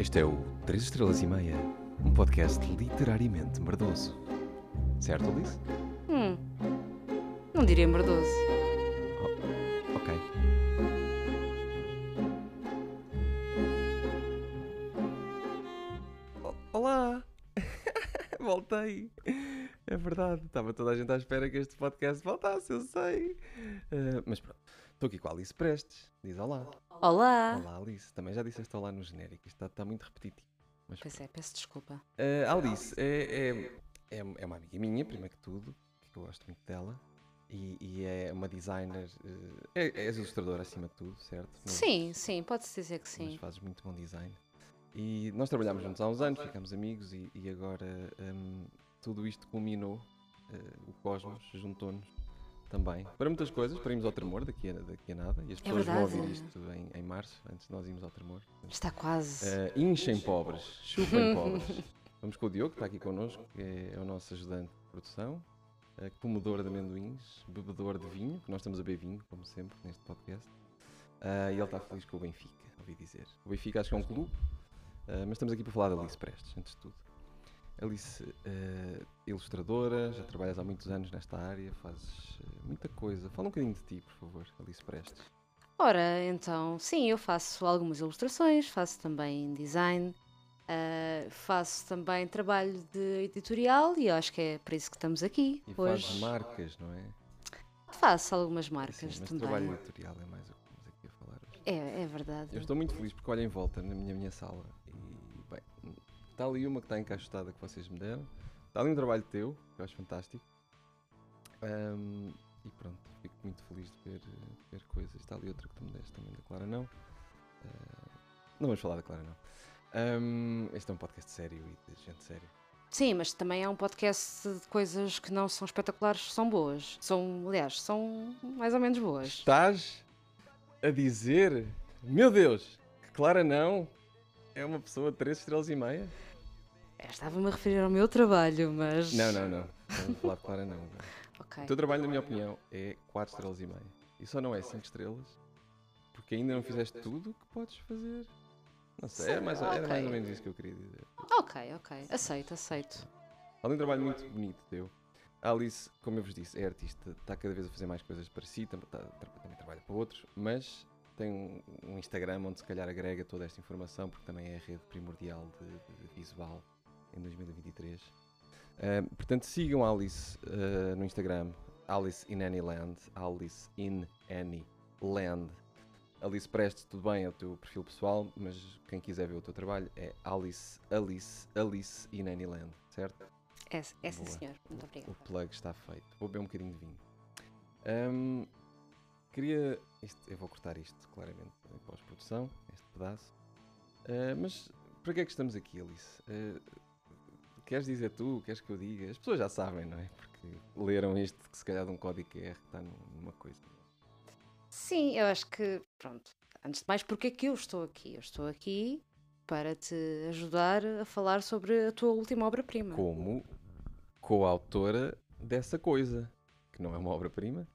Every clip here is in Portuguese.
Este é o 3 Estrelas e Meia, um podcast literariamente merdoso. Certo, Alice? Hum. Não diria merdoso. Ok. O- Olá! Voltei! É verdade, estava toda a gente à espera que este podcast voltasse, eu sei. Eh, mas pronto, estou aqui com a Alice Prestes. Diz olá. Olá! Olá, Alice. Também já disseste olá no genérico, isto está, está muito repetitivo. Mas Pois é, peço desculpa. Uh, Alice é, é, é, é uma amiga minha, primeiro que tudo, que eu gosto muito dela. E, e é uma designer, uh, é, és ilustradora acima de tudo, certo? Mas- Sim, sim, pode-se dizer que Mas sim. fazes muito bom design. E nós trabalhámos juntos há uns anos, ficámos amigos e, e agora um, tudo isto culminou. uh, o Cosmos juntou-nos também. Para muitas coisas, para irmos ao Tremor daqui a, daqui a nada. E as pessoas vão É verdade. ouvir isto em, em março, antes de nós irmos ao Tremor. Está quase. Uh, inchem pobres, chupem pobres. Vamos com o Diogo, que está aqui connosco, que é, é o nosso ajudante de produção, uh, comedor de amendoins, bebedor de vinho, que nós estamos a beber vinho, como sempre, neste podcast. Uh, e ele está feliz com o Benfica, ouvi dizer. O Benfica acho que é um clube, mas estamos aqui para falar da Alice Prestes, antes de tudo. Alice, uh, ilustradora, já trabalhas há muitos anos nesta área, fazes uh, muita coisa. Fala um bocadinho de ti, por favor, Alice Prestes. Ora, então, sim, eu faço algumas ilustrações, faço também design, ah, faço também trabalho de editorial e acho que é para isso que estamos aqui E hoje. fazes marcas, não é? Faço algumas Sim, marcas mas também. trabalho editorial é mais o que estamos aqui a falar hoje. É, é verdade. Eu estou muito feliz porque olho em volta na minha, minha sala está ali uma que está encaixotada que vocês me deram, está ali um trabalho teu, que eu acho fantástico. Ahm, e pronto, fico muito feliz de ver, ver coisas. Está ali outra que tu me deste também, da Clara Não. Ah, não vamos falar da Clara Não. Ahm, este é um podcast sério e de gente séria. Sim, mas também é um podcast de coisas que não são espetaculares, são boas. São, aliás, são mais ou menos boas. Estás a dizer, meu Deus, que Clara Não é uma pessoa de 3 estrelas e meia? É, Estava-me a referir ao meu trabalho, mas. Não, não, não. Não vou falar de Clara Não. agora. Ok. O teu trabalho, na minha opinião, é 4 estrelas e meia. E só não é 5 estrelas porque ainda não fizeste tudo o que podes fazer. Não sei, é mais, era mais ou menos isso que eu queria dizer. Ok, ok. Aceito, aceito. Além de um trabalho muito bonito teu, a Alice, como eu vos disse, é artista, está cada vez a fazer mais coisas para si, tá- também trabalha para outros, mas tem um, um Instagram onde se calhar agrega toda esta informação, porque também é a rede primordial de, de visual em 2023. Ah, portanto, sigam Alice ah, no Instagram, Alice in Any Land, Alice in Any Land. Alice Prestes, tudo bem, é o teu perfil pessoal, mas quem quiser ver o teu trabalho é Alice, Alice, Alice in Any Land, certo? É, é sim, senhor. Muito O obrigada. plug está feito. Vou beber um bocadinho de vinho. Ahm, queria. Isto, eu vou cortar isto claramente em pós-produção, este pedaço. Ah, mas para que é que estamos aqui, Alice? Ah, queres dizer tu? Queres que eu diga? As pessoas já sabem, não é? Porque leram isto, que se calhar de um código QR que está num- numa coisa. Sim, eu acho que, pronto, antes de mais, porque é que eu estou aqui? Eu estou aqui para te ajudar a falar sobre a tua última obra-prima. Como coautora dessa coisa, que não é uma obra-prima.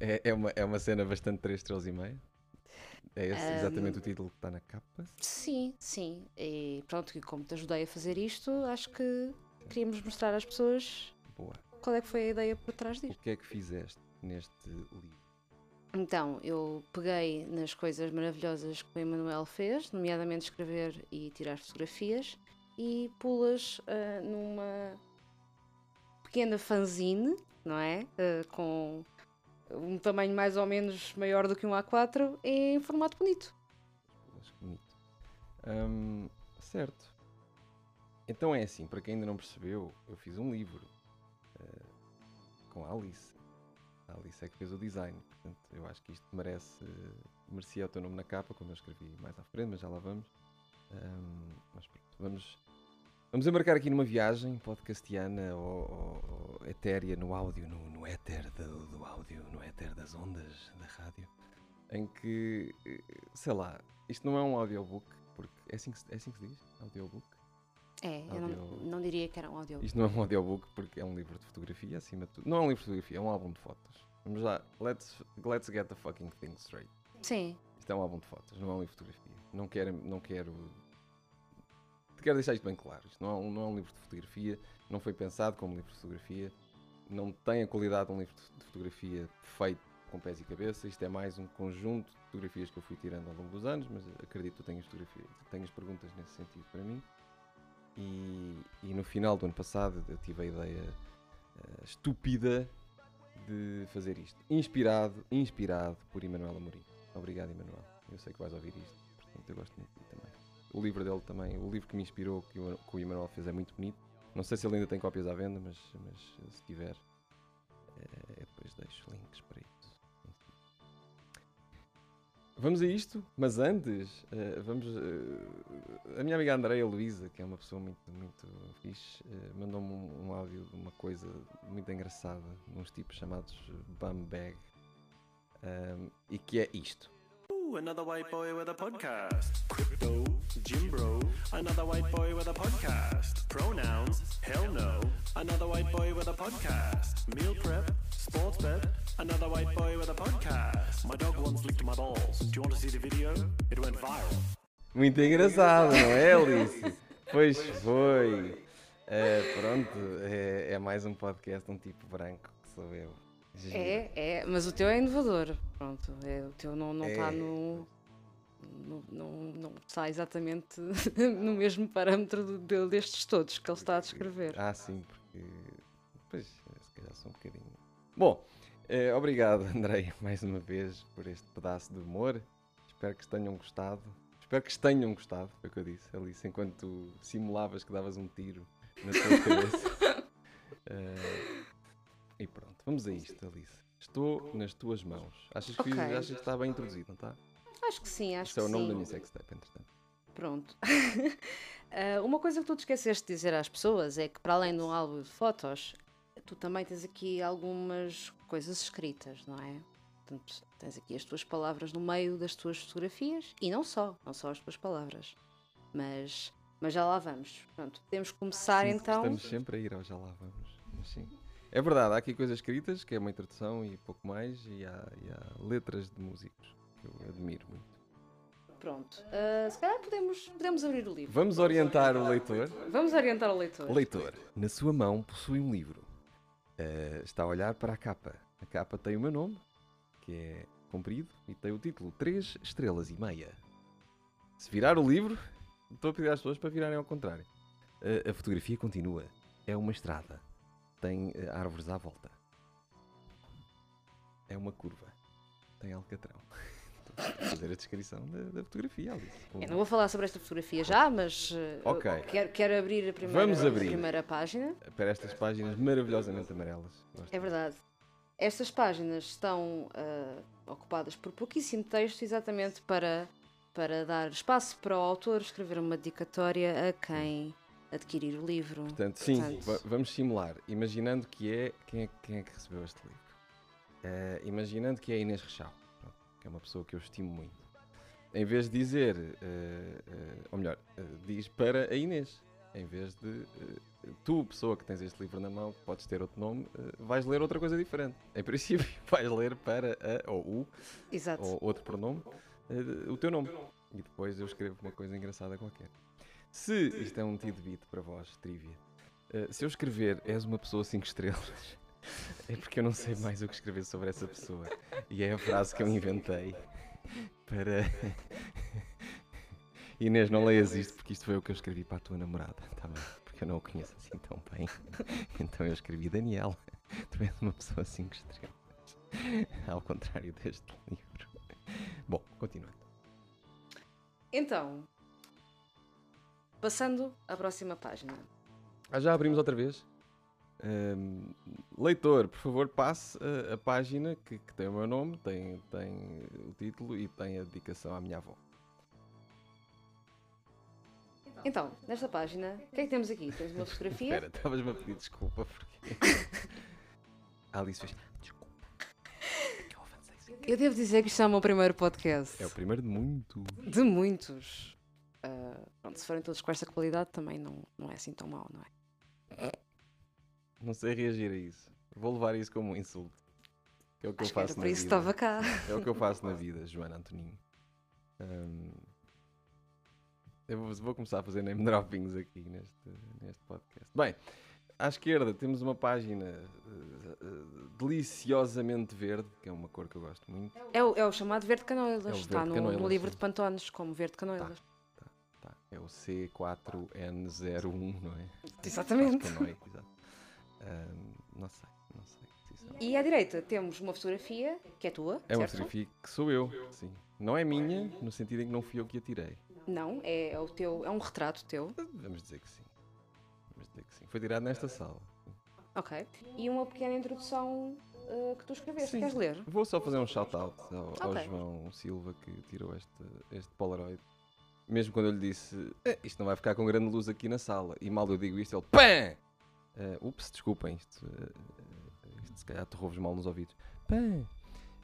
É, é, uma, é uma cena bastante 3 estrelas e meia. É esse Ahm. exatamente o título que está na capa. Sim, sim. E pronto, e como te ajudei a fazer isto, acho que queríamos mostrar às pessoas Boa. qual é que foi a ideia por trás O disto. que é que fizeste neste livro? Então, eu peguei nas coisas maravilhosas que o Emanuel fez, nomeadamente escrever e tirar fotografias, e pulas ah, numa pequena fanzine, não é? Ah, com um tamanho mais ou menos maior do que um A4, em formato bonito. Acho que bonito. Certo. Então é assim, para quem ainda não percebeu, eu fiz um livro eh, com a Alice. A Alice é que fez o design. Portanto, eu acho que isto merece, merecia o teu nome na capa, como eu escrevi mais à frente, mas já lá vamos. Hum, mas pronto, vamos, vamos embarcar aqui numa viagem podcastiana ou, ou, etérea no áudio, no, no éter do, do áudio, no éter das ondas da rádio em que, eh, sei lá, isto não é um audiobook, porque é assim que, se- é assim que se diz? Audiobook? É, eu não, Audio- não diria que era um audio. Isto não é um audiobook porque é um livro de fotografia, acima de tudo. Não é um livro de fotografia, é um álbum de fotos. Vamos lá, let's, let's get the fucking thing straight. Sim, Isto é um álbum de fotos, não é um livro de fotografia. Não quero, não quero quero deixar isto bem claro. Isto não é, um, não é um livro de fotografia, não foi pensado como livro de fotografia, não tem a qualidade de um livro de fotografia feito com pés e cabeça. Isto é mais um conjunto de fotografias que eu fui tirando ao longo dos anos, mas acredito que tenhas perguntas nesse sentido para mim. E, e no final do ano passado eu tive a ideia uh, estúpida de fazer isto. Inspirado, inspirado por Emanuel Amorim. Obrigado, Emanuel. Eu sei que vais ouvir isto, portanto eu gosto muito de ti também. O livro dele também, o livro que me inspirou, que o, que o fez, é muito bonito. Não sei se ele ainda tem cópias à venda, mas, mas se tiver, é, depois deixo links para isso. Vamos a isto, mas antes, uh, vamos. Uh, a minha amiga Andreia Luísa, que é uma pessoa muito, muito fixe, uh, mandou-me um, um, áudio de uma coisa muito engraçada, uns tipos chamados Bum Bag, e que é isto. Ooh, another white boy with a podcast. Crypto, Jim Bro, another white boy with a podcast. Pronouns, hell no, another white boy with a podcast. Meal prep, sports bet, another white boy with a podcast. My dog once licked my balls. Do you want to see the video? It went viral. Muito engraçado, não é, Alice? pois foi. É, pronto, é, é mais um podcast, um tipo branco que sou eu. É, é, mas o teu é inovador. Pronto, é, o teu não está é. no, no. Não, não está exatamente no mesmo parâmetro do, destes todos que ele está a descrever. Ah, sim, porque. Pois, se calhar sou um bocadinho. Bom, eh, obrigado, Andrei, mais uma vez por este pedaço de humor. Espero que tenham gostado. Espero que tenham gostado, foi o que eu disse, Alice, enquanto simulavas que davas um tiro na tua cabeça. uh, E pronto, vamos a isto, Alice. Estou nas tuas mãos. Achas que, okay. achas que está bem introduzido, não está? Acho que sim, acho que é o nome sim. da minha sextape, entretanto. Pronto. uh, uma coisa que tu te esqueceste de dizer às pessoas é que, para além de um álbum de fotos, tu também tens aqui algumas coisas escritas, não é? Portanto, tens aqui as tuas palavras no meio das tuas fotografias e não só, não só as tuas palavras. Mas, mas já lá vamos. Pronto, podemos começar sim, então. Estamos sempre a ir ao já lá vamos. Mas sim. É verdade, há aqui coisas escritas, que é uma introdução e pouco mais, e há, e há letras de músicos que eu admiro muito. Pronto, uh, se calhar podemos, podemos abrir o livro. Vamos orientar o leitor. Vamos orientar o leitor. Leitor, na sua mão possui um livro. Uh, está a olhar para a capa. A capa tem o meu nome, que é comprido, e tem o título 3 estrelas e meia. Se virar o livro, estou a pedir às pessoas para virarem ao contrário. Uh, a fotografia continua. É uma estrada tem eh, árvores à volta. É uma curva. Tem alcatrão. Fazer a descrição da, da fotografia, Alice. Eu não vou falar sobre esta fotografia já, mas uh, okay. quero, quero abrir a primeira, Vamos abrir. a primeira página. Para estas páginas maravilhosamente amarelas. Gosto é verdade. Estas páginas estão uh, ocupadas por pouquíssimo texto, exatamente para, para dar espaço para o autor escrever uma dedicatória a quem adquirir o livro. Portanto, sim, Portanto... vamos simular. Imaginando que é. Quem é, quem é que recebeu este livro? Uh, imaginando que é Inês Rechal, que é uma pessoa que eu estimo muito. Em vez de dizer, uh, uh, ou melhor, diz para a Inês. Em vez de tu, pessoa que tens este livro na mão, podes ter outro nome, vais ler outra coisa diferente. Em princípio, vais ler para a ou o, Exato. ou outro pronome, o teu nome. E depois eu escrevo uma coisa engraçada qualquer. Se isto é um tidbit para vós, trivia, uh, se eu escrever és uma pessoa 5 estrelas, é porque eu não sei mais o que escrever sobre essa pessoa. E é a frase que eu inventei para. Inês, não leias isto porque isto foi o que eu escrevi para a tua namorada, tá bem? Porque eu não o conheço assim tão bem. Então eu escrevi Daniel, tu és uma pessoa 5 estrelas. Ao contrário deste livro. Bom, continuando. Então, Passando à próxima página. Ah, já abrimos outra vez? Um, leitor, por favor, passe a, a página que, que, tem o meu nome, tem, tem o título e tem a dedicação à minha avó. Então, nesta página, o que é que temos aqui? Temos uma fotografia. Espera, estavas-me a pedir desculpa porque. Alice fez. Desculpa. Eu devo dizer que isto é o meu primeiro podcast. É o primeiro de muitos. De muitos. Uh, pronto, se forem todos com esta qualidade, também não, não é assim tão mau, não é? Não sei reagir a isso. Vou levar isso como um insulto. É o que Acho eu faço que na vida. estava cá. É o que eu faço na vida, Joana Antoninho. Um, Eu vou, vou começar a fazer name droppings aqui neste, neste podcast. Bem, à esquerda temos uma página eh, eh, deliciosamente verde, que é uma cor que eu gosto muito. É o, é o chamado verde canoilas. É o Está verde no, no livro sim. de Pantones como verde canoilas. Tá, é o C4N01, não é? Exatamente. É exato. Ahm, não sei, não sei. E à direita temos uma fotografia que é tua, É uma certo? fotografia que sou eu, sim. Não é minha, no sentido em que não fui eu que a tirei. Não, é, é o teu, é um retrato teu. Vamos dizer que sim. Vamos dizer que sim. Foi tirado nesta sala. Ok. E uma pequena introdução uh, que tu escreveste. Sim. Queres ler? Vou só fazer um shout-out ao, ao Ok. João Silva que tirou este, este Polaroid. Mesmo quando eu lhe disse, "Eh, isto não vai ficar com grande luz aqui na sala. E mal eu digo isto, ele, PAM! Eh, ups, desculpem, isto, eh, isto se calhar aterrou-vos mal nos ouvidos. PAM!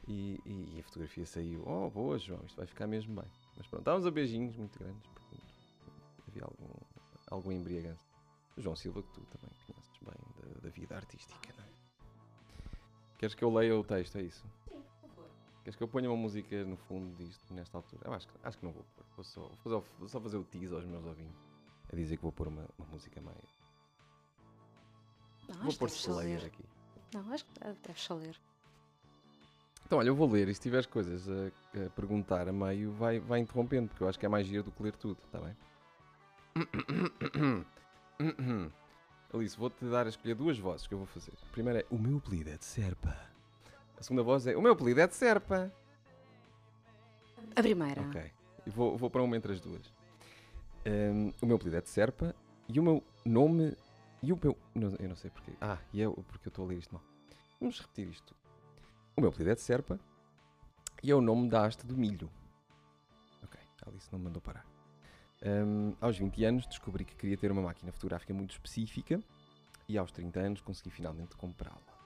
E, e- e a fotografia saiu, oh boa João, isto vai ficar mesmo bem. Mas pronto, estávamos a beijinhos muito grandes, porque havia algum, algum embriagante. João Silva, que tu também conheces bem da, da vida artística, não é? Queres que eu leia o texto, é isso? Queres que eu ponha uma música no fundo disto, nesta altura? Eu acho que, acho que não vou pôr. Vou só, vou fazer, o- vou só fazer o tease aos meus ouvintes. A dizer que vou pôr uma, uma música mais. Não, vou pôr Slayer aqui. Não, acho que deves só ler. Então, olha, eu vou ler e se tiveres coisas a, a perguntar a meio, vai, vai interrompendo, porque eu acho que é mais giro do que ler tudo, está bem? Alice, vou-te dar a escolher duas vozes que eu vou fazer. A primeira é: O meu apelido é de Serpa. A segunda voz é: O meu apelido é de Serpa. A primeira. Ok. Vou, vou para uma entre as duas. Hum, o meu apelido é de Serpa e o meu nome. E o meu. não- eu não sei porquê. Ah, e o- porque eu estou a ler isto mal. Vamos repetir isto. O meu apelido é de Serpa e é o nome da haste do milho. Ok, Alice não me mandou parar. Hum, aos 20 anos descobri que queria ter uma máquina fotográfica muito específica e aos 30 anos consegui finalmente comprá-la.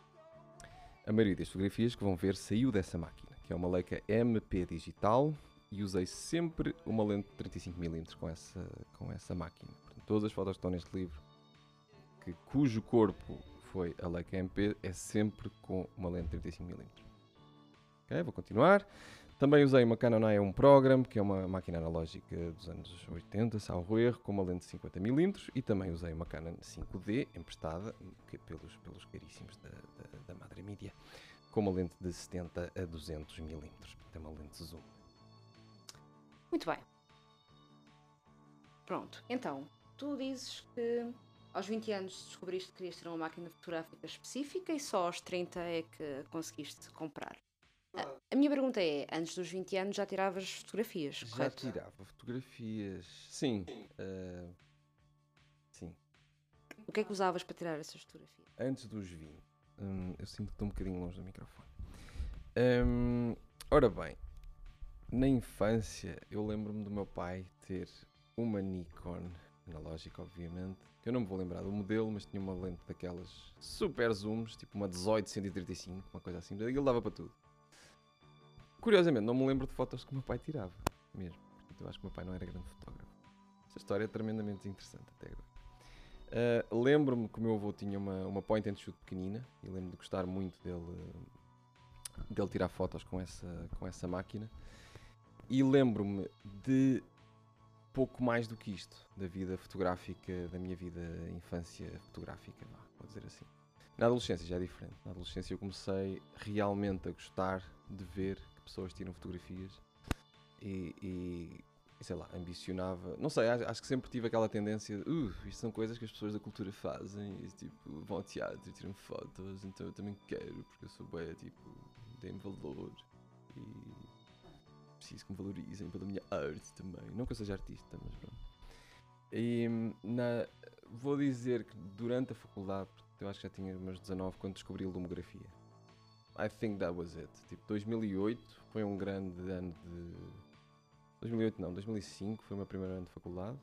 A maioria das fotografias que vão ver saiu dessa máquina, que é uma Leica MP digital e usei sempre uma lente de 35mm com essa, com essa máquina. Portanto, todas as fotos que estão neste livro, que, cujo corpo foi a Leica MP, é sempre com uma lente de 35mm. Ok, vou continuar. Também usei uma Canon A1 Program, que é uma máquina analógica dos anos 80, salvo erro, com uma lente de 50mm e também usei uma Canon 5D emprestada pelos, pelos caríssimos da, da, da Madre Media, com uma lente de 70 a 200mm. Portanto, é uma lente zoom. Muito bem. Pronto, então, tu dizes que aos 20 anos descobriste que querias ter uma máquina fotográfica específica e só aos 30 é que conseguiste comprar. A, a minha pergunta é: antes dos 20 anos já tiravas fotografias, Já correto? tirava fotografias. Sim. ah, sim. O que é que usavas para tirar essas fotografias? Antes dos 20. Hum, eu sinto que estou um bocadinho longe do microfone. Hum, ora bem, na infância eu lembro-me do meu pai ter uma Nikon, analógica obviamente, eu não me vou lembrar do modelo, mas tinha uma lente daquelas super zooms, tipo uma 18-135, uma coisa assim, ele dava para tudo. Curiosamente, não me lembro de fotos que o meu pai tirava, mesmo. Portanto, eu acho que o meu pai não era grande fotógrafo. Essa história é tremendamente interessante até agora. Uh, lembro-me que o meu avô tinha uma, uma point and shoot pequenina e lembro-me de gostar muito dele, dele tirar fotos com essa, com essa máquina. E lembro-me de pouco mais do que isto, da vida fotográfica, da minha vida infância fotográfica, vou dizer assim. Na adolescência já é diferente. Na adolescência eu comecei realmente a gostar de ver que pessoas tiram fotografias e, e sei lá, ambicionava. Não sei, acho, acho que sempre tive aquela tendência de, uh, isto são coisas que as pessoas da cultura fazem, e, tipo, vão ao teatro e tiram fotos, então eu também quero, porque eu sou bem, tipo, dei-me valor e preciso que me valorizem pela minha arte também. Não que eu seja artista, mas pronto. E na, vou dizer que durante a faculdade, eu acho que já tinha meus 19 quando descobri a lumografia. I think that was it. Tipo, 2008 foi um grande ano de 2008 não, 2005 foi o meu primeiro ano de faculdade.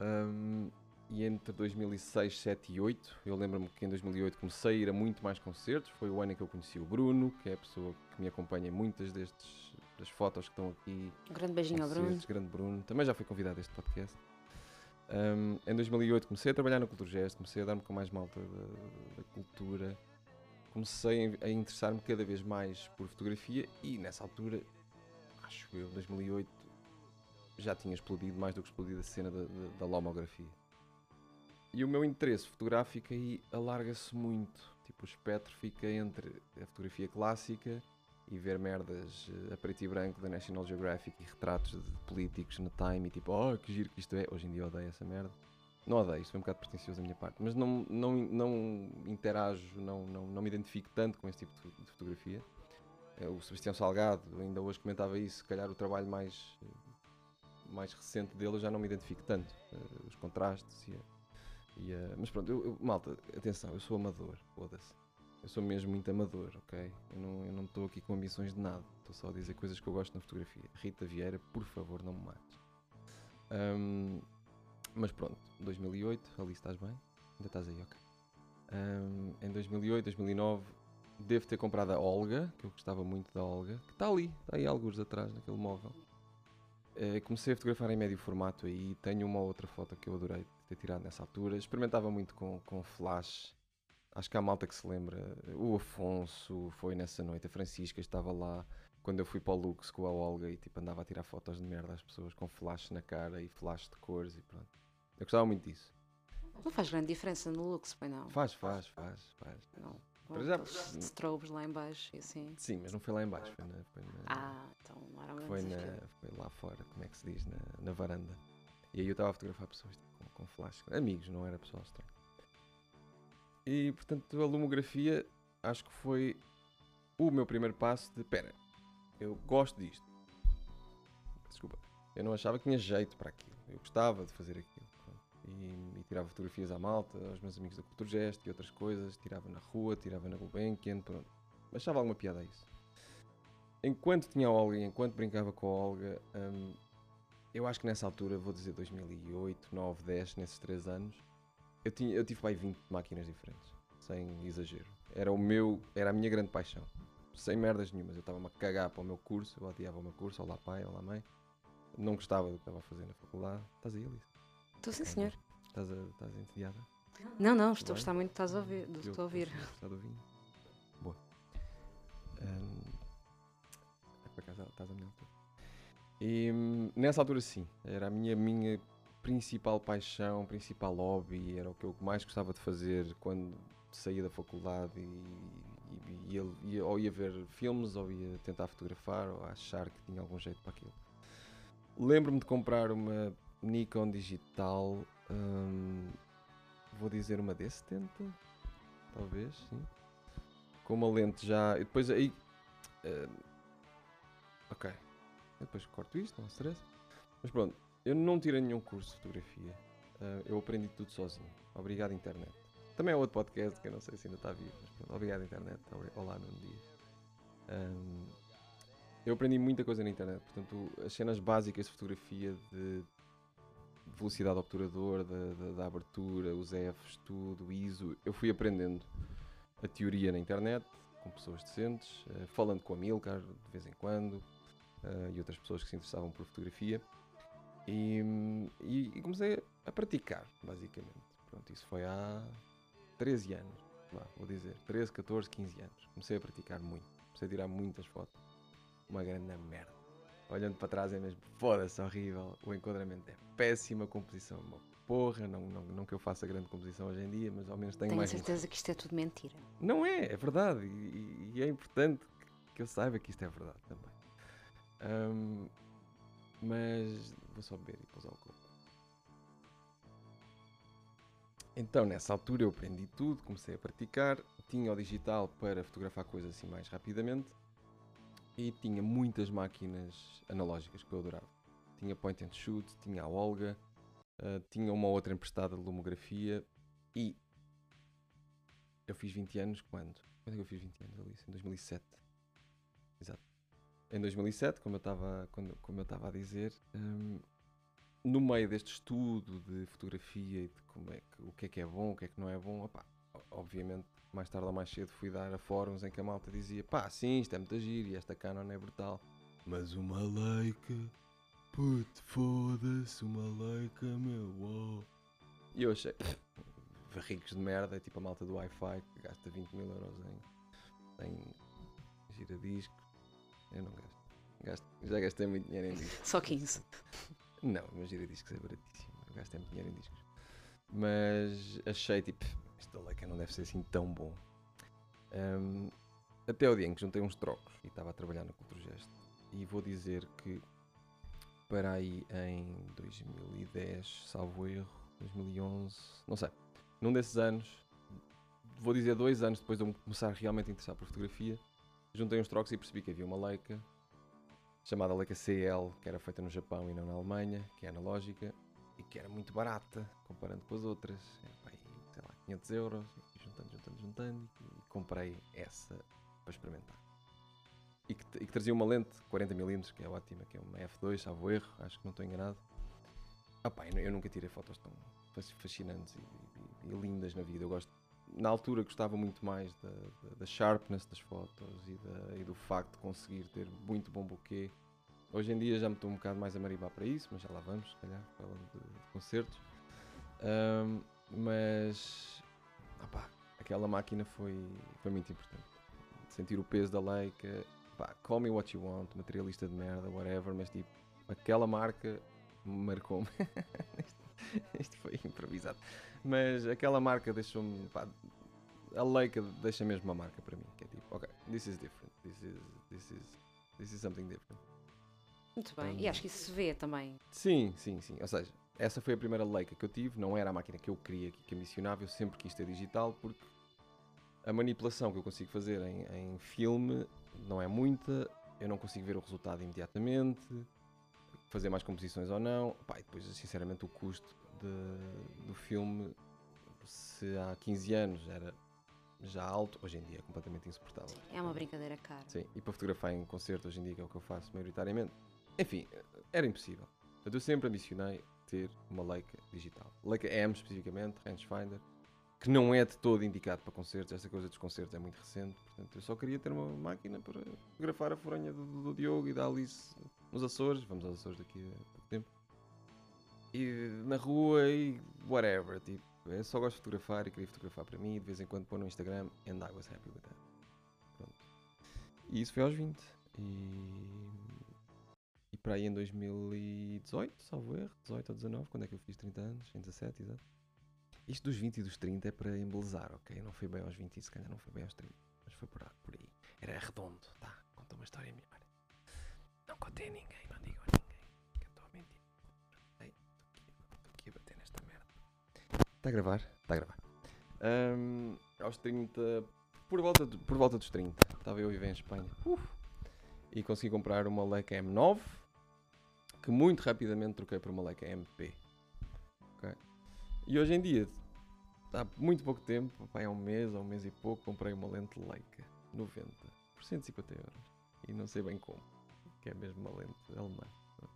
Um, e entre 2006, 7 e 8, eu lembro-me que em 2008 comecei a ir a muito mais concertos. Foi o ano em que eu conheci o Bruno, que é a pessoa que me acompanha em muitas destes, das fotos que estão aqui. Um grande beijinho ao Bruno. Grande Bruno. Também já foi convidado a este podcast. Um, em 2008 comecei a trabalhar no Cultura Gesto, comecei a dar-me com mais malta da, da cultura. Comecei a interessar-me cada vez mais por fotografia e nessa altura, acho eu, 2008, já tinha explodido mais do que explodido a cena da, da, da lomografia. E o meu interesse fotográfico aí alarga-se muito. Tipo, o espectro fica entre a fotografia clássica e ver merdas eh, a preto e branco da National Geographic e retratos de políticos no Time e tipo, oh, que giro que isto é. Hoje em dia odeio essa merda. Não odeio, isto foi um bocado pretencioso da minha parte, mas não, não, não interajo, não, não, não me identifico tanto com esse tipo de, fotografia. Eh, O Sebastião Salgado, ainda hoje comentava isso, se calhar o trabalho mais, eh, mais recente dele eu já não me identifico tanto. eh, Os contrastes e a, e a- Mas pronto, eu, eu- malta, atenção, eu sou amador, foda-se. Eu sou mesmo muito amador, ok? Eu não estou aqui com ambições de nada. Estou só a dizer coisas que eu gosto na fotografia. Rita Vieira, por favor, não me mates. Ahm, mas pronto, 2008, ali estás bem? Ainda estás aí, ok. Ahm, em 2008, 2009, devo ter comprado a Olga, que eu gostava muito da Olga, que está ali, está aí alguns atrás naquele móvel. Eh, comecei a fotografar em médio formato aí, tenho uma outra foto que eu adorei ter tirado nessa altura. Experimentava muito com, com flash. Acho que há malta que se lembra. O Afonso foi nessa noite, a Francisca estava lá quando eu fui para o Lux com a Olga e tipo andava a tirar fotos de merda às pessoas com flash na cara e flash de cores e pronto. Eu gostava muito disso. Não faz grande diferença no looks, pois não. Faz, faz, faz, faz. Não. Para já- strobes lá em baixo e assim. Sim, mas não foi lá em baixo, foi, na, foi, na- Ah, então não era foi, na- foi lá fora, como é que se diz, na, na varanda. E aí eu estava a fotografar pessoas com, com flash, amigos, não era pessoal estranho. E portanto a lumografia acho que foi o meu primeiro passo de pera, eu gosto disto. Desculpa, eu não achava que tinha jeito para aquilo, eu gostava de fazer aquilo. E, e tirava fotografias à malta, aos meus amigos da Culturgest e outras coisas, tirava na rua, tirava na Gulbenkian, pronto. Achava alguma piada a isso enquanto tinha a Olga e enquanto brincava com a Olga, hum, eu acho que nessa altura, vou dizer 2008, 9, 10, nesses 3 anos, eu, tinha, eu tive pai 20 máquinas diferentes, sem exagero. Era o meu, era a minha grande paixão. Sem merdas nenhumas, eu estava-me a cagar para o meu curso, eu odiava o meu curso, olá pai, olá mãe. Não gostava do que estava a fazer na faculdade. Estás aí, Alice? Estou sim, senhor. Estás, a, estás entediada? Não, não, estou a gostar muito, estás a ouvir, Eu estou a ouvir. gostar do vinho. Boa. Por acaso estás a minha altura. E hum, nessa altura sim, era a minha, minha principal paixão, principal hobby, era o que eu mais gostava de fazer quando saía da faculdade e, e, ia- ou ia ver filmes ou ia tentar fotografar ou achar que tinha algum jeito para aquilo. Lembro-me de comprar uma Nikon digital, hum, vou dizer uma D70, talvez, sim. Com uma lente já. E depois aí. eh, ok. Eu depois corto isto, não stress. Mas pronto, eu não tirei nenhum curso de fotografia. Eh, eu aprendi tudo sozinho. Obrigado, internet. Também é outro podcast que eu não sei se ainda está vivo. Mas pronto, obrigado, internet. Olá, Nuno Dias. Ahm, eu aprendi muita coisa na internet. Portanto, as cenas básicas de fotografia de velocidade do obturador, da, da- da abertura, os Fs, tudo, ISO. Eu fui aprendendo a teoria na internet, com pessoas decentes, eh, falando com a Milcar de vez em quando eh, e outras pessoas que se interessavam por fotografia. E, e- e comecei a praticar, basicamente. Pronto, isso foi há 13 anos, vou dizer, 13, 14, 15 anos. Comecei a praticar muito, comecei a tirar muitas fotos. Uma grande merda. Olhando para trás é mesmo, foda-se, horrível. O enquadramento é péssimo, a composição é uma porra. Não, não, não que eu faça grande composição hoje em dia, mas ao menos tenho, Tenho mais certeza que isto é tudo mentira. não é, é verdade. E, e- é importante que- que eu saiba que isto é verdade também. Ahm, mas vou só beber e pousar o corpo. Então, nessa altura, eu aprendi tudo, comecei a praticar. Tinha o digital para fotografar coisas assim mais rapidamente. E tinha muitas máquinas analógicas que eu adorava. Tinha point and shoot, tinha a Olga, ah, tinha uma outra emprestada de lumografia e eu fiz 20 anos quando? Quando é que eu fiz 20 anos, Alice? Em 2007. Exato. Em 2007, como eu estava eu estava a dizer, hum, no meio deste estudo de fotografia e de como é que, o que é que é bom, o que é que não é bom, opá, o- obviamente, mais tarde ou mais cedo fui dar a fóruns em que a malta dizia pá, sim, isto é muito giro e esta Canon é brutal. Mas uma Leica, puto, foda-se, uma Leica, meu, uau. E eu achei, ricos de merda, é tipo a malta do Wi-Fi que gasta 20 mil euros em, em giradiscos. Eu não gasto. gasto. Já gastei muito dinheiro em discos. Só 15. Não, mas giradiscos é baratíssimo. Eu gasto tempo dinheiro em discos. Mas achei tipo, da Leica não deve ser assim tão bom. Um, até o dia em que juntei uns trocos e estava a trabalhar na Culturgest. E vou dizer que para aí em 2010, salvo erro, 2011, não sei, num desses anos, vou dizer dois anos depois de eu me começar realmente a interessar por fotografia, juntei uns trocos e percebi que havia uma Leica chamada Leica CL, que era feita no Japão e não na Alemanha, que é analógica e que era muito barata comparando com as outras. 500 euros, e juntando, juntando, juntando, e comprei essa para experimentar. E que, e que trazia uma lente 40mm, que é ótima, que é uma F2, salvo erro, acho que não estou enganado. Ah, eu, eu nunca tirei fotos tão fascinantes e, e- e lindas na vida. Eu gosto, na altura gostava muito mais da, da, da sharpness das fotos da- e do facto de conseguir ter muito bom bokeh. Hoje em dia já me estou um bocado mais a maribar para isso, mas já lá vamos, se calhar, falando de, de concertos. Ahm, mas, opá, aquela máquina foi, foi muito importante. Sentir o peso da Leica, pá, call me what you want, materialista de merda, whatever, mas tipo, aquela marca marcou-me. isto, isto foi improvisado. Mas aquela marca deixou-me, a Leica deixa mesmo uma marca para mim, que é tipo, ok, this is different, this is, this is, this is something different. Muito bem. E acho que isso se vê também. Sim, sim, sim. Ou seja, essa foi a primeira Leica que eu tive, não era a máquina que eu queria, que ambicionava, eu sempre quis ter digital, porque a manipulação que eu consigo fazer em, em filme não é muita, eu não consigo ver o resultado imediatamente, fazer mais composições ou não. Pá, depois, sinceramente, o custo de- do filme, se há 15 anos era já alto, hoje em dia é completamente insuportável. É uma brincadeira cara. Sim, e para fotografar em concerto hoje em dia, que é o que eu faço maioritariamente, enfim, era impossível. Portanto, eu sempre ambicionei ter uma Leica digital. Leica M, especificamente, rangefinder, que não é de todo indicado para concertos, essa coisa dos concertos é muito recente, portanto, eu só queria ter uma máquina para fotografar a foronha do, do Diogo e da Alice nos Açores, vamos aos Açores daqui a pouco tempo, e na rua e whatever, tipo, eu só gosto de fotografar e queria fotografar para mim, e de vez em quando pôr no Instagram, and I was happy with that. Pronto. E isso foi aos 20. E, e para aí em 2018, salvo erro, 18 ou 19, quando é que eu fiz 30 anos? Em 17, exato. Isto dos 20 e dos 30 é para embelezar, ok? Não foi bem aos 20 e se calhar não foi bem aos 30, mas foi por, por aí. Era redondo, tá? Conta uma história melhor. Não contei a ninguém, não digo a ninguém, que eu estou a mentir. Estou aqui, a bater nesta merda. Está a gravar? Está a gravar. Ahm, aos 30, por volta, de- por volta dos 30, estava eu a viver em Espanha. Uf. E consegui comprar uma Leica M9, que muito rapidamente troquei por uma Leica MP. Ok? E hoje em dia, há muito pouco tempo, há um mês ou um mês e pouco, comprei uma lente Leica 90 por 150 euros. E não sei bem como, que é mesmo uma lente alemã.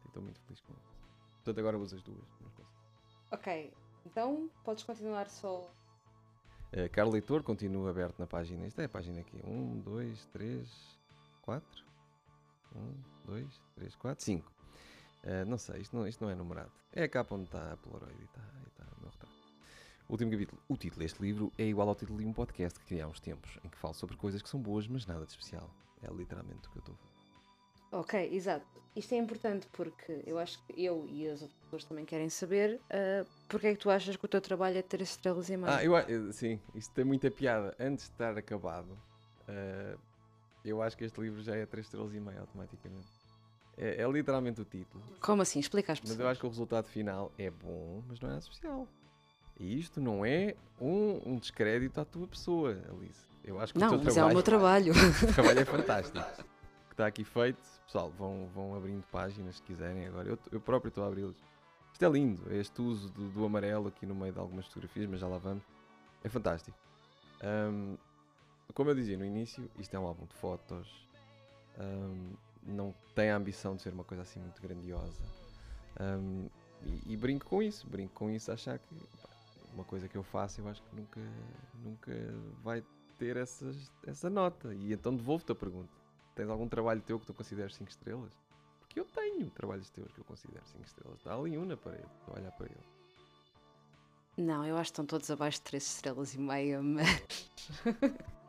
Estou muito feliz com isso. Portanto, agora uso as duas. Ok, então podes continuar só. Uh, Carlos Leitor continua aberto na página. Isto é a página aqui. 1, 2, 3, 4. 1, 2, 3, 4, 5. Não sei, isto não, isto não é numerado. É a capa onde está a Polaroid e está, e está o meu retrato. Último capítulo. O título deste livro é igual ao título de um podcast que criei há uns tempos, em que falo sobre coisas que são boas, mas nada de especial. É literalmente o que eu estou a fazer. Ok, exato. Isto é importante porque eu acho que eu e as outras pessoas também querem saber ah, porque é que tu achas que o teu trabalho é ter estrelas e meio. Ah, eu, eu- sim, isto tem muita piada. Antes de estar acabado, eh, eu acho que este livro já é 3 estrelas e meia automaticamente. É, é literalmente o título. Como assim? Explica às Mas pessoas. eu acho que o resultado final é bom, mas não é nada especial. E isto não é um, um descrédito à tua pessoa, Alice. Eu acho que o Não, teu mas é o meu trabalho. o trabalho é fantástico. O que está aqui feito, pessoal, vão, vão abrindo páginas se quiserem agora. Eu, eu próprio estou a abri-las. Isto é lindo, este uso do, do amarelo aqui no meio de algumas fotografias, mas já lá vamos. É fantástico. Ahm, como eu dizia no início, isto é um álbum de fotos. Ahm, não tem a ambição de ser uma coisa assim muito grandiosa. Ahm, e, e brinco com isso, brinco com isso achar que pá, uma coisa que eu faço eu acho que nunca, nunca vai ter essas, essa nota. E então devolvo-te a pergunta. Tens algum trabalho teu que tu consideres 5 estrelas? Porque eu tenho trabalhos teus que eu considero 5 estrelas. Está ali um na parede, estou a olhar para ele. Não, eu acho que estão todos abaixo de 3 estrelas e meia, mas.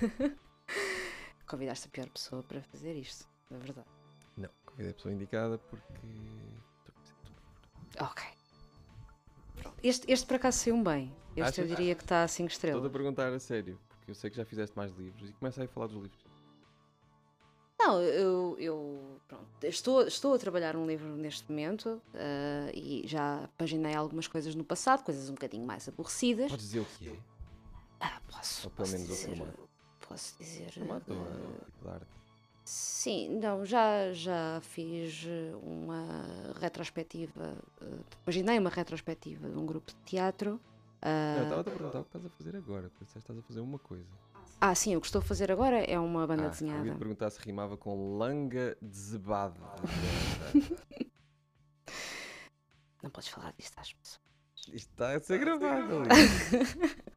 Convidaste a pior pessoa para fazer isto, é verdade. Não, convidei a pessoa indicada porque Ok. Este, este por acaso saiu bem. Este eu Achas? diria que está a 5 Estou a estrelas. perguntar a sério, porque eu sei que já fizeste mais livros e começa aí a falar dos livros. Não, eu, eu pronto, estou, estou a trabalhar um livro neste momento ah, e já paginei algumas coisas no passado, coisas um bocadinho mais aborrecidas. Podes dizer o que é? Ah, posso, Ou pelo menos o formato. Posso dizer. Formato é tipo de arte? Sim, não, já, já fiz eh, uma retrospectiva, eh, paginei uma retrospectiva de um grupo de teatro. ah, Não, eu estava a perguntar o que estás a fazer agora, porque disseste estás a fazer uma coisa. ah, sim, o que estou a fazer agora é uma banda Ah, eu desenhada. ia te perguntar se rimava com langa de zebada. Não podes falar disto às pessoas. Isto está a ser gravado.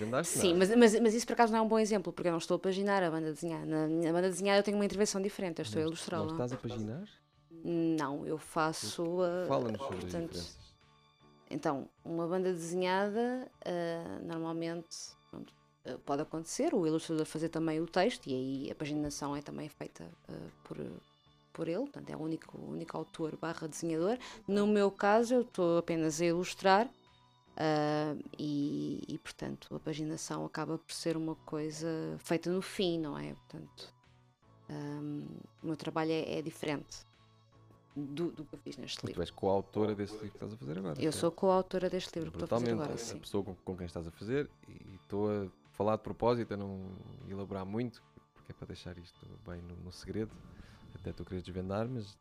Não Sim, mas, mas, mas isso por acaso não é um bom exemplo, porque eu não estou a paginar a banda desenhada. Na minha banda desenhada eu tenho uma intervenção diferente, eu estou a Não ilustrá-la. estás a paginar? Não, eu faço. ah, Fala-nos sobre portanto. Então, uma banda desenhada, ah, normalmente pronto, ah, pode acontecer, o ilustrador fazer também o texto e aí a paginação é também feita ah, por, por ele, portanto é o único, único autor barra desenhador. No meu caso, eu estou apenas a ilustrar ah, e, e, portanto, a paginação acaba por ser uma coisa feita no fim, não é? Portanto, ah, o meu trabalho é, é diferente do, do que eu fiz neste Tu livro. és coautora desse livro que estás a fazer agora. Eu certo? sou coautora deste livro que estou a fazer agora, a sim. pessoa com, com quem estás a fazer e estou a falar de propósito, a não elaborar muito, porque é para deixar isto bem no, no segredo. Até tu queres desvendar, mas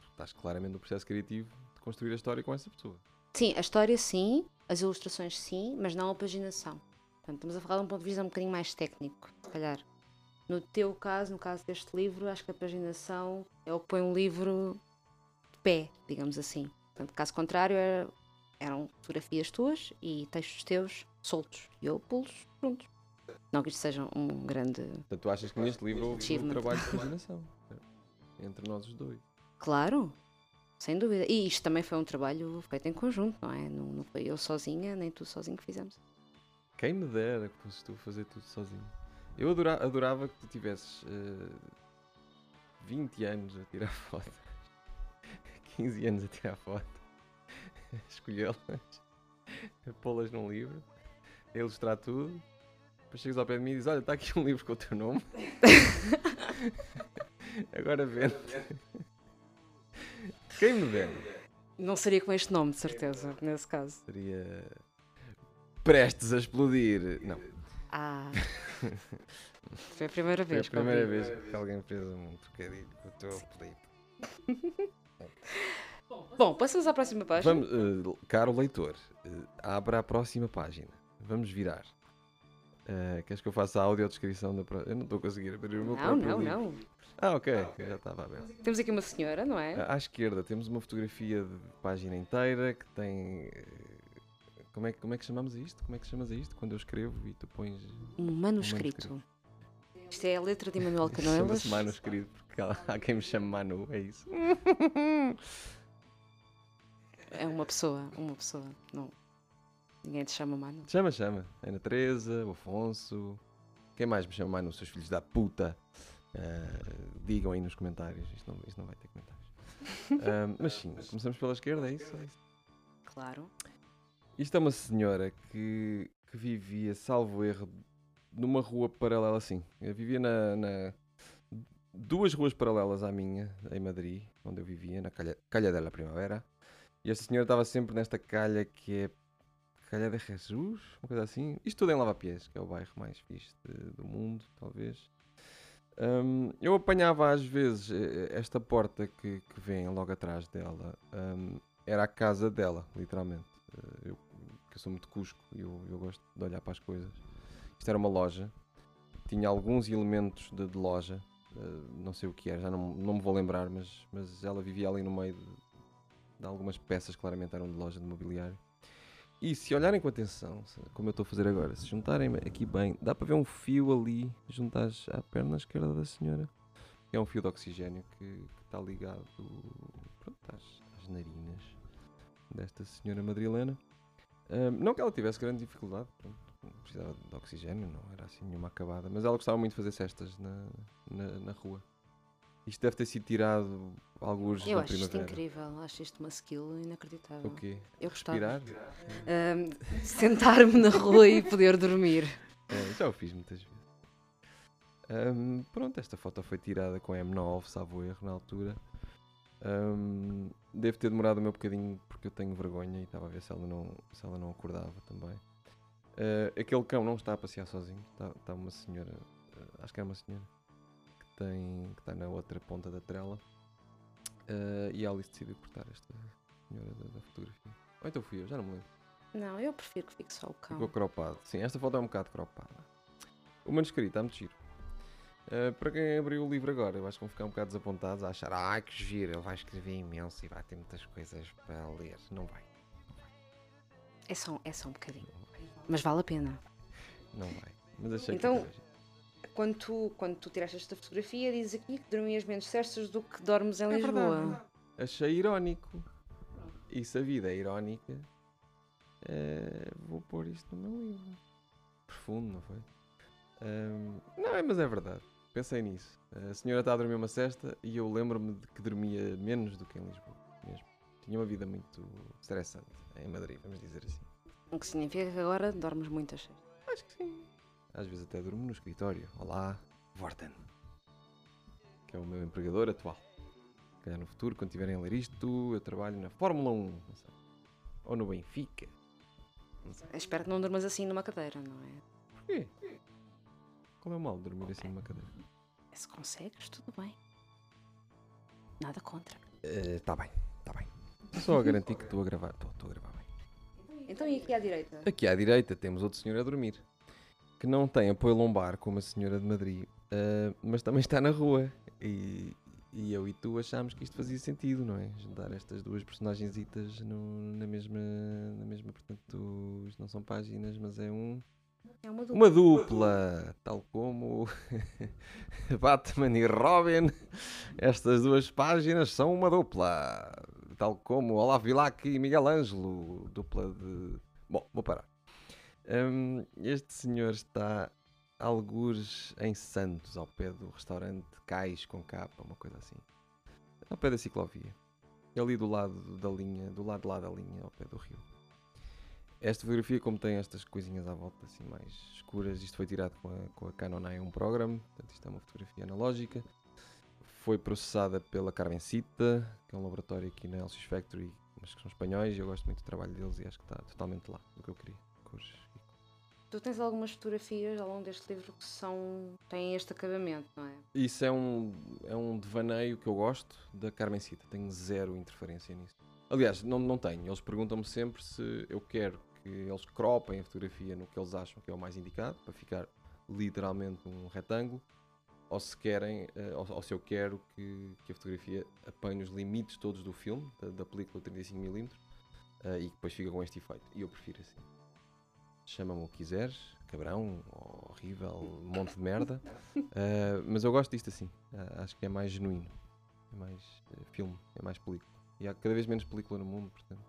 tu estás claramente no processo criativo de construir a história com essa pessoa. Sim, a história sim, as ilustrações sim, mas não a paginação. Portanto, estamos a falar de um ponto de vista um bocadinho mais técnico, se calhar. No teu caso, no caso deste livro, acho que a paginação é o que põe um livro de pé, digamos assim. Portanto, caso contrário, era- eram fotografias tuas e textos teus soltos. E eu pulos juntos. Não que isto seja um grande. Portanto, tu achas que neste livro houve um trabalho de imaginação certo? entre nós os dois. Claro, sem dúvida. E isto também foi um trabalho feito em conjunto, não é? Não, não foi eu sozinha, nem tu sozinho que fizemos. Quem me dera que fosses tu a fazer tudo sozinho. Eu adora- adorava que tu tivesses eh, 20 anos a tirar fotos, 15 anos a tirar foto, a escolhê-las, pô-las num livro, a ilustrar tudo. Depois chegas ao pé de mim e dizes: Olha, está aqui um livro com o teu nome. Agora vende. Quem me dera? Não seria com este nome, de certeza, nesse caso. Seria prestes a explodir. Não. Ah. Foi a primeira Foi vez. a que eu primeira vez que alguém fez um trocadilho com o teu apelido. Bom, passamos à próxima página. Vamos, eh, caro leitor, eh, abra a próxima página. Vamos virar. Eh, queres que eu faça a audiodescrição da próxima? Eu não estou a conseguir abrir o meu Não, não, livro. não. Ah, ok. Já estava aberto. Temos aqui uma senhora, não é? À esquerda temos uma fotografia de página inteira que tem. eh, Como é, que- como é que chamamos isto? Como é que chamas isto? Quando eu escrevo e tu pões. Um manuscrito. Isto é a letra de Emanuel Canoelas. Chama-se manuscrito porque há, há quem me chame Manu, é isso. É uma pessoa, uma pessoa. Não. Ninguém te chama Mano. Chama, chama. Ana Teresa, o Afonso. Quem mais me chama Manu? Seus filhos da puta. Ah, digam aí nos comentários. Isto não, isto não vai ter comentários. Ah, mas sim, começamos pela esquerda, é isso? É isso. Claro. Isto é uma senhora que, que vivia, salvo erro, numa rua paralela assim. Eu vivia na, na- duas ruas paralelas à minha, em Madrid, onde eu vivia, na Calha, calha della Primavera. E esta senhora estava sempre nesta calha que é Calha de Jesus, uma coisa assim. Isto tudo em Lavapiés, que é o bairro mais fixe do mundo, talvez. Hum, eu apanhava às vezes eh, esta porta que, que vem logo atrás dela, hum, era a casa dela, literalmente. Eh, eu, que sou muito cusco e eu, eu gosto de olhar para as coisas. Isto era uma loja, tinha alguns elementos de, de loja, eh, não sei o que era, já não, não me vou lembrar, mas, mas ela vivia ali no meio de, de algumas peças claramente eram de loja de mobiliário. E se olharem com atenção, como eu estou a fazer agora, se juntarem aqui bem, dá para ver um fio ali, juntares à perna esquerda da senhora. É um fio de oxigênio que, que está ligado pronto, às, às narinas desta senhora madrilena. Ahm, não que ela tivesse grande dificuldade, pronto, precisava de oxigênio, não era assim nenhuma acabada, mas ela gostava muito de fazer cestas na, na, na rua. Isto deve ter sido tirado alguns Eu acho isto incrível, acho isto uma skill inacreditável. O quê? Eu. Respirar? Sentar-me na rua e poder dormir. É, já o fiz muitas vezes. Ahm, pronto, esta foto foi tirada com a M9, salvo erro, na altura. Ahm, deve ter demorado o meu bocadinho porque eu tenho vergonha e estava a ver se ela não, se ela não acordava também. Ah, aquele cão não está a passear sozinho, está, está uma senhora, ah, acho que é uma senhora, tem, que está na outra ponta da trela. Ah, e a Alice decidiu cortar esta senhora da, da fotografia. Ou então fui eu, já não me lembro. Não, eu prefiro que fique só o Ficou cão. cropado. Sim, esta foto é um bocado cropada. O manuscrito está muito giro. Uh, para quem abriu o livro agora, eu acho que vão ficar um bocado desapontados a achar ai que giro, ele vai escrever imenso e vai ter muitas coisas para ler. Não vai, É só, é só um bocadinho. Mas vale a pena. não vai. Mas achei Então- que. Quando tu, quando tu tiraste esta fotografia, diz aqui que dormias menos cestas do que dormes em É Lisboa. verdade. Achei irónico. E se a vida é irónica, eh, vou pôr isto no meu livro. Profundo, não foi? Ahm, não, é, mas é verdade. Pensei nisso. A senhora está a dormir uma cesta e eu lembro-me de que dormia menos do que em Lisboa. Mesmo. Tinha uma vida muito estressante em Madrid, vamos dizer assim. O que significa que agora dormes muitas cestas. Acho que sim. Às vezes até durmo no escritório. Olá, Vorten. Que é o meu empregador atual. Calhar no futuro, quando tiverem a ler isto, eu trabalho na Fórmula 1. Não sei. Ou no Benfica. Espero que não durmas assim numa cadeira, não é? Porquê? Qual é o mal de dormir assim numa cadeira? Se consegues, tudo bem. Nada contra. Está bem, está bem. Só a garantir que estou a gravar. Estou a gravar bem. Então e aqui à direita? Aqui à direita temos outro senhor a dormir. Que não tem apoio lombar como a senhora de Madrid. ah, mas também está na rua. E, e eu e tu achámos que isto fazia sentido, não é? Juntar estas duas personagenzitas no- na mesma. Na mesma, portanto, isto não são páginas, mas é um. É uma dupla. Uma dupla, tal como Batman e Robin. Estas duas páginas são uma dupla, tal como Olavo Bilac e Miguel Ângelo, dupla de. Bom, vou parar. Hum, este senhor está algures em Santos, ao pé do restaurante Cais com capa, uma coisa assim. Ao pé da ciclovia. Ali do lado da linha, do lado lá da linha, ao pé do rio. Esta fotografia, como tem estas coisinhas à volta assim mais escuras, isto foi tirado com a, com a Canon A1 Program, portanto isto é uma fotografia analógica. Foi processada pela Carmencita, que é um laboratório aqui na Elsys Factory, mas que são espanhóis e eu gosto muito do trabalho deles e acho que está totalmente lá, do que eu queria. Cores Tu tens algumas fotografias ao longo deste livro que são têm este acabamento, não é? Isso é um, é um devaneio que eu gosto da Carmencita. Tenho zero interferência nisso. Aliás, não, não tenho. Eles perguntam-me sempre se eu quero que eles cropem a fotografia no que eles acham que é o mais indicado, para ficar literalmente um retângulo, ou se querem, eh, ou, ou se eu quero que, que a fotografia apanhe os limites todos do filme, da, da película 35mm, eh, e que depois fica com este efeito. E eu prefiro assim. Chama-me o que quiseres, cabrão, horrível, monte de merda. Uh, mas eu gosto disto assim. Uh, acho que é mais genuíno. É mais uh, filme, é mais película. E há cada vez menos película no mundo, portanto.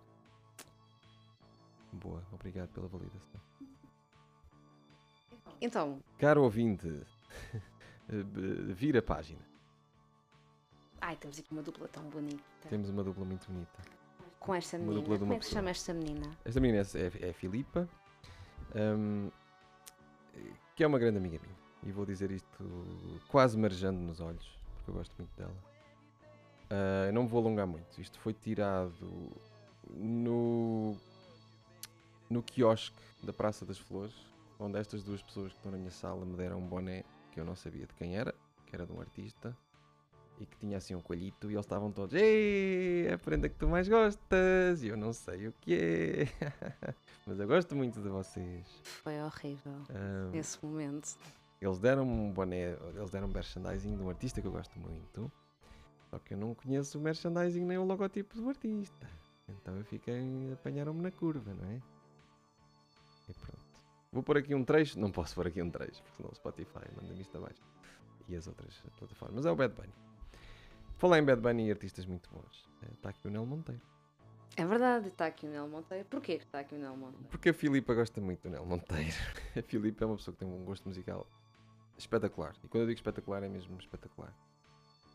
Boa, obrigado pela validação. Então, Caro ouvinte, vira a página. ai, temos aqui uma dupla tão bonita. Temos uma dupla muito bonita. Com esta menina. Como é que se chama esta menina? Esta menina é, é, é Filipa, hum, que é uma grande amiga minha. E vou dizer isto quase marejando nos olhos, porque eu gosto muito dela. Eu não me vou alongar muito. Isto foi tirado no, no quiosque da Praça das Flores, onde estas duas pessoas que estão na minha sala me deram um boné que eu não sabia de quem era, que era de um artista, e que tinha assim um coelhito, e eles estavam todos, Ei, é a prenda que tu mais gostas, e eu não sei o que é, mas eu gosto muito de vocês. Foi horrível. Ah, Esse momento. eles deram um boné, eles deram um merchandising de um artista que eu gosto muito, só que eu não conheço o merchandising nem o logotipo do artista. Então eu fiquei, apanharam-me na curva, não é? E pronto. Vou pôr aqui um trecho, não posso pôr aqui um trecho, porque senão o Spotify manda-me isto abaixo. E as outras plataformas, mas é o Bad Bunny. Falar em Bad Bunny e artistas muito bons. Está aqui o Nel Monteiro. É verdade, está aqui o Nel Monteiro. Porquê que está aqui o Nel Monteiro? Porque a Filipa gosta muito do Nel Monteiro. A Filipa é uma pessoa que tem um gosto musical espetacular. E quando eu digo espetacular, é mesmo espetacular.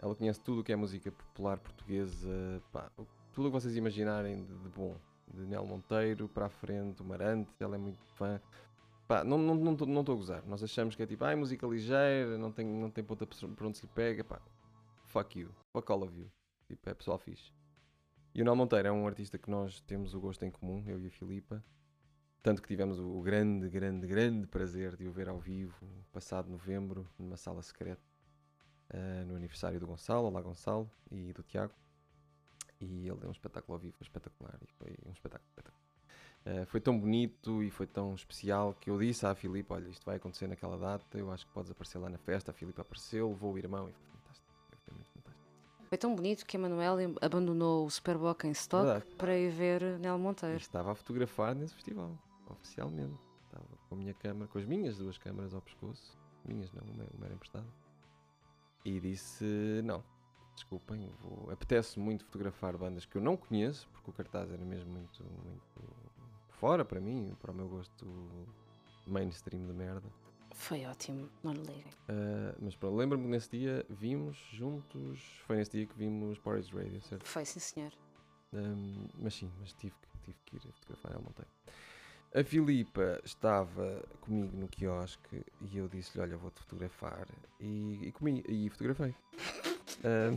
Ela conhece tudo o que é música popular portuguesa, pá, tudo o que vocês imaginarem de, de bom. De Nel Monteiro para a frente, o Marante, ela é muito fã. Pá, não estou não, não, não a gozar. Nós achamos que é tipo, ai, música ligeira, não tem, não tem ponta por onde se lhe pega. Pá, fuck you, fuck all of you. Tipo, é pessoal fixe. E o Nel Monteiro é um artista que nós temos o gosto em comum, eu e a Filipa. Tanto que tivemos o, grande, grande, grande prazer de o ver ao vivo, passado novembro, numa sala secreta, ah, no aniversário do Gonçalo, olá Gonçalo, e do Tiago. E ele deu um espetáculo ao vivo, espetacular, e foi um espetáculo espetacular. Ah, foi tão bonito e foi tão especial que eu disse à Filipe, olha, isto vai acontecer naquela data, eu acho que podes aparecer lá na festa. A Filipe apareceu, levou o irmão e foi. Foi tão bonito que a Manuel abandonou o Superboc em stock Verdade. para ir ver Nel Monteiro. estava a fotografar nesse festival, oficialmente. Estava com a minha câmera, com as minhas duas câmaras ao pescoço. Minhas não, uma, uma era emprestada. E disse: Não, desculpem, vou... apetece muito fotografar bandas que eu não conheço, porque o cartaz era mesmo muito, muito fora para mim, para o meu gosto mainstream de merda. Foi ótimo, não lhe liguem. Ah, mas pronto, lembro-me que nesse dia vimos juntos. Foi nesse dia que vimos Porridge Radio, certo? Foi, sim, senhor. Um, mas sim, mas tive, que- tive que ir a fotografar El Monteiro. A Filipa estava comigo no quiosque e eu disse-lhe: Olha, vou-te fotografar. E, e comi, e fotografei. Um,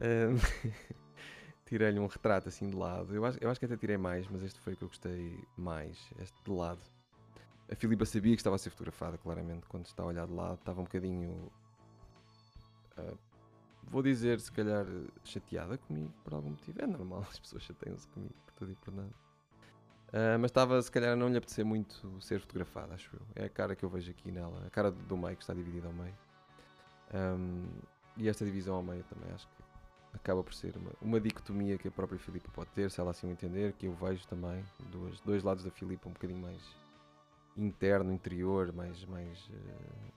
um, Tirei-lhe um retrato assim de lado. Eu acho, eu acho que até tirei mais, mas este foi o que eu gostei mais. Este de lado. A Filipa sabia que estava a ser fotografada, claramente, quando está a olhar de lado. Estava um bocadinho. ah, vou dizer, se calhar, chateada comigo por algum motivo. É normal, as pessoas chateiam-se comigo por tudo e por nada. Ah, mas estava, se calhar, a não lhe apetecer muito ser fotografada, acho eu. É a cara que eu vejo aqui nela, a cara do, meio, que está dividida ao meio. Ahm, e esta divisão ao meio também acho que acaba por ser uma, uma dicotomia que a própria Filipa pode ter, se ela assim o entender, que eu vejo também. Duas, dois lados da Filipa um bocadinho mais interno, interior, mais. mais eh,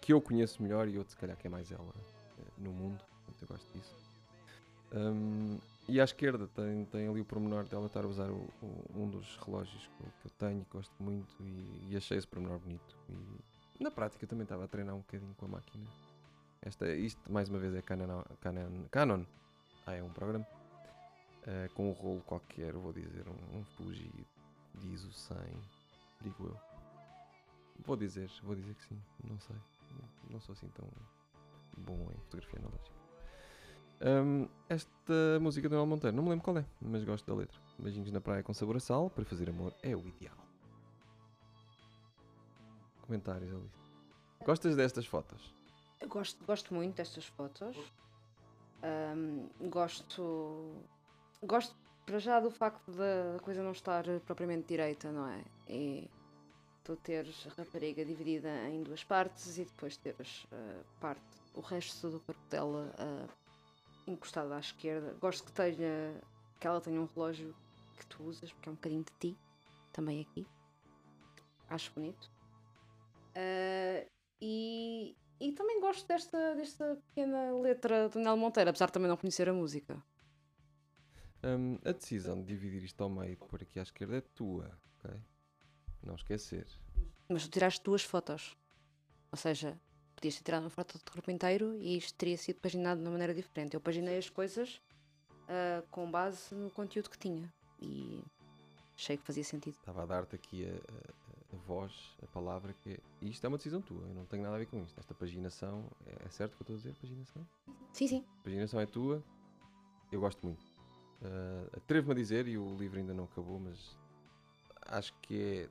que eu conheço melhor e outro, se calhar, que é mais ela eh, no mundo. Eu gosto disso. Ahm, e à esquerda tem, tem ali o pormenor dela estar a usar o- o- um dos relógios que eu, que eu tenho, gosto muito, e, e achei esse pormenor bonito. E na prática também estava a treinar um bocadinho com a máquina. Esta, isto, mais uma vez, é Canon. Canon, Canon. Ah, é um programa. Ah, com um rolo qualquer, vou dizer, um, um Fuji ISO 100, digo eu. Vou dizer, vou dizer que sim, não sei. Não sou assim tão bom em fotografia analógica. Hum, esta música do Noel Monteiro, não me lembro qual é, mas gosto da letra. Beijinhos na praia com sabor a sal, para fazer amor é o ideal. Comentários, Alice. Gostas destas fotos? Eu gosto, gosto muito destas fotos. Ahm, gosto. Gosto para já do facto da coisa não estar propriamente direita, não é? E tu teres a rapariga dividida em duas partes e depois teres a parte, o resto do corpo dela ah, encostado à esquerda. Gosto que tenha que ela tenha um relógio que tu usas, porque é um bocadinho de ti, também aqui. Acho bonito. Ah, e, e também gosto desta, desta pequena letra do Nel Monteiro, apesar de também não conhecer a música. Hum, a decisão de dividir isto ao meio pôr aqui à esquerda é tua, ok? Não esquecer. Mas tu tiraste duas fotos. Ou seja, podias ter tirado uma foto do corpo inteiro e isto teria sido paginado de uma maneira diferente. Eu paginei as coisas ah, com base no conteúdo que tinha. E achei que fazia sentido. Estava a dar-te aqui a, a- a voz, a palavra que e isto é uma decisão tua, eu não tenho nada a ver com isto. Esta paginação, é, é certo que eu estou a dizer paginação? Sim, sim. A paginação é tua, eu gosto muito. Ah, Atrevo-me a dizer, e o livro ainda não acabou, mas acho que é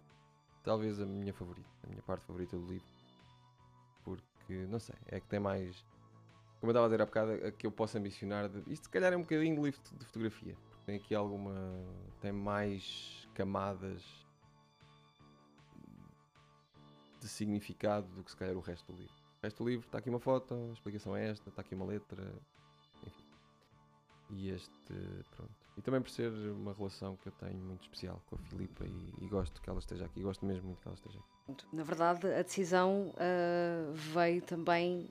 talvez a minha favorita, a minha parte favorita do livro. Porque, não sei, é que tem mais. Como eu estava a dizer há bocado, a que eu posso ambicionar. De, isto se calhar é um bocadinho de livro de- fotografia. Tem aqui alguma. tem mais camadas de significado do que se calhar o resto do livro. O resto do livro está aqui uma foto, a explicação é esta, está aqui uma letra. E este, pronto. E também por ser uma relação que eu tenho muito especial com a Filipa e, e gosto que ela esteja aqui, gosto mesmo muito que ela esteja aqui. Na verdade, a decisão ah, veio também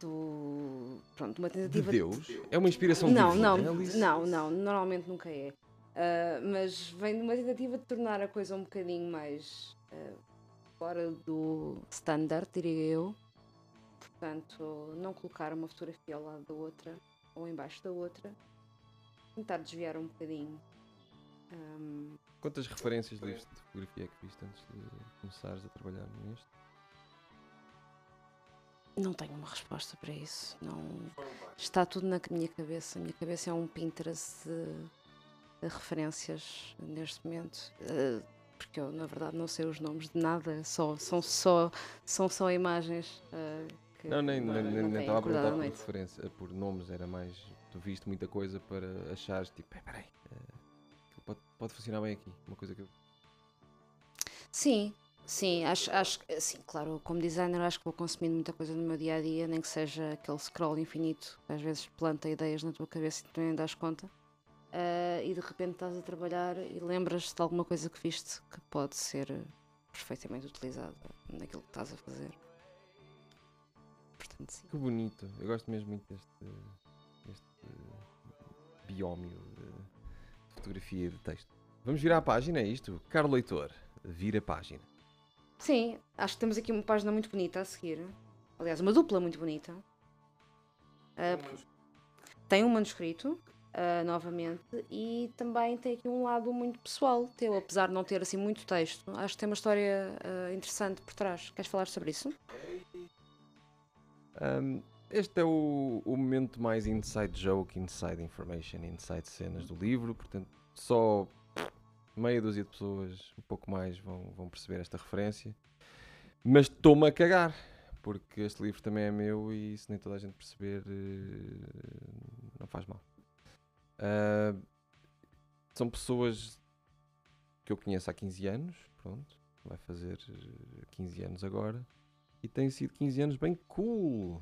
do. Pronto, de uma De tentativa Deus? É uma inspiração Não, divina, não, Alice? não, não, normalmente nunca é. Ah, mas vem de uma tentativa de tornar a coisa um bocadinho mais ah, fora do standard, diria eu. portanto, não colocar uma fotografia ao lado da outra ou embaixo da outra, tentar desviar um bocadinho. Um, Quantas referências de livros de fotografia é que viste antes de começares a trabalhar neste? não tenho uma resposta para isso. Não está tudo na minha cabeça. A minha cabeça é um Pinterest de, de referências neste momento. Uh, porque eu na verdade não sei os nomes de nada, só, são, só, são só imagens. Uh, que não, nem, nem, nem, nem estava a perguntar por referência, por nomes, era mais. Tu viste muita coisa para achares tipo, peraí, uh, pode, pode funcionar bem aqui. Uma coisa que eu. Sim, Sim, acho, acho sim, claro, como designer acho que vou consumindo muita coisa no meu dia a dia, nem que seja aquele scroll infinito, que às vezes planta ideias na tua cabeça e tu nem das conta. Uh, e de repente estás a trabalhar e lembras-te de alguma coisa que viste que pode ser perfeitamente utilizada naquilo que estás a fazer. Portanto, sim. Que bonito, eu gosto mesmo muito deste, deste biómio de fotografia e de texto. Vamos virar a página, é isto? Caro leitor, vira a página. Sim, acho que temos aqui uma página muito bonita a seguir. Aliás, uma dupla muito bonita. Uh, tem um manuscrito, uh, novamente, e também tem aqui um lado muito pessoal teu, apesar de não ter assim muito texto. Acho que tem uma história uh, interessante por trás. Queres falar sobre isso? Um, este é o, o momento mais inside joke, inside information, inside cenas do livro, portanto, só meia dúzia de pessoas, um pouco mais, vão, vão perceber esta referência. Mas estou-me a cagar, porque este livro também é meu e se nem toda a gente perceber, eh, não faz mal. Uh, são pessoas que eu conheço há 15 anos, pronto, vai fazer 15 anos agora, e tem sido 15 anos bem cool.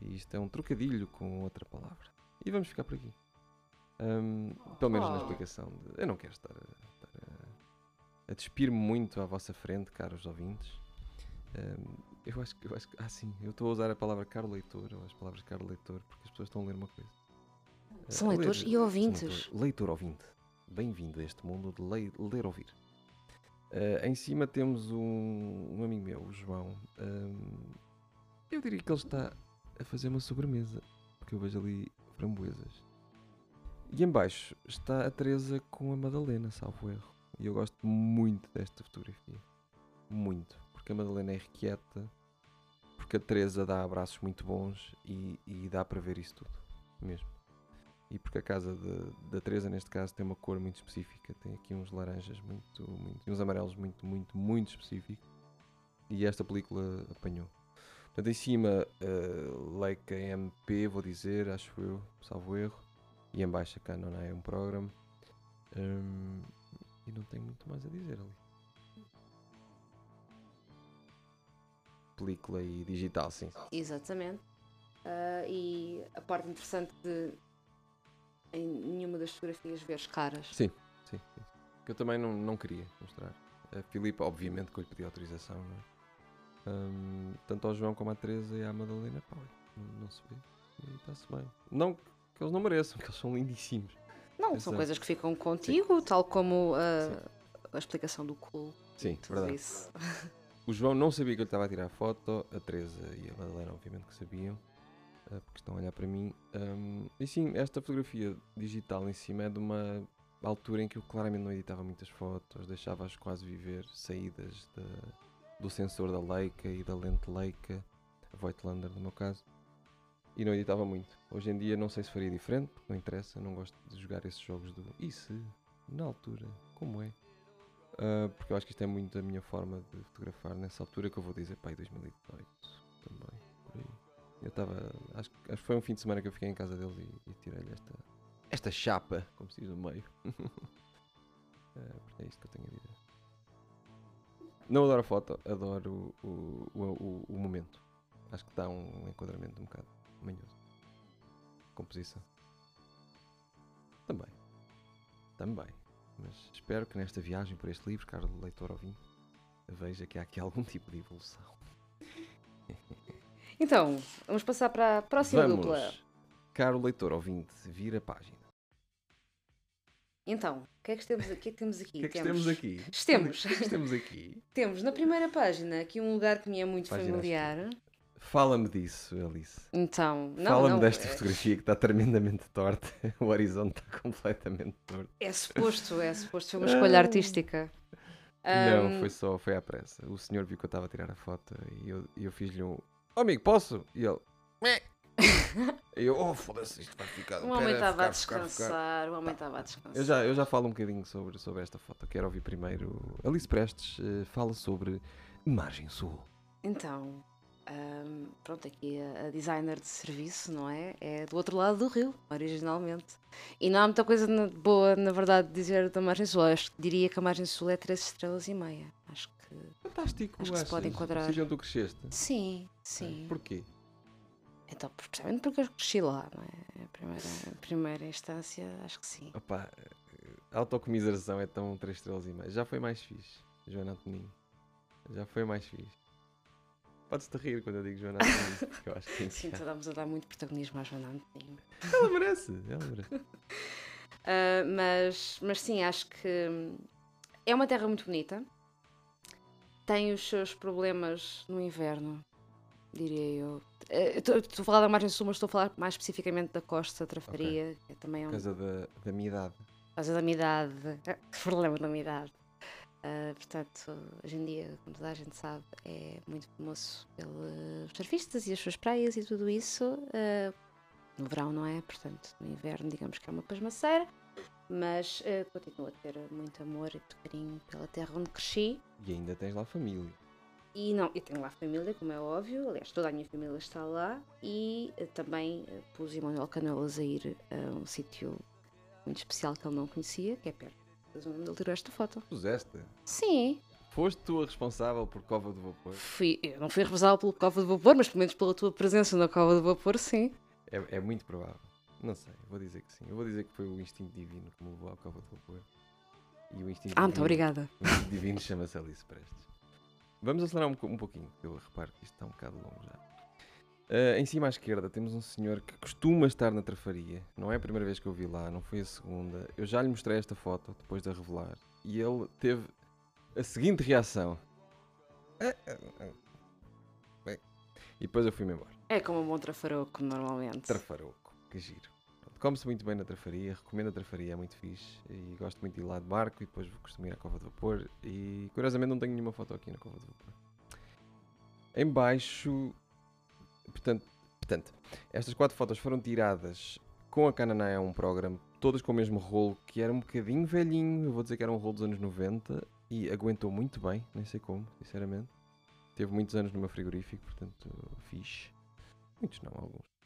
E isto é um trocadilho com outra palavra. E vamos ficar por aqui. Um, pelo menos oh. na explicação. De, eu não quero estar a a despir-me muito à vossa frente, caros ouvintes. Um, eu acho que, eu acho que, ah sim, eu estou a usar a palavra caro leitor, ou as palavras caro leitor, porque as pessoas estão a ler uma coisa. São uh, leitores ler, e ouvintes. Leitor, leitor ouvinte. Bem-vindo a este mundo de ler ouvir. Uh, em cima temos um, um, amigo meu, o João. Eu diria que ele está a fazer uma sobremesa, porque eu vejo ali framboesas. E em baixo está a Teresa com a Madalena, salvo erro. E eu gosto muito desta fotografia. Muito. Porque a Madalena é irrequieta, porque a Teresa dá abraços muito bons e, e dá para ver isso tudo. Mesmo. E porque a casa da Teresa, neste caso, tem uma cor muito específica. Tem aqui uns laranjas muito, muito. uns amarelos muito, muito, muito específicos. E esta película apanhou. Portanto, em cima, uh, Leica MP, vou dizer, acho eu, salvo erro. E em baixo a Canon é um programa. Um, e não tem muito mais a dizer ali. Película e digital, sim. Exatamente. Uh, e a parte interessante de em nenhuma das fotografias ver caras. Sim, sim. sim. Que eu também não, não queria mostrar. A Filipe, obviamente, que eu lhe pedi autorização, não é? Um, tanto ao João como à Teresa e à Madalena, pá, não, não se vê. E está-se bem. Não que eles não mereçam, que eles são lindíssimos. Não, Exato. são coisas que ficam contigo, Sim. tal como uh, a explicação do cool. Sim, verdade. Isso. O João não sabia que eu estava a tirar a foto, a Teresa e a Madalena, obviamente, que sabiam, porque estão a olhar para mim. Um, e sim, esta fotografia digital em cima é de uma altura em que eu claramente não editava muitas fotos, deixava-as quase viver saídas de, do sensor da Leica e da lente Leica, a Voigtlander no meu caso e não editava muito. Hoje em dia não sei se faria diferente, porque não interessa, não gosto de jogar esses jogos do e se, na altura, como é? Uh, porque eu acho que isto é muito a minha forma de fotografar nessa altura que eu vou dizer, pai, 2018 também. Eu estava, acho, acho que foi um fim de semana que eu fiquei em casa deles e, e tirei-lhe esta, esta chapa, como se diz no meio. porque é isto que eu tenho a dizer. Não adoro a foto, adoro o, o, o, o momento. Acho que dá um enquadramento um bocado manhoso. Composição. Também. Também. Mas espero que nesta viagem por este livro, caro leitor ouvinte, veja que há aqui algum tipo de evolução. Então, vamos passar para a próxima vamos, dupla. Caro leitor ouvinte, vira a página. Então, o que é que temos aqui? Temos aqui. O que é que temos, aqui? Estemos. O que é que temos aqui? temos na primeira página aqui um lugar que me é muito página familiar. Fala-me disso, Alice. Então, não, Fala-me desta é- fotografia que está tremendamente torta. o horizonte está completamente torto. É suposto, é suposto, foi uma escolha artística. Não, Ahm, foi só, foi à pressa. O senhor viu que eu estava a tirar a foto e eu, e eu fiz-lhe um. Oh amigo, posso? E ele. "Mé." e eu, oh foda-se, isto vai ficar. O homem estava a ficar, ficar, ficar." descansar, o homem estava a descansar. Eu já, eu já falo um bocadinho sobre, sobre esta foto. Quero ouvir primeiro. Alice Prestes eh, fala sobre Margem Sul. Então, pronto, aqui a, a designer de serviço, não é? É do outro lado do rio, originalmente. E não há muita coisa na- boa, na verdade, de dizer da margem sul. Acho que diria que a margem sul é 3 estrelas e meia. Acho que Fantástico, Acho que se pode enquadrar. Onde tu cresceste. sim, sim. Porquê? Então, precisamente porque eu cresci lá, não é? A primeira, a primeira instância, acho que sim. Opa, eh, a autocomiseração é tão 3 estrelas e meia. Já foi mais fixe, Joana Antoninho. Já foi mais fixe. Podes-te rir quando eu digo Joana Antoninho, porque eu acho que que Sim, estamos a dar muito protagonismo à Joana Antoninho. Ela merece, ela merece. Ah, mas, mas sim, acho que é uma terra muito bonita. Tem os seus problemas no inverno, diria eu. Eh, Estou estou a falar da margem sul, mas estou a falar mais especificamente da costa, Trafaria, que também é Por um causa da, da minha idade. por causa da umidade. Que problema da umidade. Ah, portanto, hoje em dia, como toda a gente sabe, é muito famoso pelos surfistas e as suas praias e tudo isso. Ah, no verão, não é? Portanto, no inverno, digamos que é uma pasmaceira. Mas ah, continuo a ter muito amor e carinho pela terra onde cresci. E ainda tens lá família. E não, eu tenho lá família, como é óbvio. Aliás, toda a minha família está lá. E ah, também ah, pus Emanuel Canelas a ir a um sítio muito especial que ele não conhecia, que é perto da zona onde ele tirou esta foto. Puseste. Sim, Foste tu a responsável por Cova do Vapor. fui, eu não fui responsável pelo Cova de Vapor, mas pelo menos pela tua presença na Cova de Vapor, sim. É, é muito provável. Não sei, vou dizer que sim. Eu vou dizer que foi o instinto divino que me levou à Cova do Vapor. E o instinto Ah, muito divino- obrigada. O instinto divino chama-se Alice Prestes. Vamos acelerar um, um pouquinho, que eu reparo que isto está um bocado longo já. Ah, em cima à esquerda temos um senhor que costuma estar na trafaria. Não é a primeira vez que eu vi lá, não foi a segunda. Eu já lhe mostrei esta foto depois de a revelar. E ele teve a seguinte reação. "Ah, ah, bem." E depois eu fui-me embora. É como um bom trafaroco, normalmente. Trafaroco, que giro. Come-se muito bem na trafaria, recomendo a trafaria, é muito fixe. E gosto muito de ir lá de barco e depois costumo ir à Cova de Vapor. E curiosamente não tenho nenhuma foto aqui na Cova de Vapor. Em baixo, portanto, portanto, estas quatro fotos foram tiradas com a Canon A1 Program, todas com o mesmo rolo, que era um bocadinho velhinho, eu vou dizer que era um rolo dos anos 90 e aguentou muito bem, nem sei como, sinceramente. Teve muitos anos no meu frigorífico, portanto, fixe. Muitos não, alguns.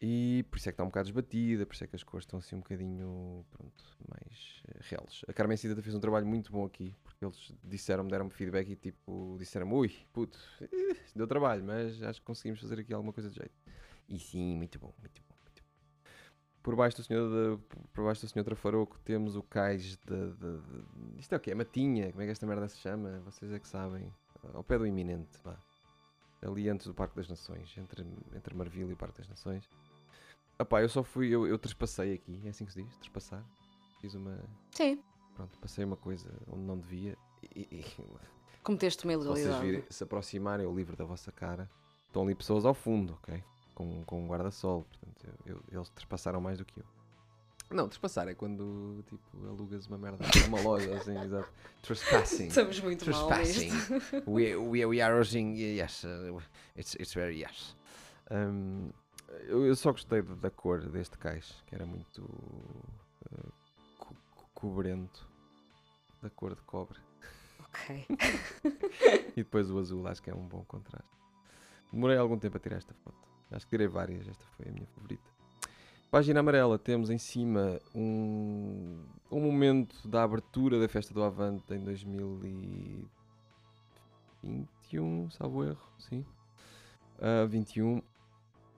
E por isso é que está um bocado desbatida, por isso é que as cores estão assim um bocadinho, pronto, mais eh, reales. A Carmen Cida fez um trabalho muito bom aqui, porque eles disseram-me, deram-me feedback e tipo, disseram-me, ui, puto, deu trabalho, mas acho que conseguimos fazer aqui alguma coisa de jeito. E sim, muito bom, muito bom, muito bom. Por baixo do senhor, da- por baixo do senhor Trafaroco temos o cais de, de- de- Isto é o quê? É matinha? Como é que esta merda se chama? Vocês é que sabem. Ao pé do iminente, vá. Ali antes do Parque das Nações, entre, entre Marvila e o Parque das Nações. Ah pá, eu só fui, eu, eu trespassei aqui, é assim que se diz? Trespassar. Fiz uma. Sim, Pronto, passei uma coisa onde não devia. E, e- cometeste uma se vocês ilegalidade. virem, se aproximarem o livro da vossa cara, estão ali pessoas ao fundo, ok? Com, com um guarda-sol. Portanto, eu- eu- eles trespassaram mais do que eu. Não, trespassar é quando tipo alugas uma merda uma loja, assim, exato. Trespassing. Estamos muito mal Trespassing. nisto. we, we, we are using yes uh, it's, it's very yes Um, eu, eu só gostei da- cor deste cais que era muito uh, co- cobrento da cor de cobre Ok. e depois o azul acho que é um bom contraste demorei algum tempo a tirar esta foto acho que tirei várias esta foi a minha favorita página amarela temos em cima um, um momento da abertura da festa do Avante em 2021 salvo erro sim. Ah, 21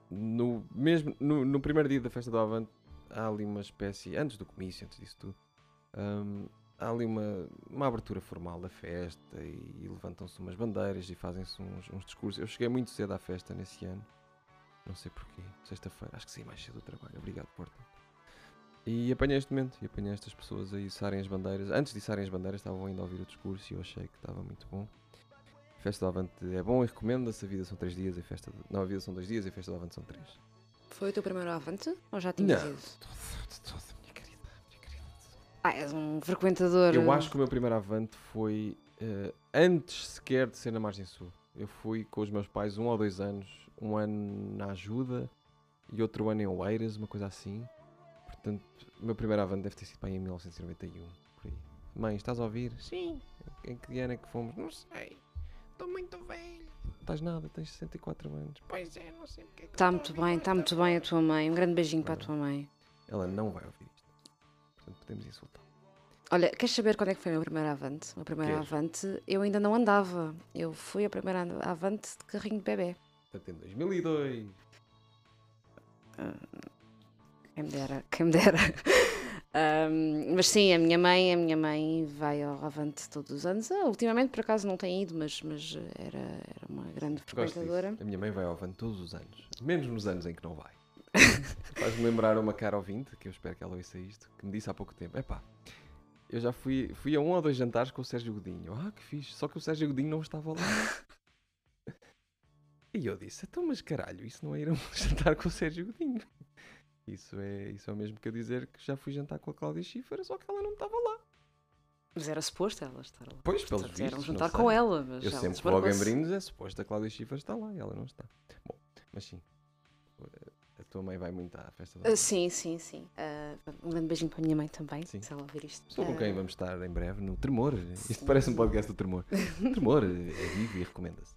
no mesmo no, no primeiro dia da festa do Avante há ali uma espécie antes do comício antes disso tudo hum, há ali uma, uma abertura formal da festa e, levantam-se umas bandeiras e fazem-se uns, uns discursos. Eu cheguei muito cedo à festa nesse ano, não sei porquê, sexta-feira, acho que saí mais cedo do trabalho, obrigado Porta. E apanhei este momento, e apanhei estas pessoas a içarem as bandeiras. Antes de içarem as bandeiras estavam ainda a ouvir o discurso e eu achei que estava muito bom. Festa do Avante é bom e recomenda-se. A vida são três dias e festa. do- Não, a vida são dois dias e a festa do Avante são três. Foi o teu primeiro avante? Ou já tinhas Não. ido? Toda, toda, minha querida, minha querida. Ah, és um frequentador. Eu acho que o meu primeiro Avante foi eh, antes sequer de ser na Margem Sul. Eu fui com os meus pais um ou dois anos, um ano na Ajuda e outro ano em Oeiras, uma coisa assim. Portanto, o meu primeiro Avante deve ter sido para aí em 1991, por aí. Mãe, estás a ouvir? Sim. Em que ano é que fomos? Não sei. Estou muito velho. Estás nada, tens 64 anos. Pois é, não sei porque é que Está muito bem, está muito bem a tua mãe. Um grande beijinho para a Não. tua mãe. Ela não vai ouvir isto. Portanto, podemos insultar. Olha, queres saber quando é que foi o meu primeiro avante? O meu primeiro avante, eu ainda não andava. Eu fui a primeira avante de carrinho de bebê. Portanto, em 2002. Quem me dera, quem me dera. Ahm, mas sim, a minha mãe, a minha mãe vai ao avante todos os anos. Ah, ultimamente, por acaso, não tem ido, mas, mas era, era uma grande frequentadora. A minha mãe vai ao Avante todos os anos. Menos nos anos em que não vai. Faz-me lembrar uma cara ouvinte, que eu espero que ela ouça isto, que me disse há pouco tempo. Epá, eu já fui, fui a um ou dois jantares com o Sérgio Godinho. Ah, que fixe. Só que o Sérgio Godinho não estava lá. e eu disse, então mas caralho, isso não é ir a um jantar com o Sérgio Godinho. Isso é, isso é o mesmo que eu dizer que já fui jantar com a Cláudia Schiffer, só que ela não estava lá. Mas era suposto ela estar lá. Pois, pelos Portanto, era um vistos, jantar com ela. Mas Eu sempre vou desmarcou-se. Gambrinhos é suposto a Cláudia Schiffer está lá e ela não está. Bom, mas sim. A tua mãe vai muito à festa da Ah, sim, sim, sim. Ah, um grande beijinho para a minha mãe também, Sim. se ela ouvir isto. Estou com Ah, quem vamos estar em breve no Tremor. Isto parece um podcast do Tremor. Tremor é vivo e recomenda-se.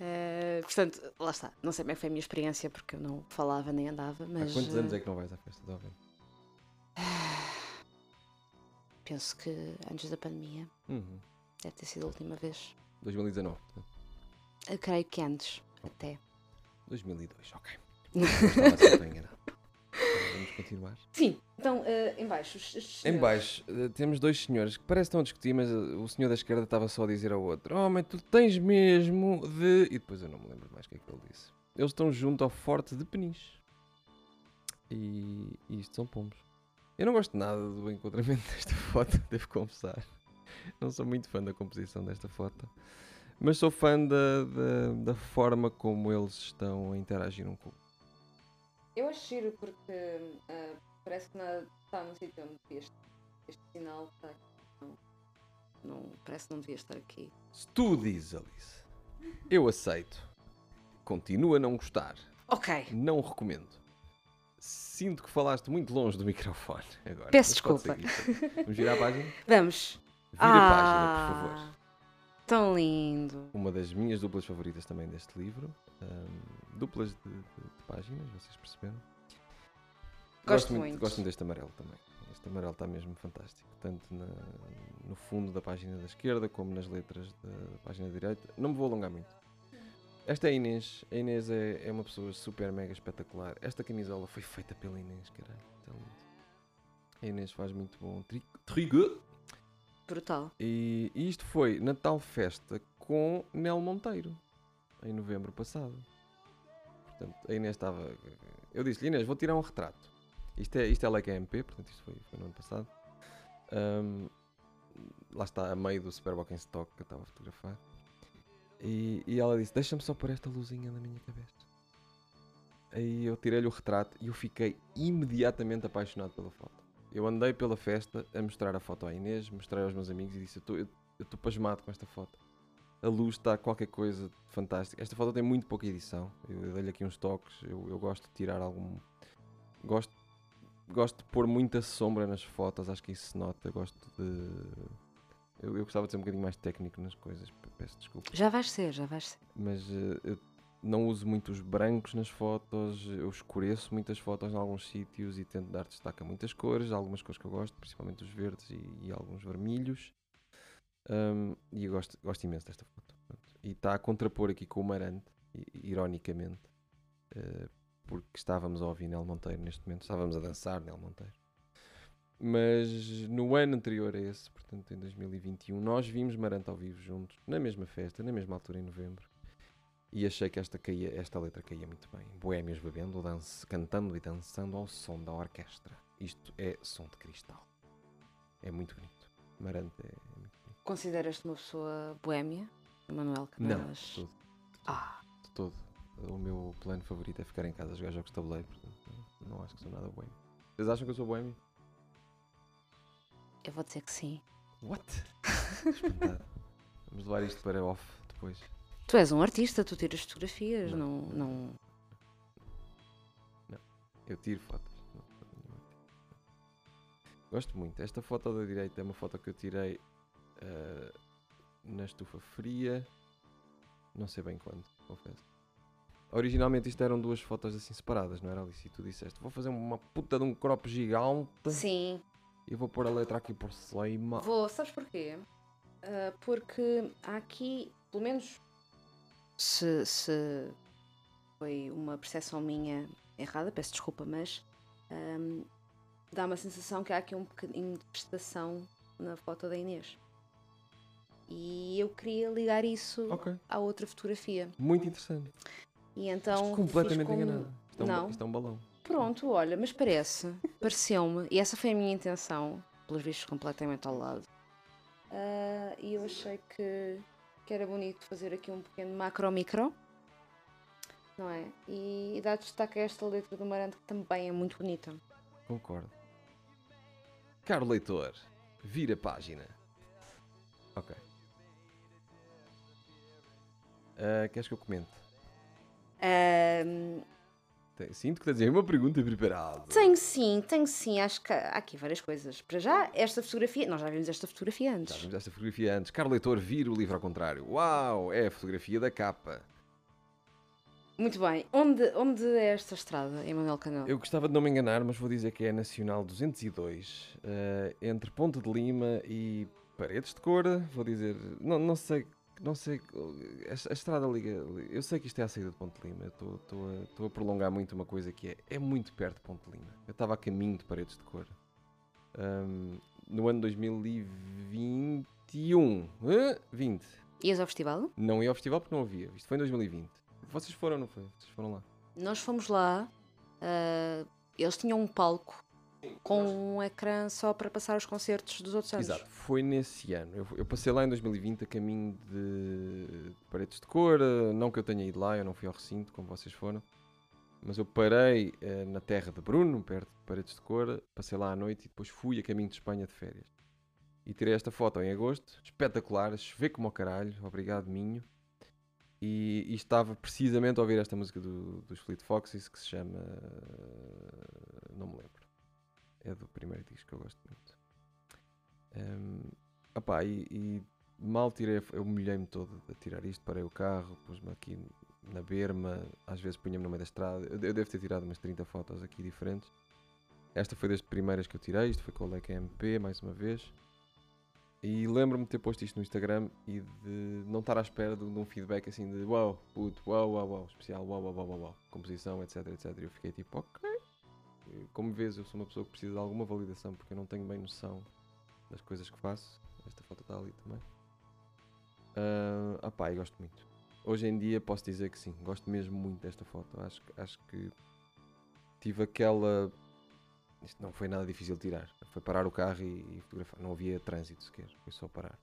Ah, portanto, lá está. Não sei como é que foi a minha experiência, porque eu não falava nem andava, mas. Há quantos anos é que não vais à festa do Avante? Penso que antes da pandemia Uhum. deve ter sido a última vez. 2019, portanto. Eu creio que antes, até. 2002, ok. Eu estava sempre enganado. Vamos continuar. Sim, então, uh, em baixo. Em baixo eh, temos dois senhores que parecem que estão a discutir, mas eh, o senhor da esquerda estava só a dizer ao outro: Homem, tu tens mesmo de. E depois eu não me lembro mais o que é que ele disse. Eles estão junto ao Forte de Peniche. E, e isto são pombos. Eu não gosto nada do enquadramento desta foto, devo confessar. Não sou muito fã da composição desta foto. Mas sou fã da, da, da forma como eles estão a interagir um com o outro. Eu acho giro porque ah, parece que está no sítio onde devia estar. Este sinal está aqui. Não, não, parece que não devia estar aqui. Se tu dizes, Alice, eu aceito. Continua a não gostar. Ok. Não recomendo. Sinto que falaste muito longe do microfone agora. Peço desculpa. seguir. Vamos virar a página? Vamos. Vira a página, por favor. Ah, Tão lindo. Uma das minhas duplas favoritas também deste livro. Ahm, duplas de, de- de páginas, vocês perceberam? Gosto muito. Gosto muito deste amarelo também. Este amarelo está mesmo fantástico. Tanto na- no fundo da página da esquerda como nas letras da, da página direita. Não me vou alongar muito. Esta é a Inês. A Inês é, é uma pessoa super mega espetacular. Esta camisola foi feita pela Inês, caralho. Está lindo. A Inês faz muito bom tri- trigo. Brutal. E, e isto foi Natal Festa com Nel Monteiro, em novembro passado. Portanto, a Inês estava. Eu disse-lhe, Inês, vou tirar um retrato. Isto é, isto é Leica MP, portanto, isto foi, foi no ano passado. Ahm, lá está, a meio do Superbock em stock que eu estava a fotografar. E, e ela disse: Deixa-me só pôr esta luzinha na minha cabeça. Aí eu tirei-lhe o retrato e eu fiquei imediatamente apaixonado pela foto. Eu andei pela festa a mostrar a foto à Inês, mostrei aos meus amigos e disse: Eu estou pasmado com esta foto. A luz está qualquer coisa de fantástico. Esta foto tem muito pouca edição. Eu, eu dei-lhe aqui uns toques. Eu, eu gosto de tirar algum. Gosto, gosto de pôr muita sombra nas fotos. Acho que isso se nota. Gosto de. Eu, eu gostava de ser um bocadinho mais técnico nas coisas. pe- Peço desculpa Já vais ser, já vais ser. mas eh, eu não uso muito os brancos nas fotos, eu escureço muitas fotos em alguns sítios e tento dar destaque a muitas cores, algumas cores que eu gosto, principalmente os verdes e, e alguns vermelhos. Ahm, e eu gosto, gosto imenso desta foto. E está a contrapor aqui com o Marante, ironicamente, eh, porque estávamos a ouvir Nel Monteiro neste momento, estávamos a dançar Nel Monteiro. Mas no ano anterior a esse, portanto em 2021, nós vimos Marante ao vivo juntos, na mesma festa, na mesma altura em novembro. E achei que esta, caía, esta letra caía muito bem. Boémios bebendo, dance, cantando e dançando ao som da orquestra. Isto é som de cristal. É muito bonito. Marante é, é muito. Consideras-te uma pessoa boémia? Emanuel Não, de todo. Ah, De todo. O meu plano favorito é ficar em casa a jogar jogos de tabuleiro. Não acho que sou nada boêmio. Vocês acham que eu sou boêmio? eu vou dizer que sim. What? Vamos levar isto para off depois. Tu és um artista, tu tiras fotografias, Não. não. não... Eu tiro fotos. Não, não, não. Gosto muito. Esta foto da direita é uma foto que eu tirei eh, na estufa fria. Não sei bem quando, confesso. Originalmente isto eram duas fotos assim separadas, não era Alice? E tu disseste, vou fazer uma puta de um crop gigante Sim, e vou pôr a letra aqui por cima. Vou, sabes porquê? Ah, porque há aqui, pelo menos se, se foi uma percepção minha errada, peço desculpa, mas ahm, dá uma sensação que há aqui um bocadinho de prestação na foto da Inês. E eu queria ligar isso Ok, à outra fotografia. muito interessante. E então. Estou completamente como- enganado. Isto é, um, Não. isto é um balão. Pronto, olha, mas parece, pareceu-me, e essa foi a minha intenção, pelos vistos completamente ao lado. Ah, e eu achei que, que era bonito fazer aqui um pequeno macro-micro, não é? E, e dar destaque a esta letra do Marante que também é muito bonita. Concordo. Caro leitor, vira a página. Ok. Ah, queres que eu comente? Tem- Sinto que tens uma pergunta preparada. tenho sim, tenho sim, acho que há aqui várias coisas. Para já, esta fotografia, nós já vimos esta fotografia Já antes. vimos esta fotografia antes. Caro leitor, vira o livro ao contrário. Uau, é a fotografia da capa. Muito bem, onde, onde é esta estrada, Emanuel Canal? Eu gostava de não me enganar, mas vou dizer que é a Nacional 202, eh, entre Ponte de Lima e Paredes de Cora. Vou dizer, não, não sei, não sei, a, a estrada liga. Eu sei que isto é a saída de Ponte Lima. eu Estou a, a prolongar muito uma coisa que é, é muito perto de Ponte Lima. Eu estava a caminho de Paredes de Cora. Ahm, no ano 2021, eh, 20. Ias ao festival? Não ia ao festival porque não havia. Isto foi em 2020. Vocês foram, não foi? Vocês foram lá. Nós fomos lá, ah, eles tinham um palco com um ecrã só para passar os concertos dos outros anos. Exato, foi nesse ano. Eu, eu passei lá em 2020 a caminho de Paredes de Cor. eh, Não que eu tenha ido lá, eu não fui ao recinto como vocês foram. Mas eu parei eh, na terra de Bruno, perto de Paredes de Cor. Passei lá à noite e depois fui a caminho de Espanha de férias. E tirei esta foto em agosto, espetacular, chover como ao caralho, obrigado Minho. E, e estava precisamente a ouvir esta música do, dos Fleet Foxes que se chama. Não me lembro. É do primeiro disco que eu gosto muito. Um, opá, e, e mal tirei, eu molhei-me todo a tirar isto, parei o carro, pus-me aqui na berma, às vezes punha-me no meio da estrada. Eu, eu devo ter tirado umas 30 fotos aqui diferentes. Esta foi das primeiras que eu tirei, isto foi com o Leica MP, mais uma vez. E lembro-me de ter posto isto no Instagram e de não estar à espera de, de um feedback assim de uau, puto, uau, uau, uau, especial, uau, uau, uau, uau, composição, etc, etc. E eu fiquei tipo, ok. E Como vês, eu sou uma pessoa que precisa de alguma validação porque eu não tenho bem noção das coisas que faço. Esta foto está ali também. Ah pá, e gosto muito. Hoje em dia posso dizer que sim, gosto mesmo muito desta foto. Acho, que- acho que tive aquela. Isto não foi nada difícil de tirar. Foi parar o carro e, e fotografar. Não havia trânsito sequer, foi só parar.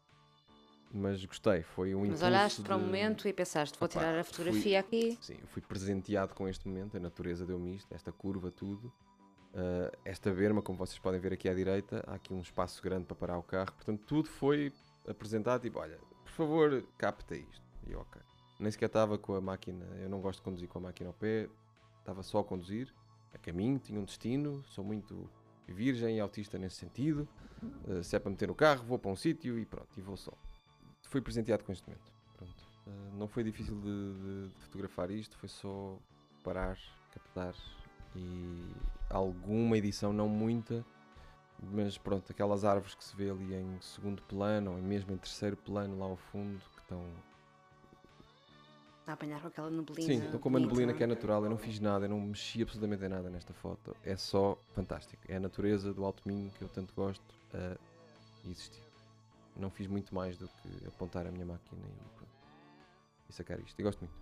Mas gostei, foi um Mas olhaste para o de- momento e pensaste, vou Opá, tirar a fui- fotografia aqui. Sim, eu fui presenteado com este momento, a natureza deu-me isto, esta curva, tudo. Ah, esta berma, como vocês podem ver aqui à direita, há aqui um espaço grande para parar o carro, portanto tudo foi apresentado, tipo, olha, por favor, capta isto. E ok. Nem sequer estava com a máquina, eu não gosto de conduzir com a máquina ao pé, estava só a conduzir, a caminho, tinha um destino, sou muito virgem e autista nesse sentido. Ah, se é para meter no carro, vou para um sítio e pronto, e vou só. Fui presenteado com este momento. Pronto. Uh, não foi difícil de, de- de fotografar isto, foi só parar, captar e alguma edição, não muita, mas pronto, aquelas árvores que se vê ali em segundo plano ou mesmo em terceiro plano lá ao fundo que estão. A apanhar com aquela neblina. Sim, estão com uma neblina que é natural, eu não fiz nada, eu não mexi absolutamente em nada nesta foto, é só fantástico. É a natureza do Alto Minho que eu tanto gosto a existir. Não fiz muito mais do que apontar a minha máquina e, e sacar isto. E gosto muito.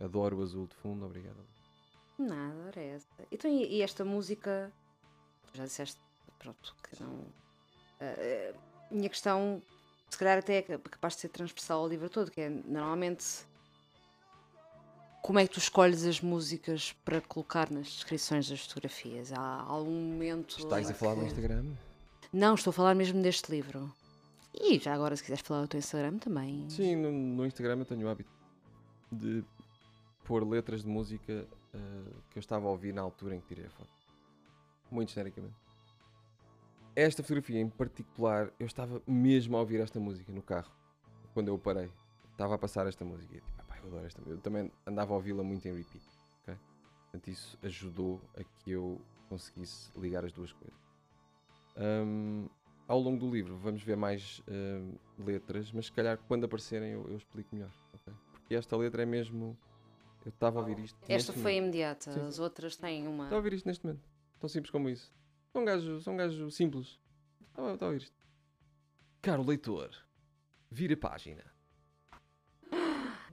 Adoro o azul de fundo, obrigado. Nada, era essa. Então, e, e esta música? Já disseste, pronto, que não. Ah, minha questão se calhar até é capaz de ser transversal ao livro todo, que é normalmente como é que tu escolhes as músicas para colocar nas descrições das fotografias? Há algum momento. Estás a falar que- no Instagram? Não, estou a falar mesmo deste livro. E já agora, se quiseres falar do teu Instagram também. Sim, no, no Instagram eu tenho o hábito de pôr letras de música eh, que eu estava a ouvir na altura em que tirei a foto. Muito genericamente. Esta fotografia em particular, eu estava mesmo a ouvir esta música no carro. Quando eu parei. Estava a passar esta música. E tipo, "Epá, eu adoro esta música. Eu também andava a ouvi-la muito em repeat. ok? Portanto, isso ajudou a que eu conseguisse ligar as duas coisas. Hum, ao longo do livro vamos ver mais letras, mas se calhar quando aparecerem eu, eu explico melhor. Porque esta letra é mesmo. Eu estava a ouvir isto. Esta foi momento. imediata, Sim, as outras têm uma. Estava a ouvir isto neste momento. Tão simples como isso. Sou um gajo, sou um gajo simples. Estava, a ouvir isto. Caro leitor, vira a página.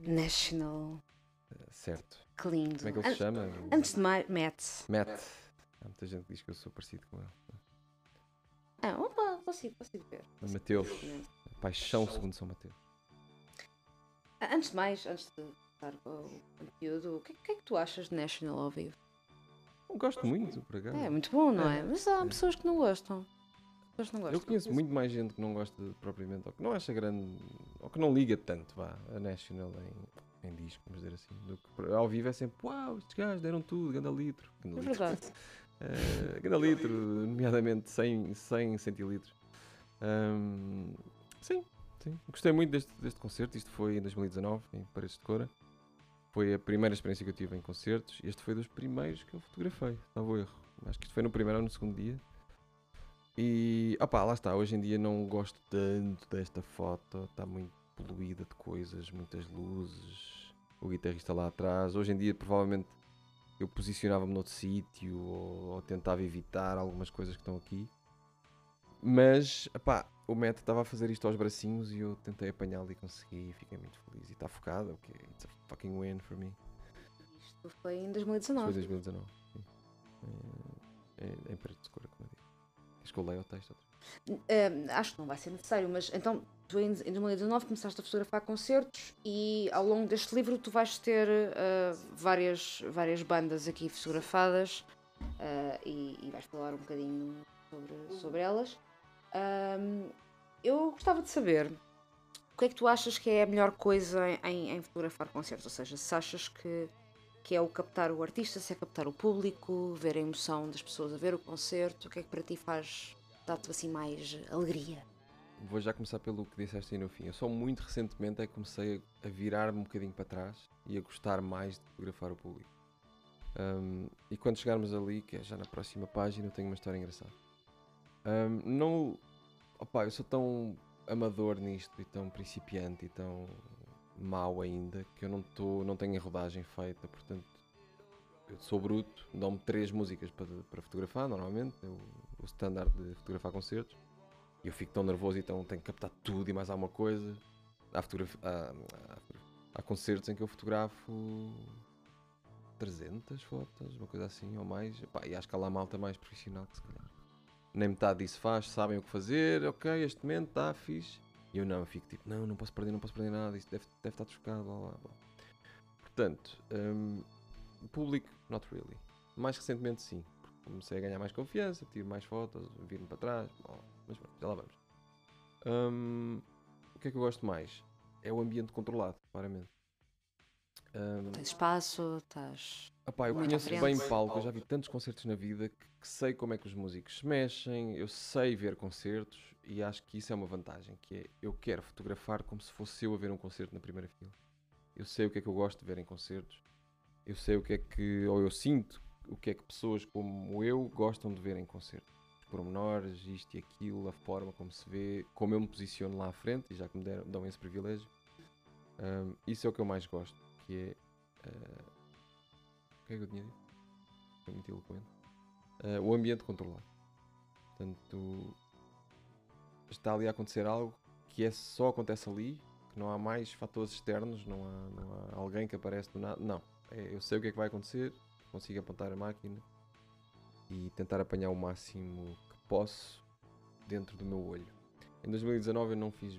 National. Eh, certo. Que lindo. Como é que ele se chama? Antes de mais, Matt. Matt. Há muita gente que diz que eu sou parecido com ele. Ah, opa, consigo, consigo ver. Mateus. Paixão segundo São Mateus. Ah, Antes de mais, antes de o conteúdo, o que, o que é que tu achas de National ao vivo? Eu gosto muito, por acaso. É muito bom, não é? É, Mas há é. pessoas que não gostam. Pessoas não gostam. Eu conheço muito mais gente que não gosta de- propriamente, ou que não acha grande, ou que não liga tanto, vá, a National em, em disco, vamos dizer assim, do que ao vivo é sempre, uau, estes gajos deram tudo, ganda litro. Ganda É litro. verdade. Eh, ganda litro, nomeadamente 100, 100 centilitros. Ahm, sim, sim. Gostei muito deste, deste concerto. Isto foi em 2019, em Paredes de Cora. Foi a primeira experiência que eu tive em concertos. Este foi dos primeiros que eu fotografei, salvo erro. Acho que isto foi no primeiro ou no segundo dia. E, opá, lá está. Hoje em dia não gosto tanto desta foto. Está muito poluída de coisas, muitas luzes. O guitarrista lá atrás. Hoje em dia, provavelmente, eu posicionava-me noutro sítio ou, ou tentava evitar algumas coisas que estão aqui. Mas, epá, o Matt estava a fazer isto aos bracinhos e eu tentei apanhá-lo e consegui e fiquei muito feliz. E está focado, ok, it's a fucking win for me. Isto foi em Isto foi 2019. 2019. sim. É, é, em preto de cor, como eu digo. Queres que eu leia o texto? vez? Ah, acho que não vai ser necessário, mas então tu em, em 2019 começaste a fotografar concertos e ao longo deste livro tu vais ter ah, várias, várias bandas aqui fotografadas ah, e, e vais falar um bocadinho sobre, sobre elas. Ahm, eu gostava de saber o que é que tu achas que é a melhor coisa em, em fotografar concertos, ou seja, se achas que, que é o captar o artista, se é captar o público, ver a emoção das pessoas a ver o concerto, o que é que para ti faz dá-te assim mais alegria? Vou já começar pelo que disseste aí no fim. Eu só muito recentemente é que comecei a virar-me um bocadinho para trás e a gostar mais de fotografar o público. Um, e quando chegarmos ali, que é já na próxima página, eu tenho uma história engraçada. Um, não. Opá, eu sou tão amador nisto e tão principiante e tão mau ainda que eu não, tô, não tenho a rodagem feita, portanto eu sou bruto, dão-me três músicas para, fotografar normalmente, é o, standard de fotografar concertos. E eu fico tão nervoso e tão, tenho que captar tudo e mais alguma coisa. Há, fotograf- há, há- há concertos em que eu fotografo 300 fotos, uma coisa assim, ou mais. Epá, e acho que há lá malta mais profissional que se calhar. Nem metade disso faz, sabem o que fazer, ok, este momento está fixe. E eu não, eu fico tipo, não, não posso perder, não posso perder nada, isto deve, deve estar trocado, blá blá blá. Portanto, o público, not really. Mais recentemente sim, comecei a ganhar mais confiança, tiro mais fotos, vir-me para trás, blá, blá. mas pronto, já lá vamos. Hum, o que é que eu gosto mais? É o ambiente controlado, claramente. Hum, Tens espaço, estás. Eu conheço bem palco, eu já vi tantos concertos na vida que, que sei como é que os músicos se mexem, eu sei ver concertos e acho que isso é uma vantagem, que é eu quero fotografar como se fosse eu a ver um concerto na primeira fila. Eu sei o que é que eu gosto de ver em concertos, eu sei o que é que, ou eu sinto o que é que pessoas como eu gostam de ver em concertos. Os pormenores, isto e aquilo, a forma como se vê, como eu me posiciono lá à frente, e já que me deram, dão esse privilégio. Hum, isso é o que eu mais gosto, que é... ah, o que é que eu tinha dito? Foi muito eloquente. Ah, o ambiente controlado. Portanto, está ali a acontecer algo que é, só acontece ali, que não há mais fatores externos, não há, não há alguém que aparece do nada. Não. É, eu sei o que é que vai acontecer, consigo apontar a máquina e tentar apanhar o máximo que posso dentro do meu olho. Em 2019 eu não fiz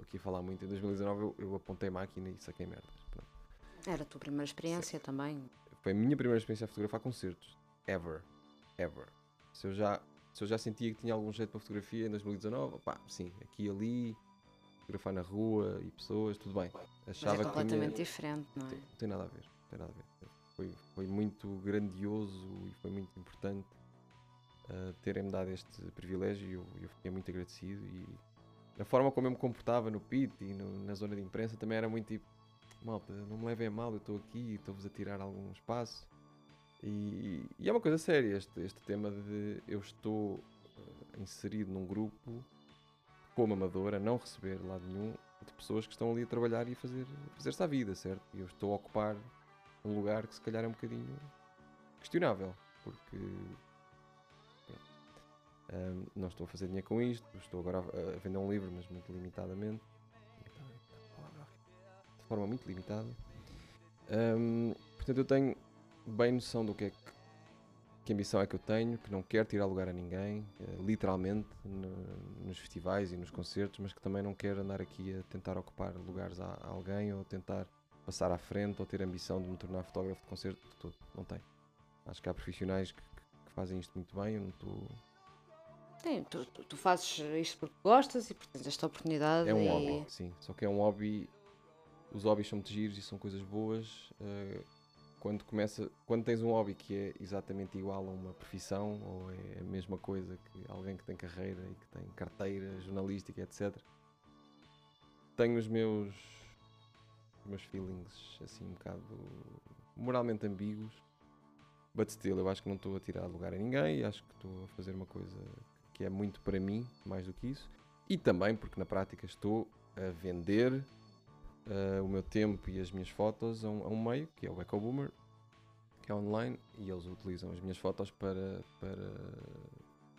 estou aqui a falar muito, em 2019 eu, eu apontei máquina e saquei merdas. Era a tua primeira experiência também. Foi a minha primeira experiência a fotografar concertos. Ever. Ever. Se eu já, se eu já sentia que tinha algum jeito para fotografia em 2019, pá, sim, aqui e ali, fotografar na rua e pessoas, tudo bem. Mas Achava é que tinha- completamente diferente, não é? Tem- Não tem nada a ver, não tem nada a ver. Foi, foi muito grandioso e foi muito importante uh, terem-me dado este privilégio e eu, eu fiquei muito agradecido e a forma como eu me comportava no pit e no- na zona de imprensa também era muito tipo, malta, não me levem a mal, eu estou aqui, estou-vos a tirar algum espaço e, e é uma coisa séria este, este tema de eu estou uh, inserido num grupo como amador, a não receber lado nenhum de pessoas que estão ali a trabalhar e a fazer, fazer-se à vida, certo? E eu estou a ocupar um lugar que se calhar é um bocadinho questionável, porque pronto, ahm, não estou a fazer dinheiro com isto, estou agora a, a vender um livro, mas muito limitadamente, forma muito limitada. Ahm, portanto, eu tenho bem noção do que é que, que ambição é que eu tenho, que não quero tirar lugar a ninguém, eh, literalmente, no- nos festivais e nos concertos, mas que também não quero andar aqui a tentar ocupar lugares a, a alguém ou tentar passar à frente ou ter ambição de me tornar fotógrafo de concerto de todo. Não tenho. Acho que há profissionais que, que- fazem isto muito bem, eu não estou. Tu, tu- tu fazes isto porque gostas e porque tens esta oportunidade. É um e... hobby, sim. Só que é um hobby. Os hobbies são muito giros e são coisas boas. eh, quando, começa, quando tens um hobby que é exatamente igual a uma profissão ou é a mesma coisa que alguém que tem carreira e que tem carteira jornalística, etc. Tenho os meus, os meus feelings assim um bocado moralmente ambíguos. But still, eu acho que não estou a tirar lugar a ninguém acho que estou a fazer uma coisa que é muito para mim, mais do que isso. E também porque na prática estou a vender eh, o meu tempo e as minhas fotos a um, a um meio, que é o EcoBoomer, que é online, e eles utilizam as minhas fotos para, para,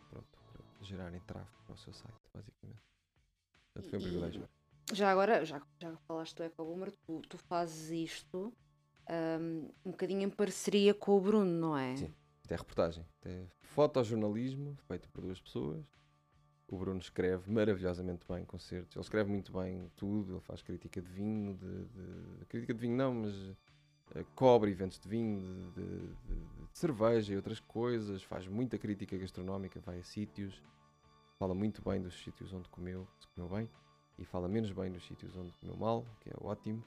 pronto, para gerarem tráfego para o seu site, basicamente. Portanto, foi um privilégio. Já agora, já, já falaste do EcoBoomer, tu, tu fazes isto um, um bocadinho em parceria com o Bruno, não é? Sim. Isto é reportagem, isto é fotojornalismo feito por duas pessoas. O Bruno escreve maravilhosamente bem concertos, ele escreve muito bem tudo, ele faz crítica de vinho, de, de- crítica de vinho não, mas eh, cobre eventos de vinho, de, de- de- cerveja e outras coisas, faz muita crítica gastronómica, vai a sítios, fala muito bem dos sítios onde comeu, se comeu bem, e fala menos bem dos sítios onde comeu mal, que é ótimo.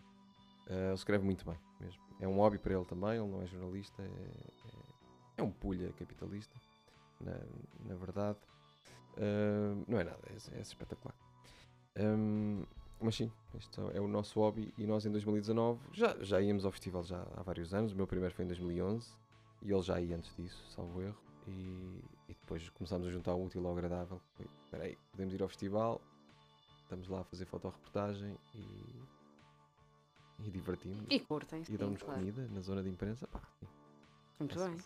Eh, ele escreve muito bem mesmo. É um hobby para ele também, ele não é jornalista, é, é- é um pulha capitalista, na, na verdade. Não é nada, é, é espetacular. Ahm, mas sim, este é o nosso hobby e nós em 2019 já, já íamos ao festival já há vários anos. O meu primeiro foi em 2011 e ele já ia antes disso, salvo erro. E, e depois começámos a juntar o útil ao agradável. Foi, Espera aí, podemos ir ao festival, estamos lá a fazer fotoreportagem e, e divertimos. E curtem, E dão-nos claro. comida na zona de imprensa. Pá, sim. Muito É bem.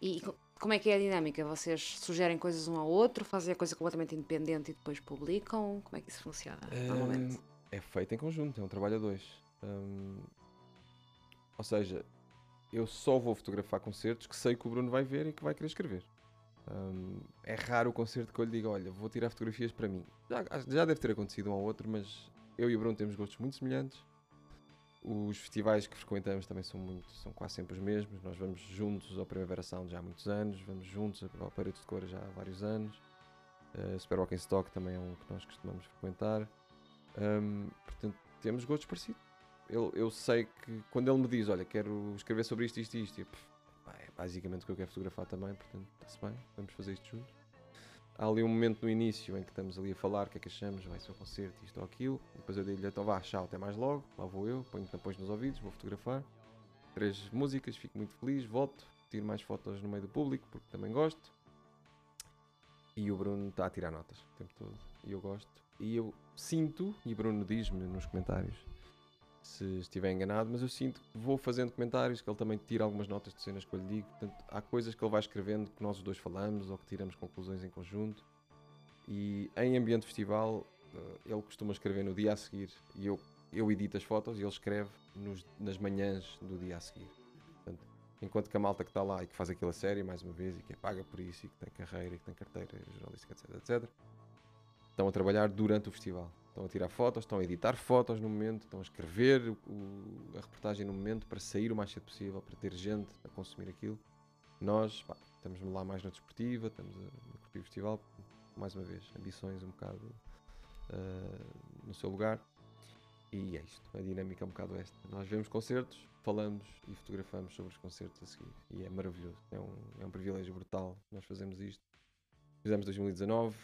E co- como é que é a dinâmica? Vocês sugerem coisas um ao outro, fazem a coisa completamente independente e depois publicam? Como é que isso funciona normalmente? Hum, é feito em conjunto, é um trabalho a dois. Hum, ou seja, eu só vou fotografar concertos que sei que o Bruno vai ver e que vai querer escrever. Hum, é raro o concerto que eu lhe diga, olha, vou tirar fotografias para mim. Já, já deve ter acontecido um ao outro, mas eu e o Bruno temos gostos muito semelhantes. Os festivais que frequentamos também são, muito, são quase sempre os mesmos. Nós vamos juntos ao Primavera Sound já há muitos anos, vamos juntos ao Paredes de Cor já há vários anos. Uh, Super and Stock também é um que nós costumamos frequentar. Um, portanto, temos gostos parecidos. Eu, eu sei que quando ele me diz, olha, quero escrever sobre isto, isto e isto, pff, é basicamente o que eu quero fotografar também, portanto, está-se bem, vamos fazer isto juntos. Há ali um momento no início em que estamos ali a falar o que é que achamos, vai ser o concerto, isto ou aquilo. Depois eu digo-lhe, então vá, tchau, até mais logo. Lá vou eu, ponho tampões nos ouvidos, vou fotografar. Três músicas, fico muito feliz, volto, tiro mais fotos no meio do público, porque também gosto. E o Bruno está a tirar notas o tempo todo. E eu gosto. E eu sinto, e Bruno diz-me nos comentários se estiver enganado, mas eu sinto que vou fazendo comentários, que ele também tira algumas notas de cenas que eu lhe digo. Portanto, há coisas que ele vai escrevendo que nós os dois falamos ou que tiramos conclusões em conjunto. E em ambiente festival, eh, ele costuma escrever no dia a seguir e eu, eu edito as fotos e ele escreve nos- nas manhãs do dia a seguir. Portanto, enquanto que a malta que está lá e que faz aquilo a sério, mais uma vez, e que é paga por isso, e que tem carreira, e que tem carteira jornalística, etc, etc. estão a trabalhar durante o festival. Estão a tirar fotos, estão a editar fotos no momento, estão a escrever o- a reportagem no momento para sair o mais cedo possível, para ter gente a consumir aquilo. Nós pá, estamos lá mais na desportiva, estamos a, curtir o festival, mais uma vez, ambições um bocado ah, no seu lugar. E é isto, a dinâmica é um bocado esta. Nós vemos concertos, falamos e fotografamos sobre os concertos a seguir. E é maravilhoso, é um, é um privilégio brutal nós fazemos isto. Fizemos 2019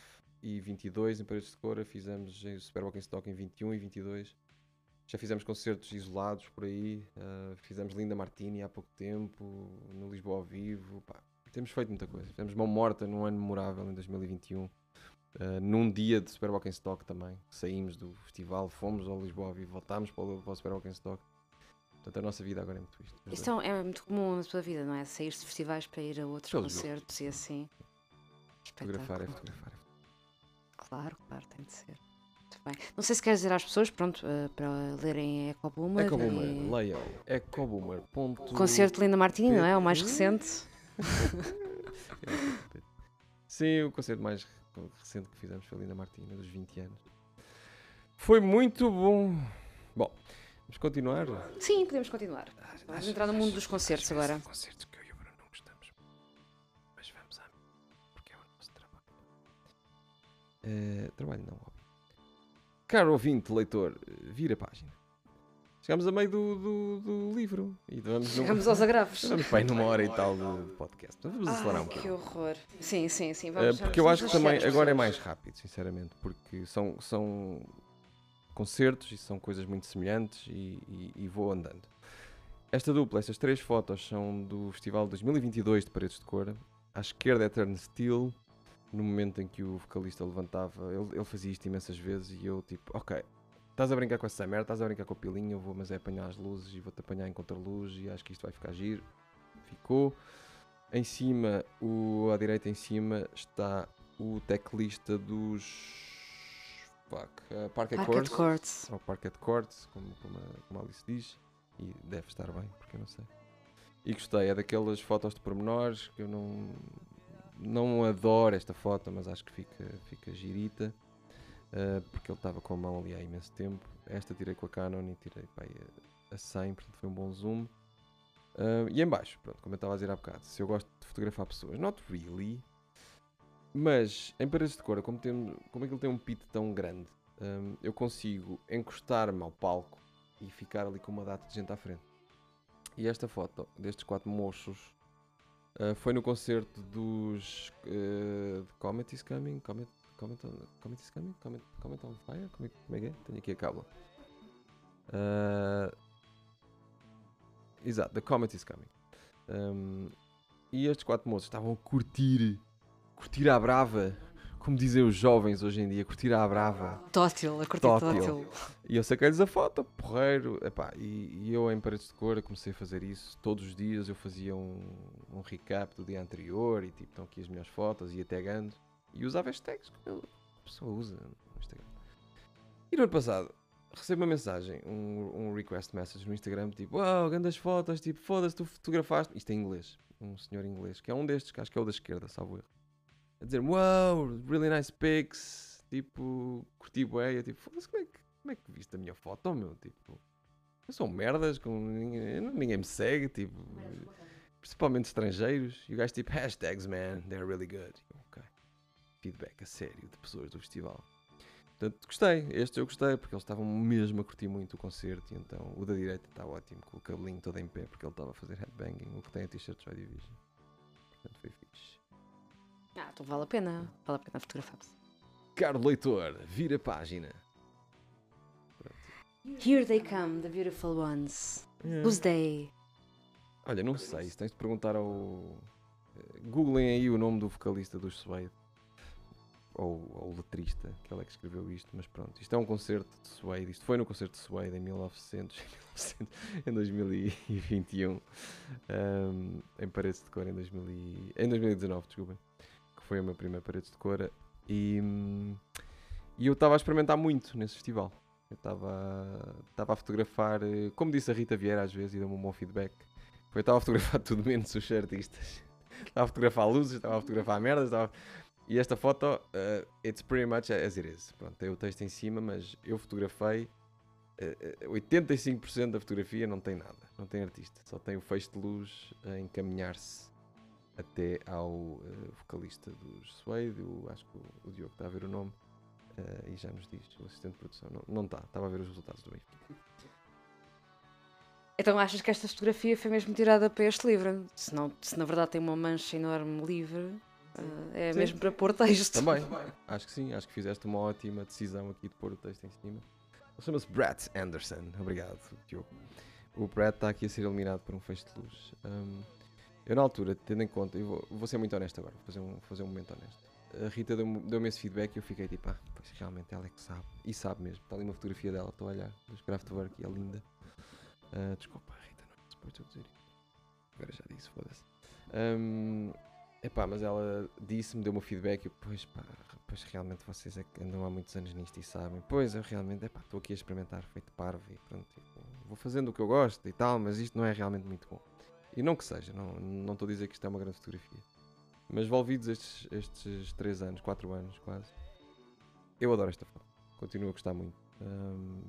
e 22 em Paredes de Cora, fizemos em Super Stock em 21 e 22. Já fizemos concertos isolados por aí, ah, fizemos Linda Martini há pouco tempo, no Lisboa ao vivo. pá, temos feito muita coisa. Fizemos Mão Morta num ano memorável em 2021. Uh, num dia de Super Stock também. Saímos do festival, fomos ao Lisboa ao vivo, voltámos para o, para o Super Stock. Portanto, a nossa vida agora é muito isto. Isto é, é muito comum na tua vida, não é? Sair de festivais para ir a outros concertos e assim. Fotografar é Espetáculo. fotografar. Claro, claro, tem de ser. Muito bem. Não sei se queres dizer às pessoas, pronto, eh, para lerem Ecoboomer. Ecoboomer, e- leiam. Ecoboomer. Ponto... Concerto de Linda Martini, não é? O mais recente. Sim, o concerto mais recente que fizemos foi a Linda Martina, dos 20 anos. Foi muito bom. Bom, vamos continuar. Sim, podemos continuar. Vamos entrar no mundo dos concertos agora. Concertos Eh, trabalho não, óbvio. Caro ouvinte, leitor, eh, vira a página. Chegamos a meio do, do, do livro. E vamos, num- Chegamos aos agravos. Vamos bem numa hora e tal de, podcast. Vamos acelerar um Ai, que pouco. horror. Sim, sim, sim. Uh, Vamos, porque eu vamos acho que também agora é mais rápido, sinceramente, porque são, são concertos e são coisas muito semelhantes e, e- e vou andando. Esta dupla, estas três fotos são do Festival 2022 de Paredes de Cor. À esquerda é Turn Steel, no momento em que o vocalista levantava, ele, ele fazia isto imensas vezes e eu tipo, ok, estás a brincar com essa merda, estás a brincar com a pilinha, eu vou mas é apanhar as luzes e vou-te apanhar em contraluz e acho que isto vai ficar giro. Ficou. Em cima, o, à direita em cima, está o teclista dos. Fuck, uh, Parquet Parquet Courts. Courts. Ou Parquet Courts, como, como, a, como a Alice diz. E deve estar bem, porque eu não sei. E gostei, é daquelas fotos de pormenores que eu não. Não adoro esta foto, mas acho que fica, fica girita. uh, porque ele estava com a mão ali há imenso tempo. Esta tirei com a Canon e tirei pá, a, a 100, portanto foi um bom zoom. Uh, e em baixo, pronto, como eu estava a dizer há bocado, se eu gosto de fotografar pessoas, not really, mas em paredes de cor, como, tem, como aquilo tem um pit tão grande, um, eu consigo encostar-me ao palco e ficar ali com uma data de gente à frente. E esta foto destes quatro moços uh, foi no concerto dos uh, Comet is Coming, Comet, Comet, on, Comet is Coming, Comet, Comet on Fire, como é, como é que é? Tenho aqui a cábula. Uh, Exato, The Comet is Coming. Um, e estes quatro moços estavam a curtir, curtir à brava, como dizem os jovens hoje em dia, curtir à brava. Tótil, a curtir Tótil. tótil. E eu saquei-lhes a foto, porreiro. Epá, e, e eu em paredes de cor comecei a fazer isso. Todos os dias eu fazia um, um recap do dia anterior e tipo, estão aqui as minhas fotos, ia tagando. E usava hashtags eu- a pessoa usa no Instagram. E no ano passado recebo uma mensagem, um, um request message no Instagram, tipo, uau, grandes fotos, tipo, foda-se, tu fotografaste. Isto é em inglês, um senhor inglês, que é um destes, que acho que é o da esquerda, salvo erro. A dizer, wow, really nice pics, tipo, curti bué, eu tipo, foda-se, como é que como é que viste a minha foto, meu? Tipo, eu sou merdas, com ninguém, ninguém me segue, tipo, principalmente estrangeiros. E o gajo tipo, hashtags, man, they're really good. Ok. Feedback a sério de pessoas do festival. Portanto, gostei. Este eu gostei, porque eles estavam mesmo a curtir muito o concerto. E então o da direita está ótimo, com o cabelinho todo em pé, porque ele estava a fazer headbanging, o que tem a t-shirt Joy Division. Portanto, foi fixe. Ah, então vale a pena. Vale a pena fotografar-se. Caro leitor, vira a página. Here they come, the beautiful ones. Who's they? Olha, não sei, se tens de perguntar ao. eh, Googlem aí o nome do vocalista dos Suede. Ou ao letrista, que ele é que escreveu isto, mas pronto. Isto é um concerto de Suede. Isto foi no concerto de Suede em 1900, em 2021. um, em Paredes de Cor em, 2000 e- em 2019, desculpem. Que foi o meu primeiro Paredes de Cor. E, hum, e eu estava a experimentar muito nesse festival. Eu estava a fotografar, eh, como disse a Rita Vieira às vezes, e deu-me um bom feedback. Foi, estava a fotografar tudo menos os artistas. Estava a fotografar luzes, estava a fotografar merdas. E esta foto, uh, it's pretty much as it is. Pronto, tem o texto em cima, mas eu fotografei. Uh, 85% da fotografia não tem nada, não tem artista, só tem o feixe de luz a encaminhar-se até ao uh, vocalista dos Suede, o, acho que o, o, Diogo está a ver o nome uh, e já nos diz, o assistente de produção. Não, não está, estava a ver os resultados do Benfica. Então achas que esta fotografia foi mesmo tirada para este livro? Se, não, se na verdade tem uma mancha enorme livre, uh, é sim. mesmo para pôr texto. Também, acho que sim, acho que fizeste uma ótima decisão aqui de pôr o texto em cima. Ele chama-se Brett Anderson, obrigado, Diogo. O Brett está aqui a ser eliminado por um feixe de luz. Um, eu, na altura, tendo em conta, eu vou, vou ser muito honesto agora, vou fazer um, fazer um momento honesto. A Rita deu-me deu esse feedback e eu fiquei tipo, ah, pois realmente ela é que sabe. E sabe mesmo. Está ali uma fotografia dela, estou a olhar, dos Kraftwerk e é linda. Uh, desculpa, Rita, não é suposto eu dizer Agora já disse, foda-se. Um, epá, mas ela disse-me, deu-me o feedback e pois pá, pois realmente vocês é que andam há muitos anos nisto e sabem. Pois eu realmente, epá, estou aqui a experimentar, feito parvo e pronto, tipo, vou fazendo o que eu gosto e tal, mas isto não é realmente muito bom. E não que seja, não, não estou a dizer que isto é uma grande fotografia. Mas envolvidos estes, estes 3 anos, 4 anos quase, eu adoro esta foto. Continuo a gostar muito. Um,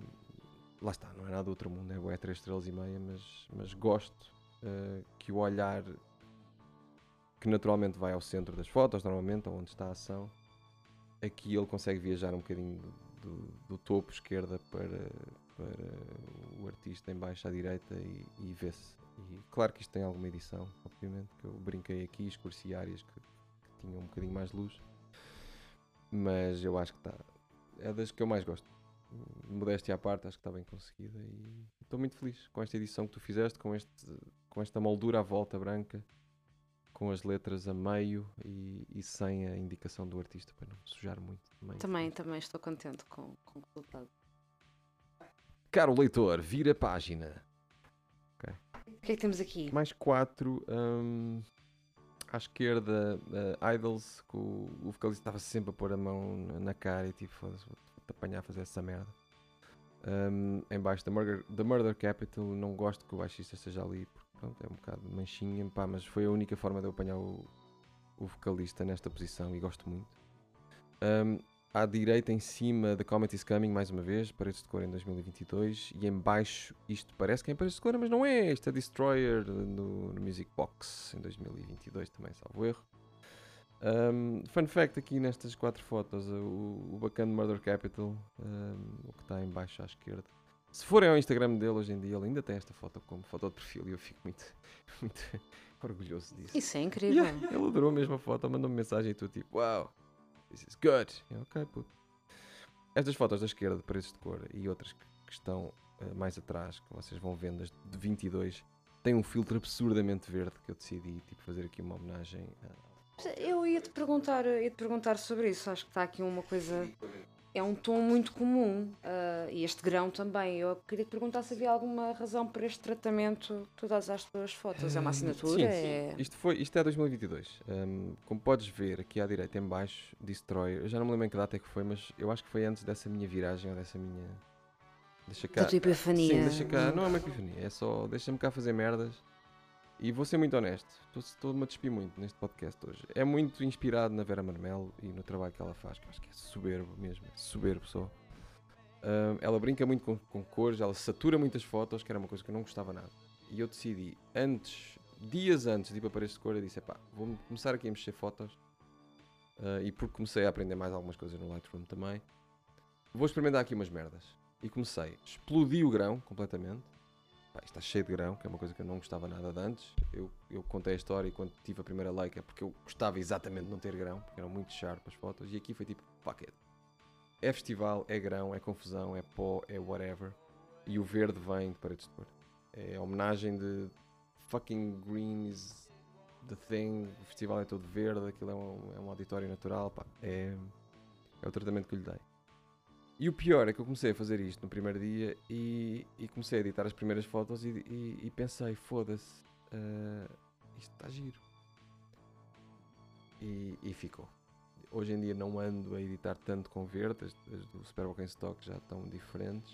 lá está, não é nada do outro mundo, é, é 3 estrelas e meia, mas, mas gosto uh, que o olhar que naturalmente vai ao centro das fotos, normalmente, onde está a ação, aqui ele consegue viajar um bocadinho do, do, do topo esquerda para, para o artista em baixo à direita e, e vê-se e claro que isto tem alguma edição, obviamente, que eu brinquei aqui, escureci áreas que, que tinham um bocadinho mais luz. Mas eu acho que está. É das que eu mais gosto. Modéstia à parte, acho que está bem conseguida e estou muito feliz com esta edição que tu fizeste, com, este, com esta moldura à volta branca, com as letras a meio e, e sem a indicação do artista para não sujar muito. Também, também, também estou contente com, com o resultado. Caro leitor, vira a página. O que é que temos aqui? Mais quatro. Um, à esquerda, uh, Idols, que o, o vocalista estava sempre a pôr a mão na cara e tipo, foda-se, vou-te apanhar a fazer essa merda. Um, em baixo da Murder, da Murder Capital, não gosto que o baixista esteja ali, porque pronto, é um bocado manchinha, pá, mas foi a única forma de eu apanhar o, o vocalista nesta posição e gosto muito. Um, à direita em cima The Comet is Coming, mais uma vez, Paredes de Cor em 2022, e em baixo, isto parece que é em Paredes de Cor, mas não é, isto é Destroyer no, no Music Box em 2022 também, salvo erro. Um, fun fact aqui nestas quatro fotos, o, o bacana Murder Capital, um, o que está em baixo à esquerda. Se forem ao Instagram dele hoje em dia, ele ainda tem esta foto como foto de perfil e eu fico muito, muito orgulhoso disso. Isso é incrível. Yeah, ele adorou a mesma foto, mandou-me mensagem e tu tipo, uau, wow, This is good. ok, puto. Estas fotos da esquerda de paredes de cor e outras que, estão uh, mais atrás, que vocês vão vendo, as de 22, têm um filtro absurdamente verde que eu decidi tipo, fazer aqui uma homenagem. A... Eu ia-te perguntar, ia -te perguntar sobre isso. Acho que está aqui uma coisa é um tom muito comum uh, e este grão também. Eu queria te perguntar se havia alguma razão para este tratamento dás às tuas fotos. É uma hum, assinatura? Sim, é... Sim. Isto, foi, isto é 2022. Um, como podes ver aqui à direita, em baixo, Destroyer. Eu já não me lembro em que data é que foi, mas eu acho que foi antes dessa minha viragem ou dessa minha. Deixa cá. Da tua epifania. Sim, deixa cá. Não é uma epifania, é só deixa-me cá fazer merdas e vou ser muito honesto, estou-me a despir muito neste podcast hoje. É muito inspirado na Vera Marmelo e no trabalho que ela faz, que acho que é soberbo mesmo, é soberbo só. Ela brinca muito com, com, cores, ela satura muitas fotos, que era uma coisa que eu não gostava nada. E eu decidi, antes, dias antes de ir para Paredes de Cor, eu disse: pá, vou começar aqui a mexer fotos. Uh, e porque comecei a aprender mais algumas coisas no Lightroom também, vou experimentar aqui umas merdas. E comecei, explodi o grão completamente pá, está cheio de grão, que é uma coisa que eu não gostava nada de antes. Eu, eu contei a história e quando tive a primeira like é porque eu gostava exatamente de não ter grão, porque eram muito sharp as fotos. E aqui foi tipo, fuck it. É festival, é grão, é confusão, é pó, é whatever. E o verde vem de paredes de cor. É a homenagem de fucking green is the thing. O festival é todo verde, aquilo é um, é um auditório natural. Pá. É, é o tratamento que lhe dei. E o pior é que eu comecei a fazer isto no primeiro dia e, e comecei a editar as primeiras fotos e, e, e pensei, foda-se, uh, isto está giro. E, ficou. Hoje em dia não ando a editar tanto com verde, as, do Super Bowl Stock já estão diferentes.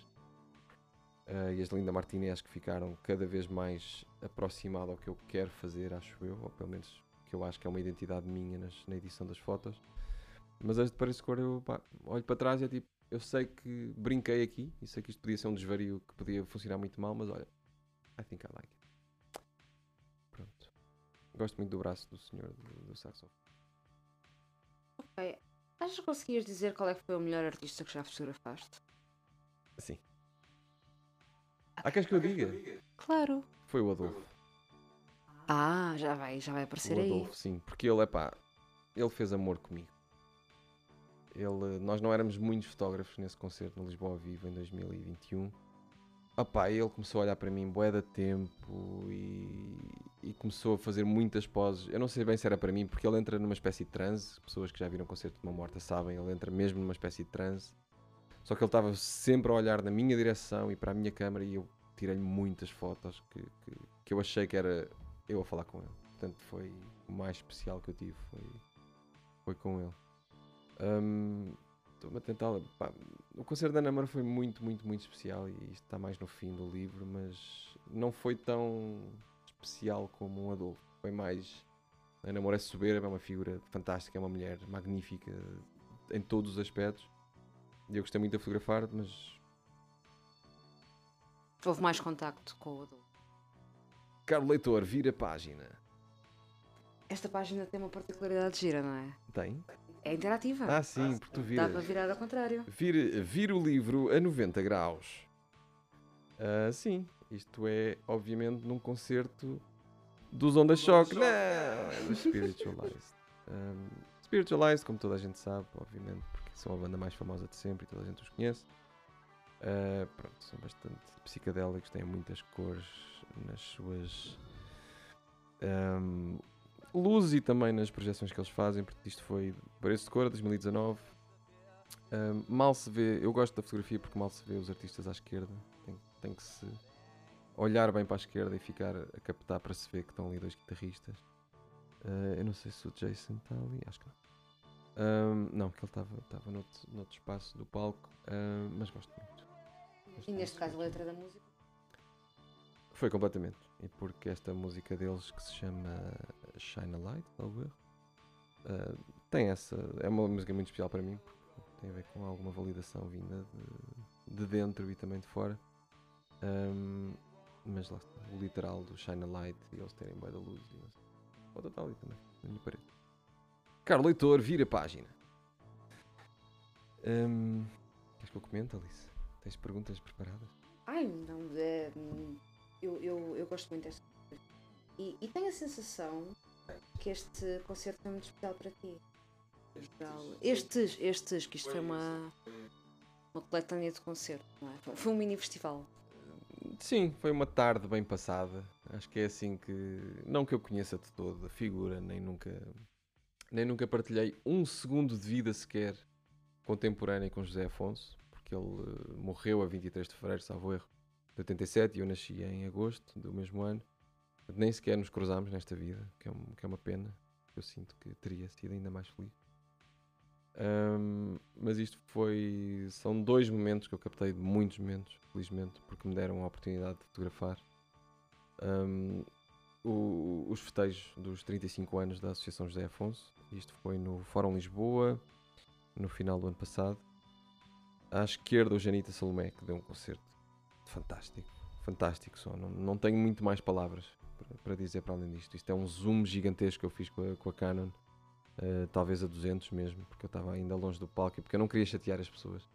Uh, e as Linda Martini acho que ficaram cada vez mais aproximadas ao que eu quero fazer, acho eu, ou pelo menos que eu acho que é uma identidade minha nas, na edição das fotos. Mas as de Paris Cor eu pá, olho para trás e é tipo, eu sei que brinquei aqui e sei que isto podia ser um desvario que podia funcionar muito mal, mas olha, I think I like it. Pronto. Gosto muito do braço do senhor do, do saxofone. Ok. Achas que conseguias dizer qual é que foi o melhor artista que já fotografaste? Sim. Ah, queres que eu diga? Claro. Foi o Adolfo. Ah, já vai, já vai aparecer o aí. Adolfo, sim. Porque ele, é pá, ele fez amor comigo. Ele, nós não éramos muitos fotógrafos nesse concerto no Lisboa ao Vivo em 2021. Opá, ele começou a olhar para mim bué de tempo e, e começou a fazer muitas poses. Eu não sei bem se era para mim, porque ele entra numa espécie de transe. Pessoas que já viram o concerto de uma morta sabem, ele entra mesmo numa espécie de transe. Só que ele estava sempre a olhar na minha direção e para a minha câmera e eu tirei-lhe muitas fotos que, que, que eu achei que era eu a falar com ele. Portanto, foi o mais especial que eu tive, foi, foi com ele. Estou-me a tentar. pá, o concerto da Ana Moura foi muito, muito, muito especial e isto está mais no fim do livro, mas não foi tão especial como um Adolfo. Foi mais. A Ana Moura é soberba, é uma figura fantástica, é uma mulher magnífica em todos os aspectos. E eu gostei muito de fotografar, mas. Houve mais contacto com o Adolfo. Caro leitor, vira a página. Esta página tem uma particularidade gira, não é? Tem? É interativa. Ah, sim, porque tu Dá viras. para virar ao contrário. Vir, vir o livro a 90 graus. Ah, sim, isto é, obviamente, num concerto dos Onda Choque. Não, é dos Spiritualized. Um, Spiritualized, como toda a gente sabe, obviamente, porque são a banda mais famosa de sempre e toda a gente os conhece. Ah, pronto, são bastante psicadélicos, têm muitas cores nas suas ahm, luzes e também nas projeções que eles fazem. Porque isto foi Pareço de Cor, 2019. Ahm, mal se vê, eu gosto da fotografia porque mal se vê os artistas à esquerda. Tem, tem que se olhar bem para a esquerda e ficar a captar para se ver que estão ali dois guitarristas. Ah, eu não sei se o Jason está ali, acho que não. Ahm, não, porque ele estava noutro, noutro espaço do palco, mas gosto muito. Gosto E neste muito, caso a letra da música. foi completamente. E porque esta música deles que se chama Shine a Light, salvo erro, ah, tem essa. É uma música muito especial para mim, porque tem a ver com alguma validação vinda de, de dentro e também de fora. Ahm, mas lá está, o literal do Shine a Light e eles terem boa da luz e sei. Pode estar ali também, na minha parede. Caro leitor, vira a página. Ahm, queres que eu comente, Alice? Tens perguntas preparadas? Ai, não, é, hum, eu, eu, eu gosto muito desta coisa. E, e tenho a sensação que este concerto foi muito especial para ti. Estes, estes, que isto foi uma, uma coletânea de concertos, não é? Foi- um mini festival. Sim, foi uma tarde bem passada. Acho que é assim que. Não que eu conheça de todo a figura, nem nunca. Nem nunca partilhei um segundo de vida sequer contemporânea com José Afonso, porque ele eh, morreu a 23 de fevereiro, salvo erro, de 87 e eu nasci em agosto do mesmo ano. Nem sequer nos cruzámos nesta vida, que é, um- que é uma pena. Eu sinto que teria sido ainda mais feliz. Ahm, mas isto foi. São dois momentos que eu captei de muitos momentos, felizmente, porque me deram a oportunidade de fotografar. Ahm, o- os festejos dos 35 anos da Associação José Afonso. Isto foi no Fórum Lisboa, no final do ano passado. À esquerda, o Janita Salomé, que deu um concerto fantástico. Fantástico só. Não, não tenho muito mais palavras para, dizer para além disto. Isto é um zoom gigantesco que eu fiz com a, com a Canon. Uh, talvez a 200 mesmo, porque eu estava ainda longe do palco e porque eu não queria chatear as pessoas.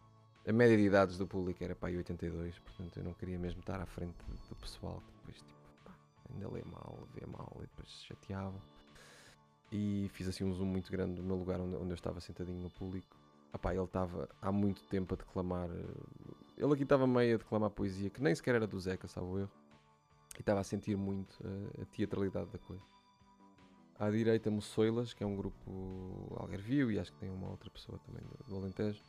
A média de idades do público era para aí 82, portanto eu não queria mesmo estar à frente do pessoal que depois tipo, pá, ainda lê mal, vê mal e depois se. E fiz assim um zoom muito grande do meu lugar onde, onde eu estava sentadinho no público. Ah ele estava há muito tempo a declamar. uh, Ele aqui estava meio a declamar poesia que nem sequer era do Zeca, salvo erro. E estava a sentir muito uh, a teatralidade da coisa. À direita, Moçoilas, que é um grupo algarvio e acho que tem uma outra pessoa também do, do Alentejo.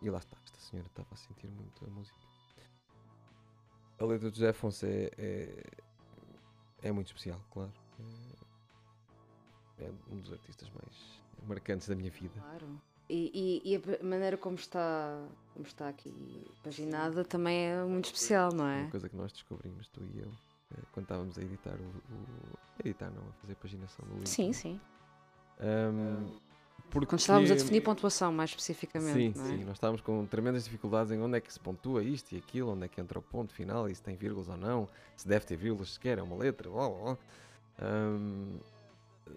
E lá está, esta senhora estava a sentir muito a música. A letra de José Afonso é, é, é muito especial, claro. É, é um dos artistas mais marcantes da minha vida. Claro. E, e- e a maneira como está, como está aqui paginada também é muito especial, não é? Uma coisa que nós descobrimos, tu e eu, eh, quando estávamos a editar o, o- Editar não, a fazer a paginação do livro. Sim, sim. Ahm, Porque... Quando estávamos a definir pontuação, mais especificamente. Sim, não é? sim, nós estávamos com tremendas dificuldades em onde é que se pontua isto e aquilo, onde é que entra o ponto final, e se tem vírgulas ou não, se deve ter vírgulas sequer, é uma letra, blá, blá, blá. Hum,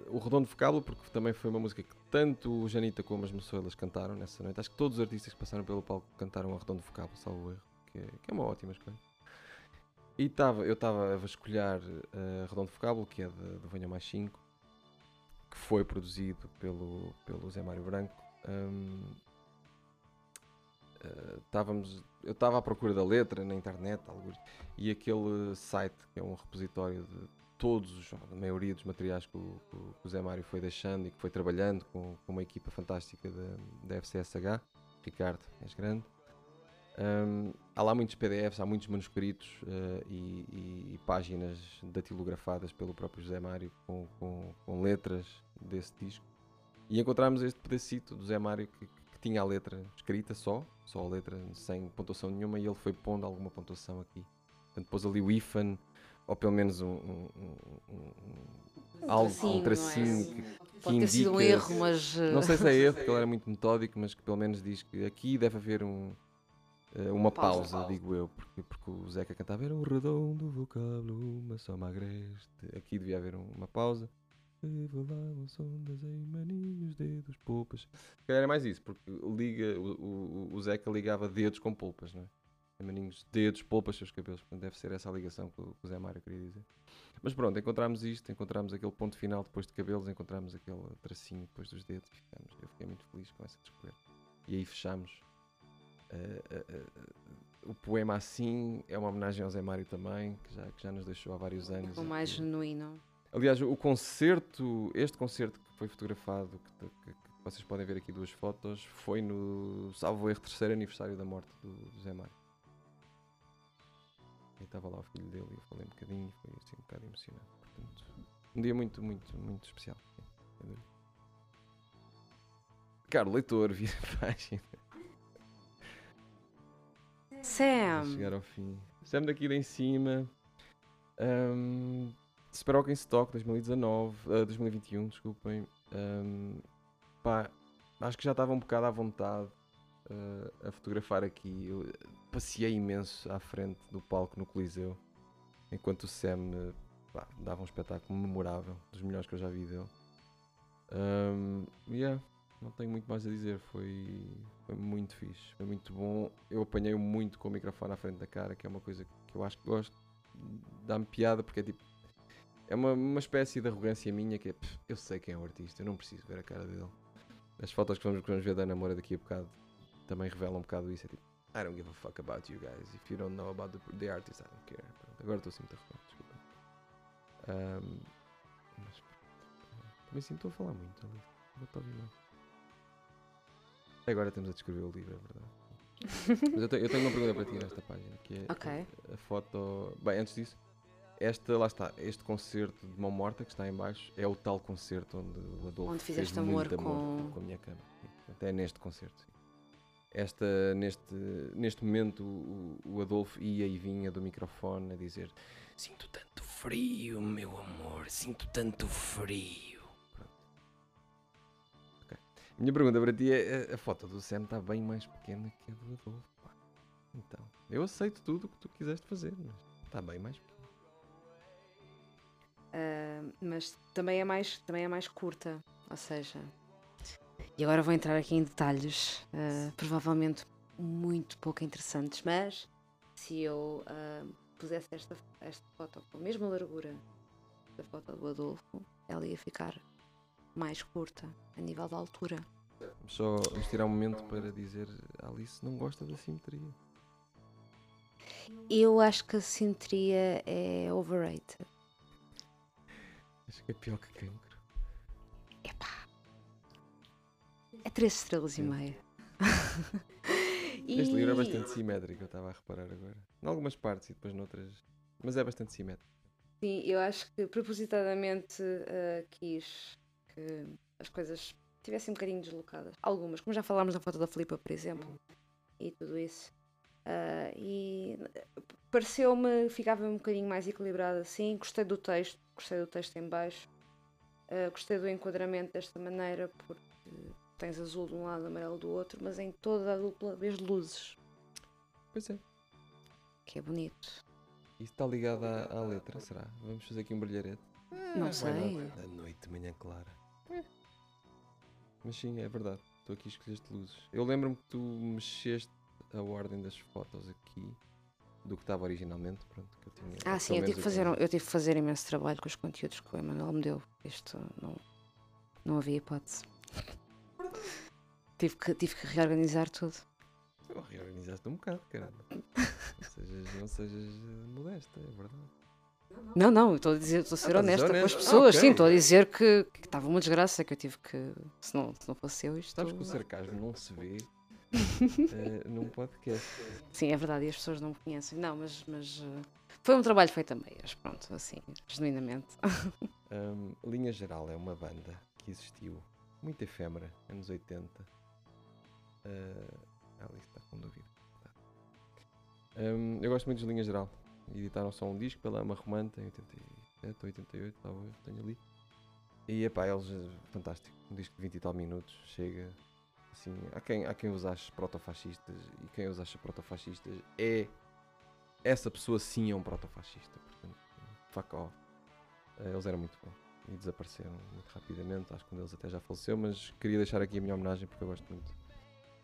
o Redondo Vocábulo, porque também foi uma música que tanto o Janita como as Moçoelas cantaram nessa noite. Acho que todos os artistas que passaram pelo palco cantaram a Redondo Vocábulo, salvo erro, que é, que é uma ótima escolha. E tava, eu estava a vasculhar uh, Redondo Vocábulo, que é de Venha Mais 5, que foi produzido pelo, pelo Zé Mário Branco. Hum, uh, estávamos, eu estava à procura da letra na internet, e aquele site, que é um repositório de todos, os- a maioria dos materiais que o, que o- Zé Mário foi deixando e que foi trabalhando com, com uma equipa fantástica da, da FCSH. Ricardo, és grande. Hum, há lá muitos PDFs, há muitos manuscritos eh, e, e- e páginas datilografadas pelo próprio Zé Mário com, com- com letras desse disco. E encontramos este pedacito do Zé Mário que, que tinha a letra escrita só, só a letra sem pontuação nenhuma, e ele foi pondo alguma pontuação aqui. Portanto, pôs ali o IFAN, ou pelo menos um, um- um- um- algo, tracinho, um é? tracinho que, que Pode ter sido um indica- erro, mas. não sei se é erro, porque ele era muito metódico, mas que pelo menos diz que aqui deve haver um, eh, uma pausa. pausa, digo eu, porque, porque o Zeca cantava era um redondo vocábulo, uma só magreste. Aqui devia haver um- uma pausa. Revelavam sondas em maninhos, dedos, polpas. Se calhar é mais isso, porque liga, o, o, o Zeca ligava dedos com polpas, não é? Em maninhos, dedos, polpas, seus cabelos. Portanto, deve ser essa a ligação que o, que o Zé Mário queria dizer. Mas pronto, encontramos isto, encontramos aquele ponto final depois de cabelos, encontramos aquele tracinho depois dos dedos ficamos. Eu fiquei muito feliz com essa descoberta. E aí fechamos. eh, eh, eh, o poema assim é uma homenagem ao Zé Mário também, que já, que já nos deixou há vários anos. o mais genuíno. Aliás, o concerto, este concerto que foi fotografado, que, que- que vocês podem ver aqui duas fotos, foi no, salvo erro, terceiro aniversário da morte do, do Zé Mário. E estava lá o filho dele e eu falei um bocadinho, foi assim um bocado emocionante. Portanto, um dia muito, muito, muito especial. sim, sem dúvida. Caro leitor, vira a página. Sam! chegar ao fim. Sam daqui de em cima. Um, Sparrow in Stock 2019, ah, 2021, desculpem. Um, pá, acho que já estava um bocado à vontade ah, a fotografar aqui. Eu passei imenso à frente do palco no Coliseu, enquanto o Sam pá, dava um espetáculo memorável, dos melhores que eu já vi dele. Um, yeah, não tenho muito mais a dizer, foi, foi muito fixe, foi muito bom. Eu apanhei-o muito com o microfone à frente da cara, que é uma coisa que eu acho que gosto, dá-me piada, porque é tipo, é uma, uma espécie de arrogância minha que é, "Pff, eu sei quem é o artista, eu não preciso ver a cara dele. As fotos que vamos, que vamos ver da namora daqui a bocado também revelam um bocado isso, é tipo, I don't give a fuck about you guys, if you don't know about the, the artist, I don't care. Pronto, agora estou assim muito arrogante, desculpa. Um, mas também sim estou a falar muito ali, não estou a ouvir mais. Agora temos a descrever o livro, é verdade. Mas eu tenho, eu tenho uma pergunta para ti nesta página, que é Ok. a, a foto. Bem, antes disso, esta, lá está, este concerto de mão morta que está em baixo é o tal concerto onde o Adolfo Onde fez fizeste muito amor com- com a minha cama. Sim, portanto, é neste concerto. sim. Esta, neste, neste momento, o, o Adolfo ia e vinha do microfone a dizer: Sinto tanto frio, meu amor, sinto tanto frio. Pronto. Ok. A minha pergunta para ti é: a, foto do Sam está bem mais pequena que a do Adolfo. Então, eu aceito tudo o que tu quiseste fazer, mas está bem mais pequena. Ah, mas também é, mais, também é mais curta, ou seja. E agora vou entrar aqui em detalhes, ah, provavelmente muito pouco interessantes, mas se eu ah, pusesse esta, esta foto com a mesma largura da foto do Adolfo, ela ia ficar mais curta a nível da altura. Só vamos tirar um momento para dizer: Alice não gosta da simetria. Eu acho que a simetria é overrated. Acho que é pior que cancro. É três estrelas e Sim. meia. Este livro é E- bastante simétrico, eu estava a reparar agora. Em algumas partes e depois noutras. Mas é bastante simétrico. Sim, eu acho que propositadamente ah, quis que as coisas estivessem um bocadinho deslocadas. Algumas, como já falámos na foto da Filipa, por exemplo, e tudo isso. Ah, e pareceu-me, ficava um bocadinho mais equilibrado assim. Gostei do texto, gostei do texto em baixo. Ah, gostei do enquadramento desta maneira, porque tens azul de um lado, amarelo do outro, mas em toda a dupla vês luzes, Pois é. que é bonito. Isso está ligado à, à letra, será? Vamos fazer aqui um brilharete. Não Vai sei. Da noite, manhã clara. Mas sim, é verdade. Estou aqui a escolher luzes. Eu lembro-me que tu mexeste a ordem das fotos aqui do que estava originalmente. Pronto, que eu tinha, Ah, sim, eu tive, que fazer, eu tive que fazer imenso trabalho com os conteúdos que o Emanuel me deu. Isto não, não havia hipótese. Tive, que, tive que reorganizar tudo. Oh, reorganizaste um bocado, caramba. não sejas, não sejas eh, modesta, é verdade. Não, não, eu estou a dizer, estou a ser estás a ser honesta com as honesta. Ah, pessoas. ok. Sim, estou a dizer que que estava uma desgraça, que eu tive que. Se não, se não fosse eu, isto. Sabes que o sarcasmo não se vê eh, num podcast. Sim, é verdade, e as pessoas não me conhecem. Não, mas, mas eh, foi um trabalho feito a meias, pronto, assim, genuinamente. Um, Linha Geral é uma banda que existiu, muito efêmera, anos 80. Uh, está, com dúvida. Um, eu gosto muito de Linha Geral. Editaram só um disco pela Ama Romanta em 87 ou 88, talvez, tenho ali. E epá, eles, eh, fantástico. Um disco de 20 e tal minutos, chega. Assim, há, quem, há quem os ache protofascistas e quem os acha protofascistas é. Essa pessoa sim é um protofascista. Portanto, fuck off. Eh, Eles eram muito bons e desapareceram muito rapidamente. Acho que um deles até já faleceu, mas queria deixar aqui a minha homenagem porque eu gosto muito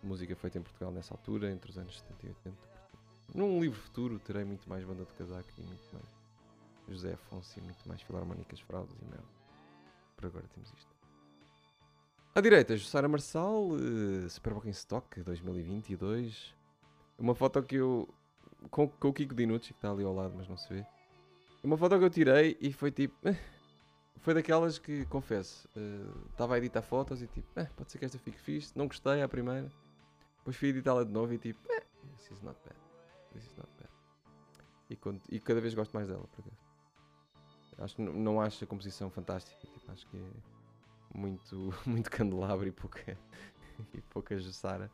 música feita em Portugal nessa altura, entre os anos 70 e 80. Portanto, num livro futuro terei muito mais banda de casaco e muito mais José Afonso e muito mais filarmónicas, fraudes e merda. Por agora temos isto. À direita, Jussara Marçal, uh, Superboc em Stock 2022. Uma foto que eu. com, com o Kiko Dinucci, que está ali ao lado, mas não se vê. Uma foto que eu tirei e foi tipo. eh, Foi daquelas que, confesso, eh, estava a editar fotos e tipo, eh, pode ser que esta fique fixe. Não gostei à primeira. Depois fui editá-la de novo e tipo, eh, this is not bad. This is not bad. E, quando- e cada vez gosto mais dela, por acaso. Acho que n- não acho a composição fantástica. Tipo, acho que é muito, muito candelabro e pouca, e pouca Jussara.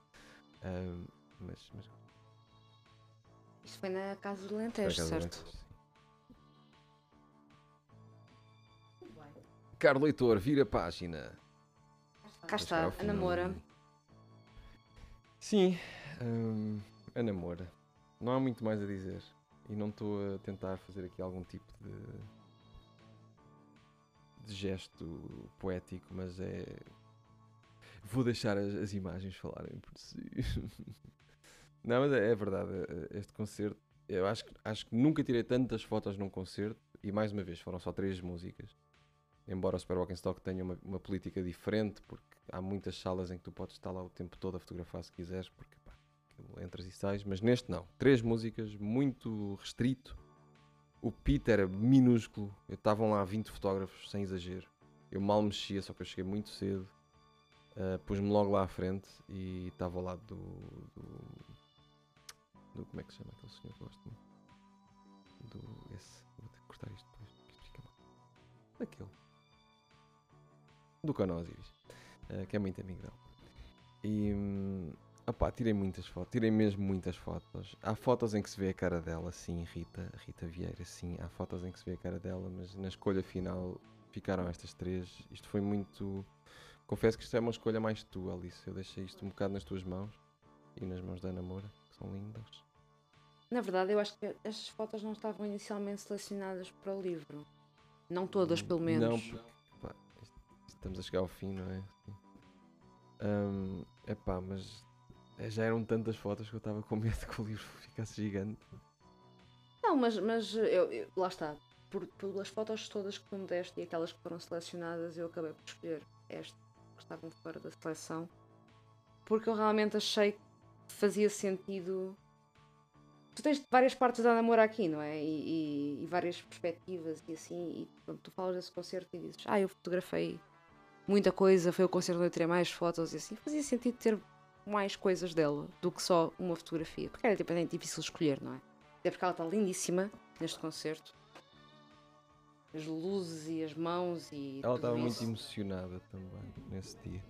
Ahm, mas, mas Isto foi na Casa do acaso, certo? sim. Caro leitor, vira a página. Cá está, a namora. Sim, hum, a namora. Não há muito mais a dizer. E não estou a tentar fazer aqui algum tipo de, de gesto poético, mas é. Vou deixar as, as imagens falarem por si. não, mas é, é verdade. eh, Este concerto, eu acho, acho que nunca tirei tantas fotos num concerto. E mais uma vez, foram só três músicas. Embora o Super Walking Stock tenha uma, uma política diferente, porque há muitas salas em que tu podes estar lá o tempo todo a fotografar se quiseres, porque pá, entras e sais, mas neste não. Três músicas, muito restrito. O Pete era minúsculo, estavam lá 20 fotógrafos, sem exagero. Eu mal mexia, só que eu cheguei muito cedo. Ah, Pus-me logo lá à frente e estava ao lado do, do, do- Como é que se chama aquele senhor que muito? Do. Esse. Vou ter que cortar isto depois, porque isto fica mal. Daquele. Do Conan Ah, que é muito amigo dele. E. hum, opá, tirei muitas fotos, tirei mesmo muitas fotos. Há fotos em que se vê a cara dela, sim, Rita, Rita Vieira, sim. Há fotos em que se vê a cara dela, mas na escolha final ficaram estas três. Isto foi muito. Confesso que isto é uma escolha mais tua, Alice. Eu deixei isto um bocado nas tuas mãos e nas mãos da Namora, que são lindas. Na verdade, eu acho que estas fotos não estavam inicialmente selecionadas para o livro. Não todas, pelo menos. Não, estamos a chegar ao fim, não é? É epá, mas eh, já eram tantas fotos que eu estava com medo que o livro ficasse gigante. Não, mas, mas eu, eu- lá está. Por, pelas fotos todas que tu me deste e aquelas que foram selecionadas, eu acabei por escolher estas que estavam fora da seleção. Porque eu realmente achei que fazia sentido. Tu tens várias partes da namora aqui, não é? E, e- e várias perspectivas e assim. E pronto, tu falas desse concerto e dizes: Ah, eu fotografei muita coisa, foi o concerto onde eu tirei mais fotos e assim. Fazia sentido ter mais coisas dela do que só uma fotografia. Porque era tipo, é difícil escolher, não é? Até porque ela está lindíssima neste concerto. As luzes e as mãos e. Ela estava muito emocionada também nesse dia.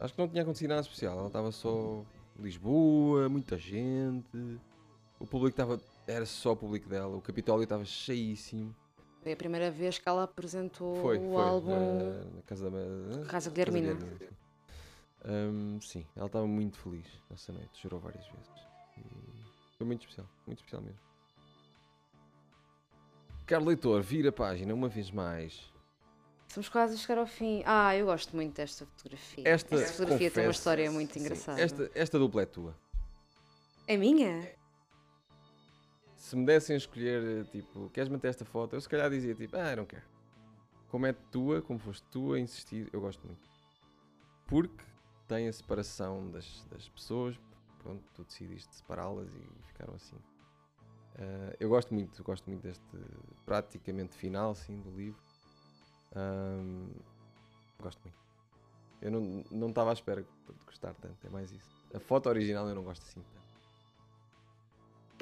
Acho que não tinha acontecido nada especial. Ela estava só Lisboa, muita gente. O público estava. Era só o público dela. O Capitólio estava cheíssimo. Foi a primeira vez que ela apresentou Foi, o foi. álbum Na, na casa da. Casa Guilhermina. sim. Hum, sim, ela estava muito feliz essa noite, chorou várias vezes. E foi muito especial, muito especial mesmo. Caro leitor, vira a página uma vez mais. Estamos quase a chegar ao fim. Ah, eu gosto muito desta fotografia. Esta, Esta fotografia tem uma confesso, história muito sim, engraçada. Esta, esta dupla é tua. É minha? Se me dessem a escolher, tipo, queres manter esta foto? Eu se calhar dizia tipo, ah, não quero. Como é tua, como foste tu a insistir, eu gosto muito. Porque tem a separação das, das pessoas, pronto, tu decidiste separá-las e ficaram assim. Ah, eu gosto muito, gosto muito deste praticamente final, sim, do livro. Ahm, gosto muito. Eu não não estava à espera de gostar tanto, é mais isso. A foto original eu não gosto assim tanto.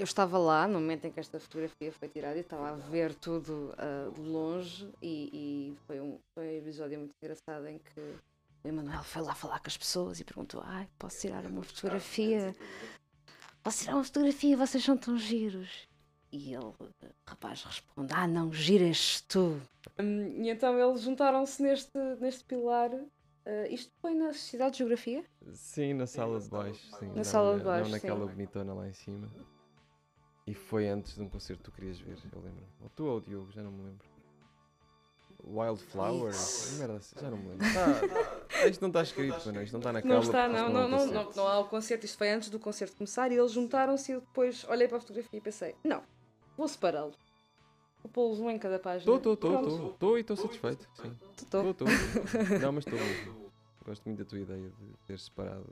Eu estava lá no momento em que esta fotografia foi tirada e estava a ver tudo ah, de longe e, e foi, um, foi um episódio muito engraçado em que o Emanuel foi lá falar com as pessoas e perguntou ai, posso tirar uma fotografia? Posso tirar uma fotografia? Vocês são tão giros. E ele, o rapaz, responde, ah não, giras tu. e então eles juntaram-se neste, neste pilar. Ah, isto foi na Sociedade de Geografia? Sim, na sala de baixo. Sim, Na não sala de não baixo, naquela sim. bonitona lá em cima. E foi antes de um concerto que tu querias ver, eu lembro. Ou tu ou o Diogo, já não me lembro. Wildflower? Merda, já não me lembro. Tá, isto não está escrito, mano, isto não está na Não cábula, está, não, não, não, não, não há o concerto. Isto foi antes do concerto começar e eles juntaram-se e eu depois olhei para a fotografia e pensei: não, vou separá-los. Vou pô-los um em cada página. Estou, estou, estou, estou, estou e estou satisfeito. Sim. Estou. Estou, estou. Não, mas estou. Gosto muito da tua ideia de ter separado,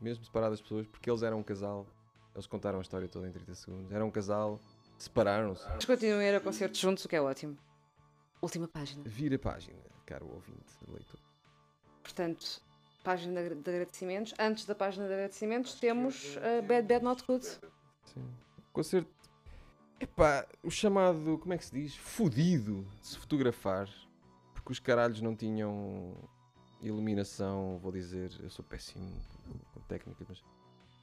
mesmo separado as pessoas, porque eles eram um casal. Eles contaram a história toda em 30 segundos. Eram um casal, separaram-se. Mas continuem a ir a concertos juntos, o que é ótimo. Última página. Vira a página, caro ouvinte, leitor. Portanto, página de de agradecimentos. Antes da página de agradecimentos temos a Bad Bad Not Good. Sim. Concerto. Epá, o chamado, como é que se diz? Fudido de se fotografar. Porque os caralhos não tinham iluminação, vou dizer, eu sou péssimo com técnica, mas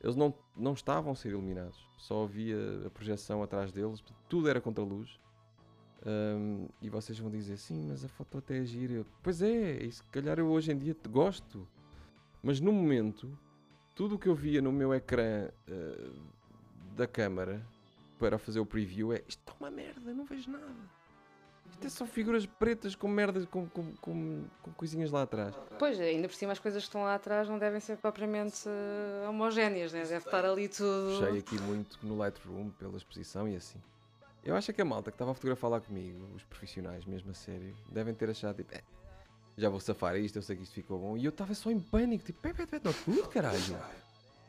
eles não, não estavam a ser iluminados. Só havia a projeção atrás deles, tudo era contra a luz. Ahm, e vocês vão dizer, sim, mas a foto até é gira. Pois é, e se calhar eu hoje em dia te gosto. Mas no momento, tudo o que eu via no meu ecrã ah, da câmara para fazer o preview é isto está uma merda, não vejo nada. Isto é só figuras pretas com merdas, com, com, com, com coisinhas lá atrás. Pois, ainda por cima as coisas que estão lá atrás não devem ser propriamente eh, homogéneas, né? deve estar ali tudo. Puxei aqui muito no Lightroom pela exposição e assim. Eu acho que a malta que estava a fotografar lá comigo, os profissionais mesmo a sério, devem ter achado tipo, "É, já vou safar isto, eu sei que isto ficou bom. E eu estava só em pânico, tipo, pé, pé, pé, não tudo, caralho.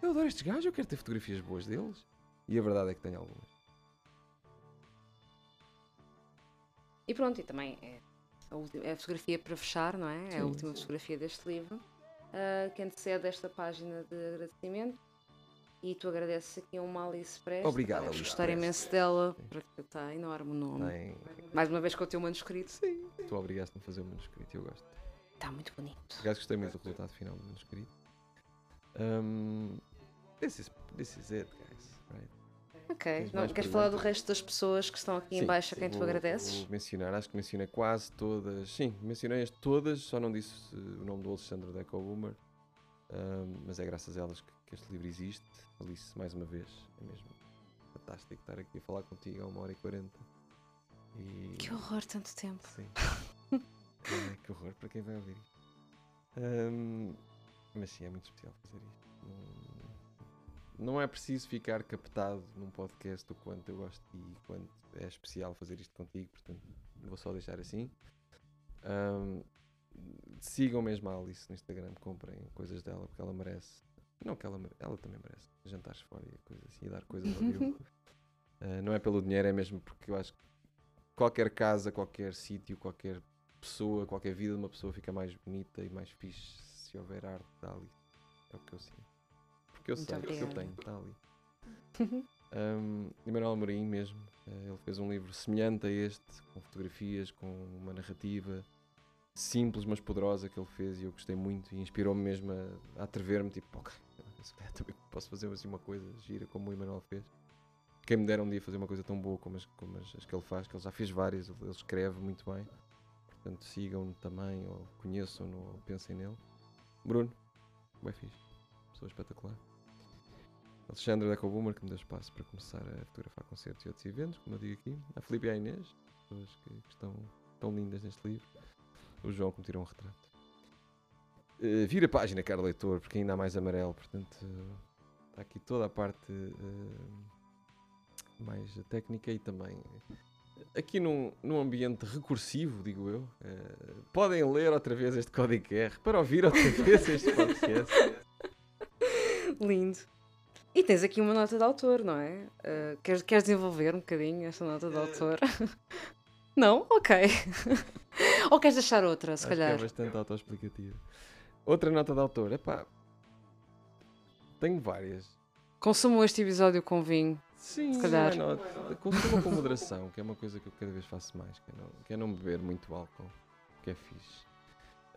Eu adoro estes gajos, eu quero ter fotografias boas deles. E a verdade é que tenho algumas. E pronto, e também é a, última, é a fotografia para fechar, não é? É a Sim, última sim. fotografia deste livro, ah, que antecede esta página de agradecimento. E tu agradeces aqui a uma Alice Prestes. Obrigado, Alice gostar imenso dela, Sim. porque está enorme o nome. Tem... Mais uma vez com o teu manuscrito. Sim. Tu obrigaste-me a fazer o manuscrito e eu gosto. Está muito bonito. Acaso gostei muito do resultado final do manuscrito. Um, this, is, this is it, guys. Right? Ok. Não, queres falar do resto das pessoas que estão aqui em Sim, baixo a sim, quem tu vou- agradeces? Vou mencionar, acho que mencionei quase todas. Sim, mencionei-as todas, só não disse uh, o nome do Alexandre Deco Boomer. Um, mas é graças a elas que, que este livro existe. Alice, mais uma vez, é mesmo fantástico estar aqui a falar contigo a uma hora e quarenta. E... Que horror, tanto tempo. Sim. Ai, que horror para quem vai ouvir isto. Ahm, mas sim, é muito especial fazer isto. Não, não é preciso ficar captado num podcast o quanto eu gosto e quanto é especial fazer isto contigo, portanto vou só deixar assim. Ahm, sigam mesmo a Alice no Instagram, comprem coisas dela porque ela merece. Não que ela, mere- ela também merece jantares fora e coisas assim, e dar coisas ao vivo. Ah, não é pelo dinheiro, é mesmo porque eu acho que qualquer casa, qualquer sítio, qualquer pessoa, qualquer vida de uma pessoa fica mais bonita e mais fixe se houver arte da Alice. É o que eu sinto. Porque eu Muito sei, porque eu obrigada. tenho, está ali. Um, Emanuel Amorim mesmo, eh, ele fez um livro semelhante a este, com fotografias, com uma narrativa simples mas poderosa que ele fez e eu gostei muito e inspirou-me mesmo a, a atrever-me, tipo, ok, se calhar também posso fazer assim uma coisa gira como o Emanuel fez. Quem me dera um dia fazer uma coisa tão boa como as, como as, as que ele faz, que ele já fez várias, ele, ele escreve muito bem. Portanto, sigam-no também, ou conheçam-no, ou pensem nele. Bruno, bem fixe. Pessoa espetacular. Alexandre Deco Boomer, que me deu espaço para começar a fotografar concertos e outros eventos, como eu digo aqui. A Filipe e a Inês, pessoas que, que estão tão lindas neste livro. O João, que me tirou um retrato. Uh, vira a página, caro leitor, porque ainda há mais amarelo, portanto, uh, está aqui toda a parte uh, mais técnica e também aqui num, num ambiente recursivo, digo eu. podem ler outra vez este código QR para ouvir outra vez este podcast. Lindo. E tens aqui uma nota de autor, não é? Uh, queres, queres desenvolver um bocadinho esta nota de autor? não? Ok. Ou queres deixar outra, se Acho calhar? Que é bastante autoexplicativa. Outra nota de autor, epá. Tenho várias. Consumo este episódio com vinho. Sim, se calhar. Consuma com moderação, que é uma coisa que eu cada vez faço mais, que é não, que é não beber muito álcool, que é fixe.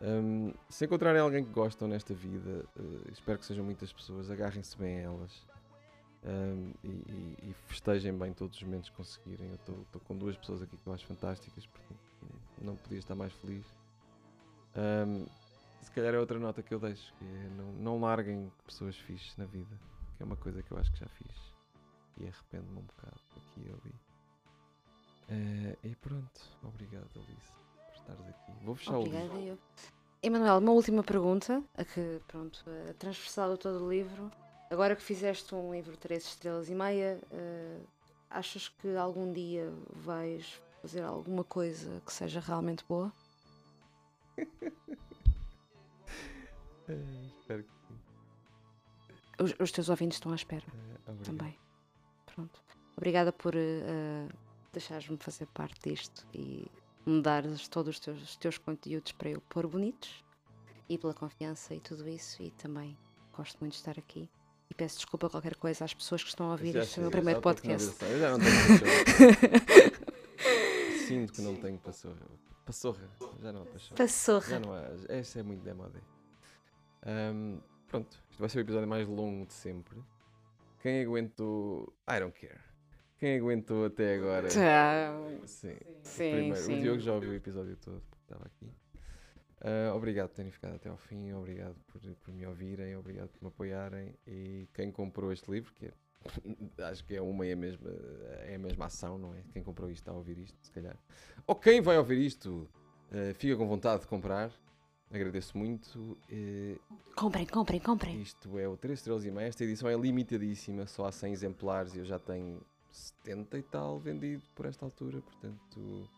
Um, se encontrarem alguém que gostam nesta vida, uh, espero que sejam muitas pessoas, agarrem-se bem a elas um, e, e, e, festejem bem todos os momentos que conseguirem. Eu estou com duas pessoas aqui que eu acho fantásticas, portanto não podia estar mais feliz. Um, se calhar é outra nota que eu deixo, que é não, não larguem pessoas fixes na vida, que é uma coisa que eu acho que já fiz e arrependo-me um bocado aqui e ali. Uh, e pronto, obrigado Alice estares aqui. Vou fechar Obrigada, o livro. eu. Emanuel, uma última pergunta, a que, pronto, a transversal de todo o livro. Agora que fizeste um livro de três estrelas e meia, uh, achas que algum dia vais fazer alguma coisa que seja realmente boa? uh, espero que sim. Os, os, teus ouvintes estão à espera uh, também. Pronto. Obrigada por deixares-me fazer parte disto e me dares todos os teus, os teus conteúdos para eu pôr bonitos e pela confiança e tudo isso. E também gosto muito de estar aqui. E peço desculpa a qualquer coisa às pessoas que estão a ouvir este meu primeiro podcast. Eu já não tenho Sinto que não tenho passorra. Passorra, já não há passorra. Passorra. Já não há. Esta é muito demodé. Um, pronto, isto vai ser o episódio mais longo de sempre. Quem aguentou. I don't care. Quem aguentou até agora? Tchau. Sim. Sim, Primeiro, sim. O Diogo já ouviu o episódio todo, porque estava aqui. Uh, obrigado por terem ficado até ao fim, obrigado por, por, me ouvirem, obrigado por me apoiarem. E quem comprou este livro, que é, acho que é uma e a mesma, é a mesma ação, não é? Quem comprou isto está a ouvir isto, se calhar. Ou quem vai ouvir isto, uh, fica com vontade de comprar. Agradeço muito. Uh, comprem, comprem, comprem. Isto é o 3 estrelas e meia. Esta edição é limitadíssima, só há 100 exemplares e eu já tenho 70 e tal vendido por esta altura, portanto,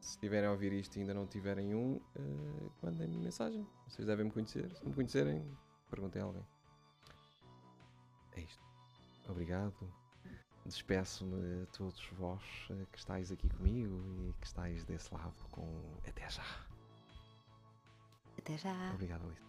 se estiverem a ouvir isto e ainda não tiverem um, uh, mandem-me mensagem. Vocês devem me conhecer. Se me conhecerem, perguntem a alguém. É isto. Obrigado. Despeço-me a todos vós uh, que estáis aqui comigo e que estáis desse lado com até já. Até já. Obrigado, Alice.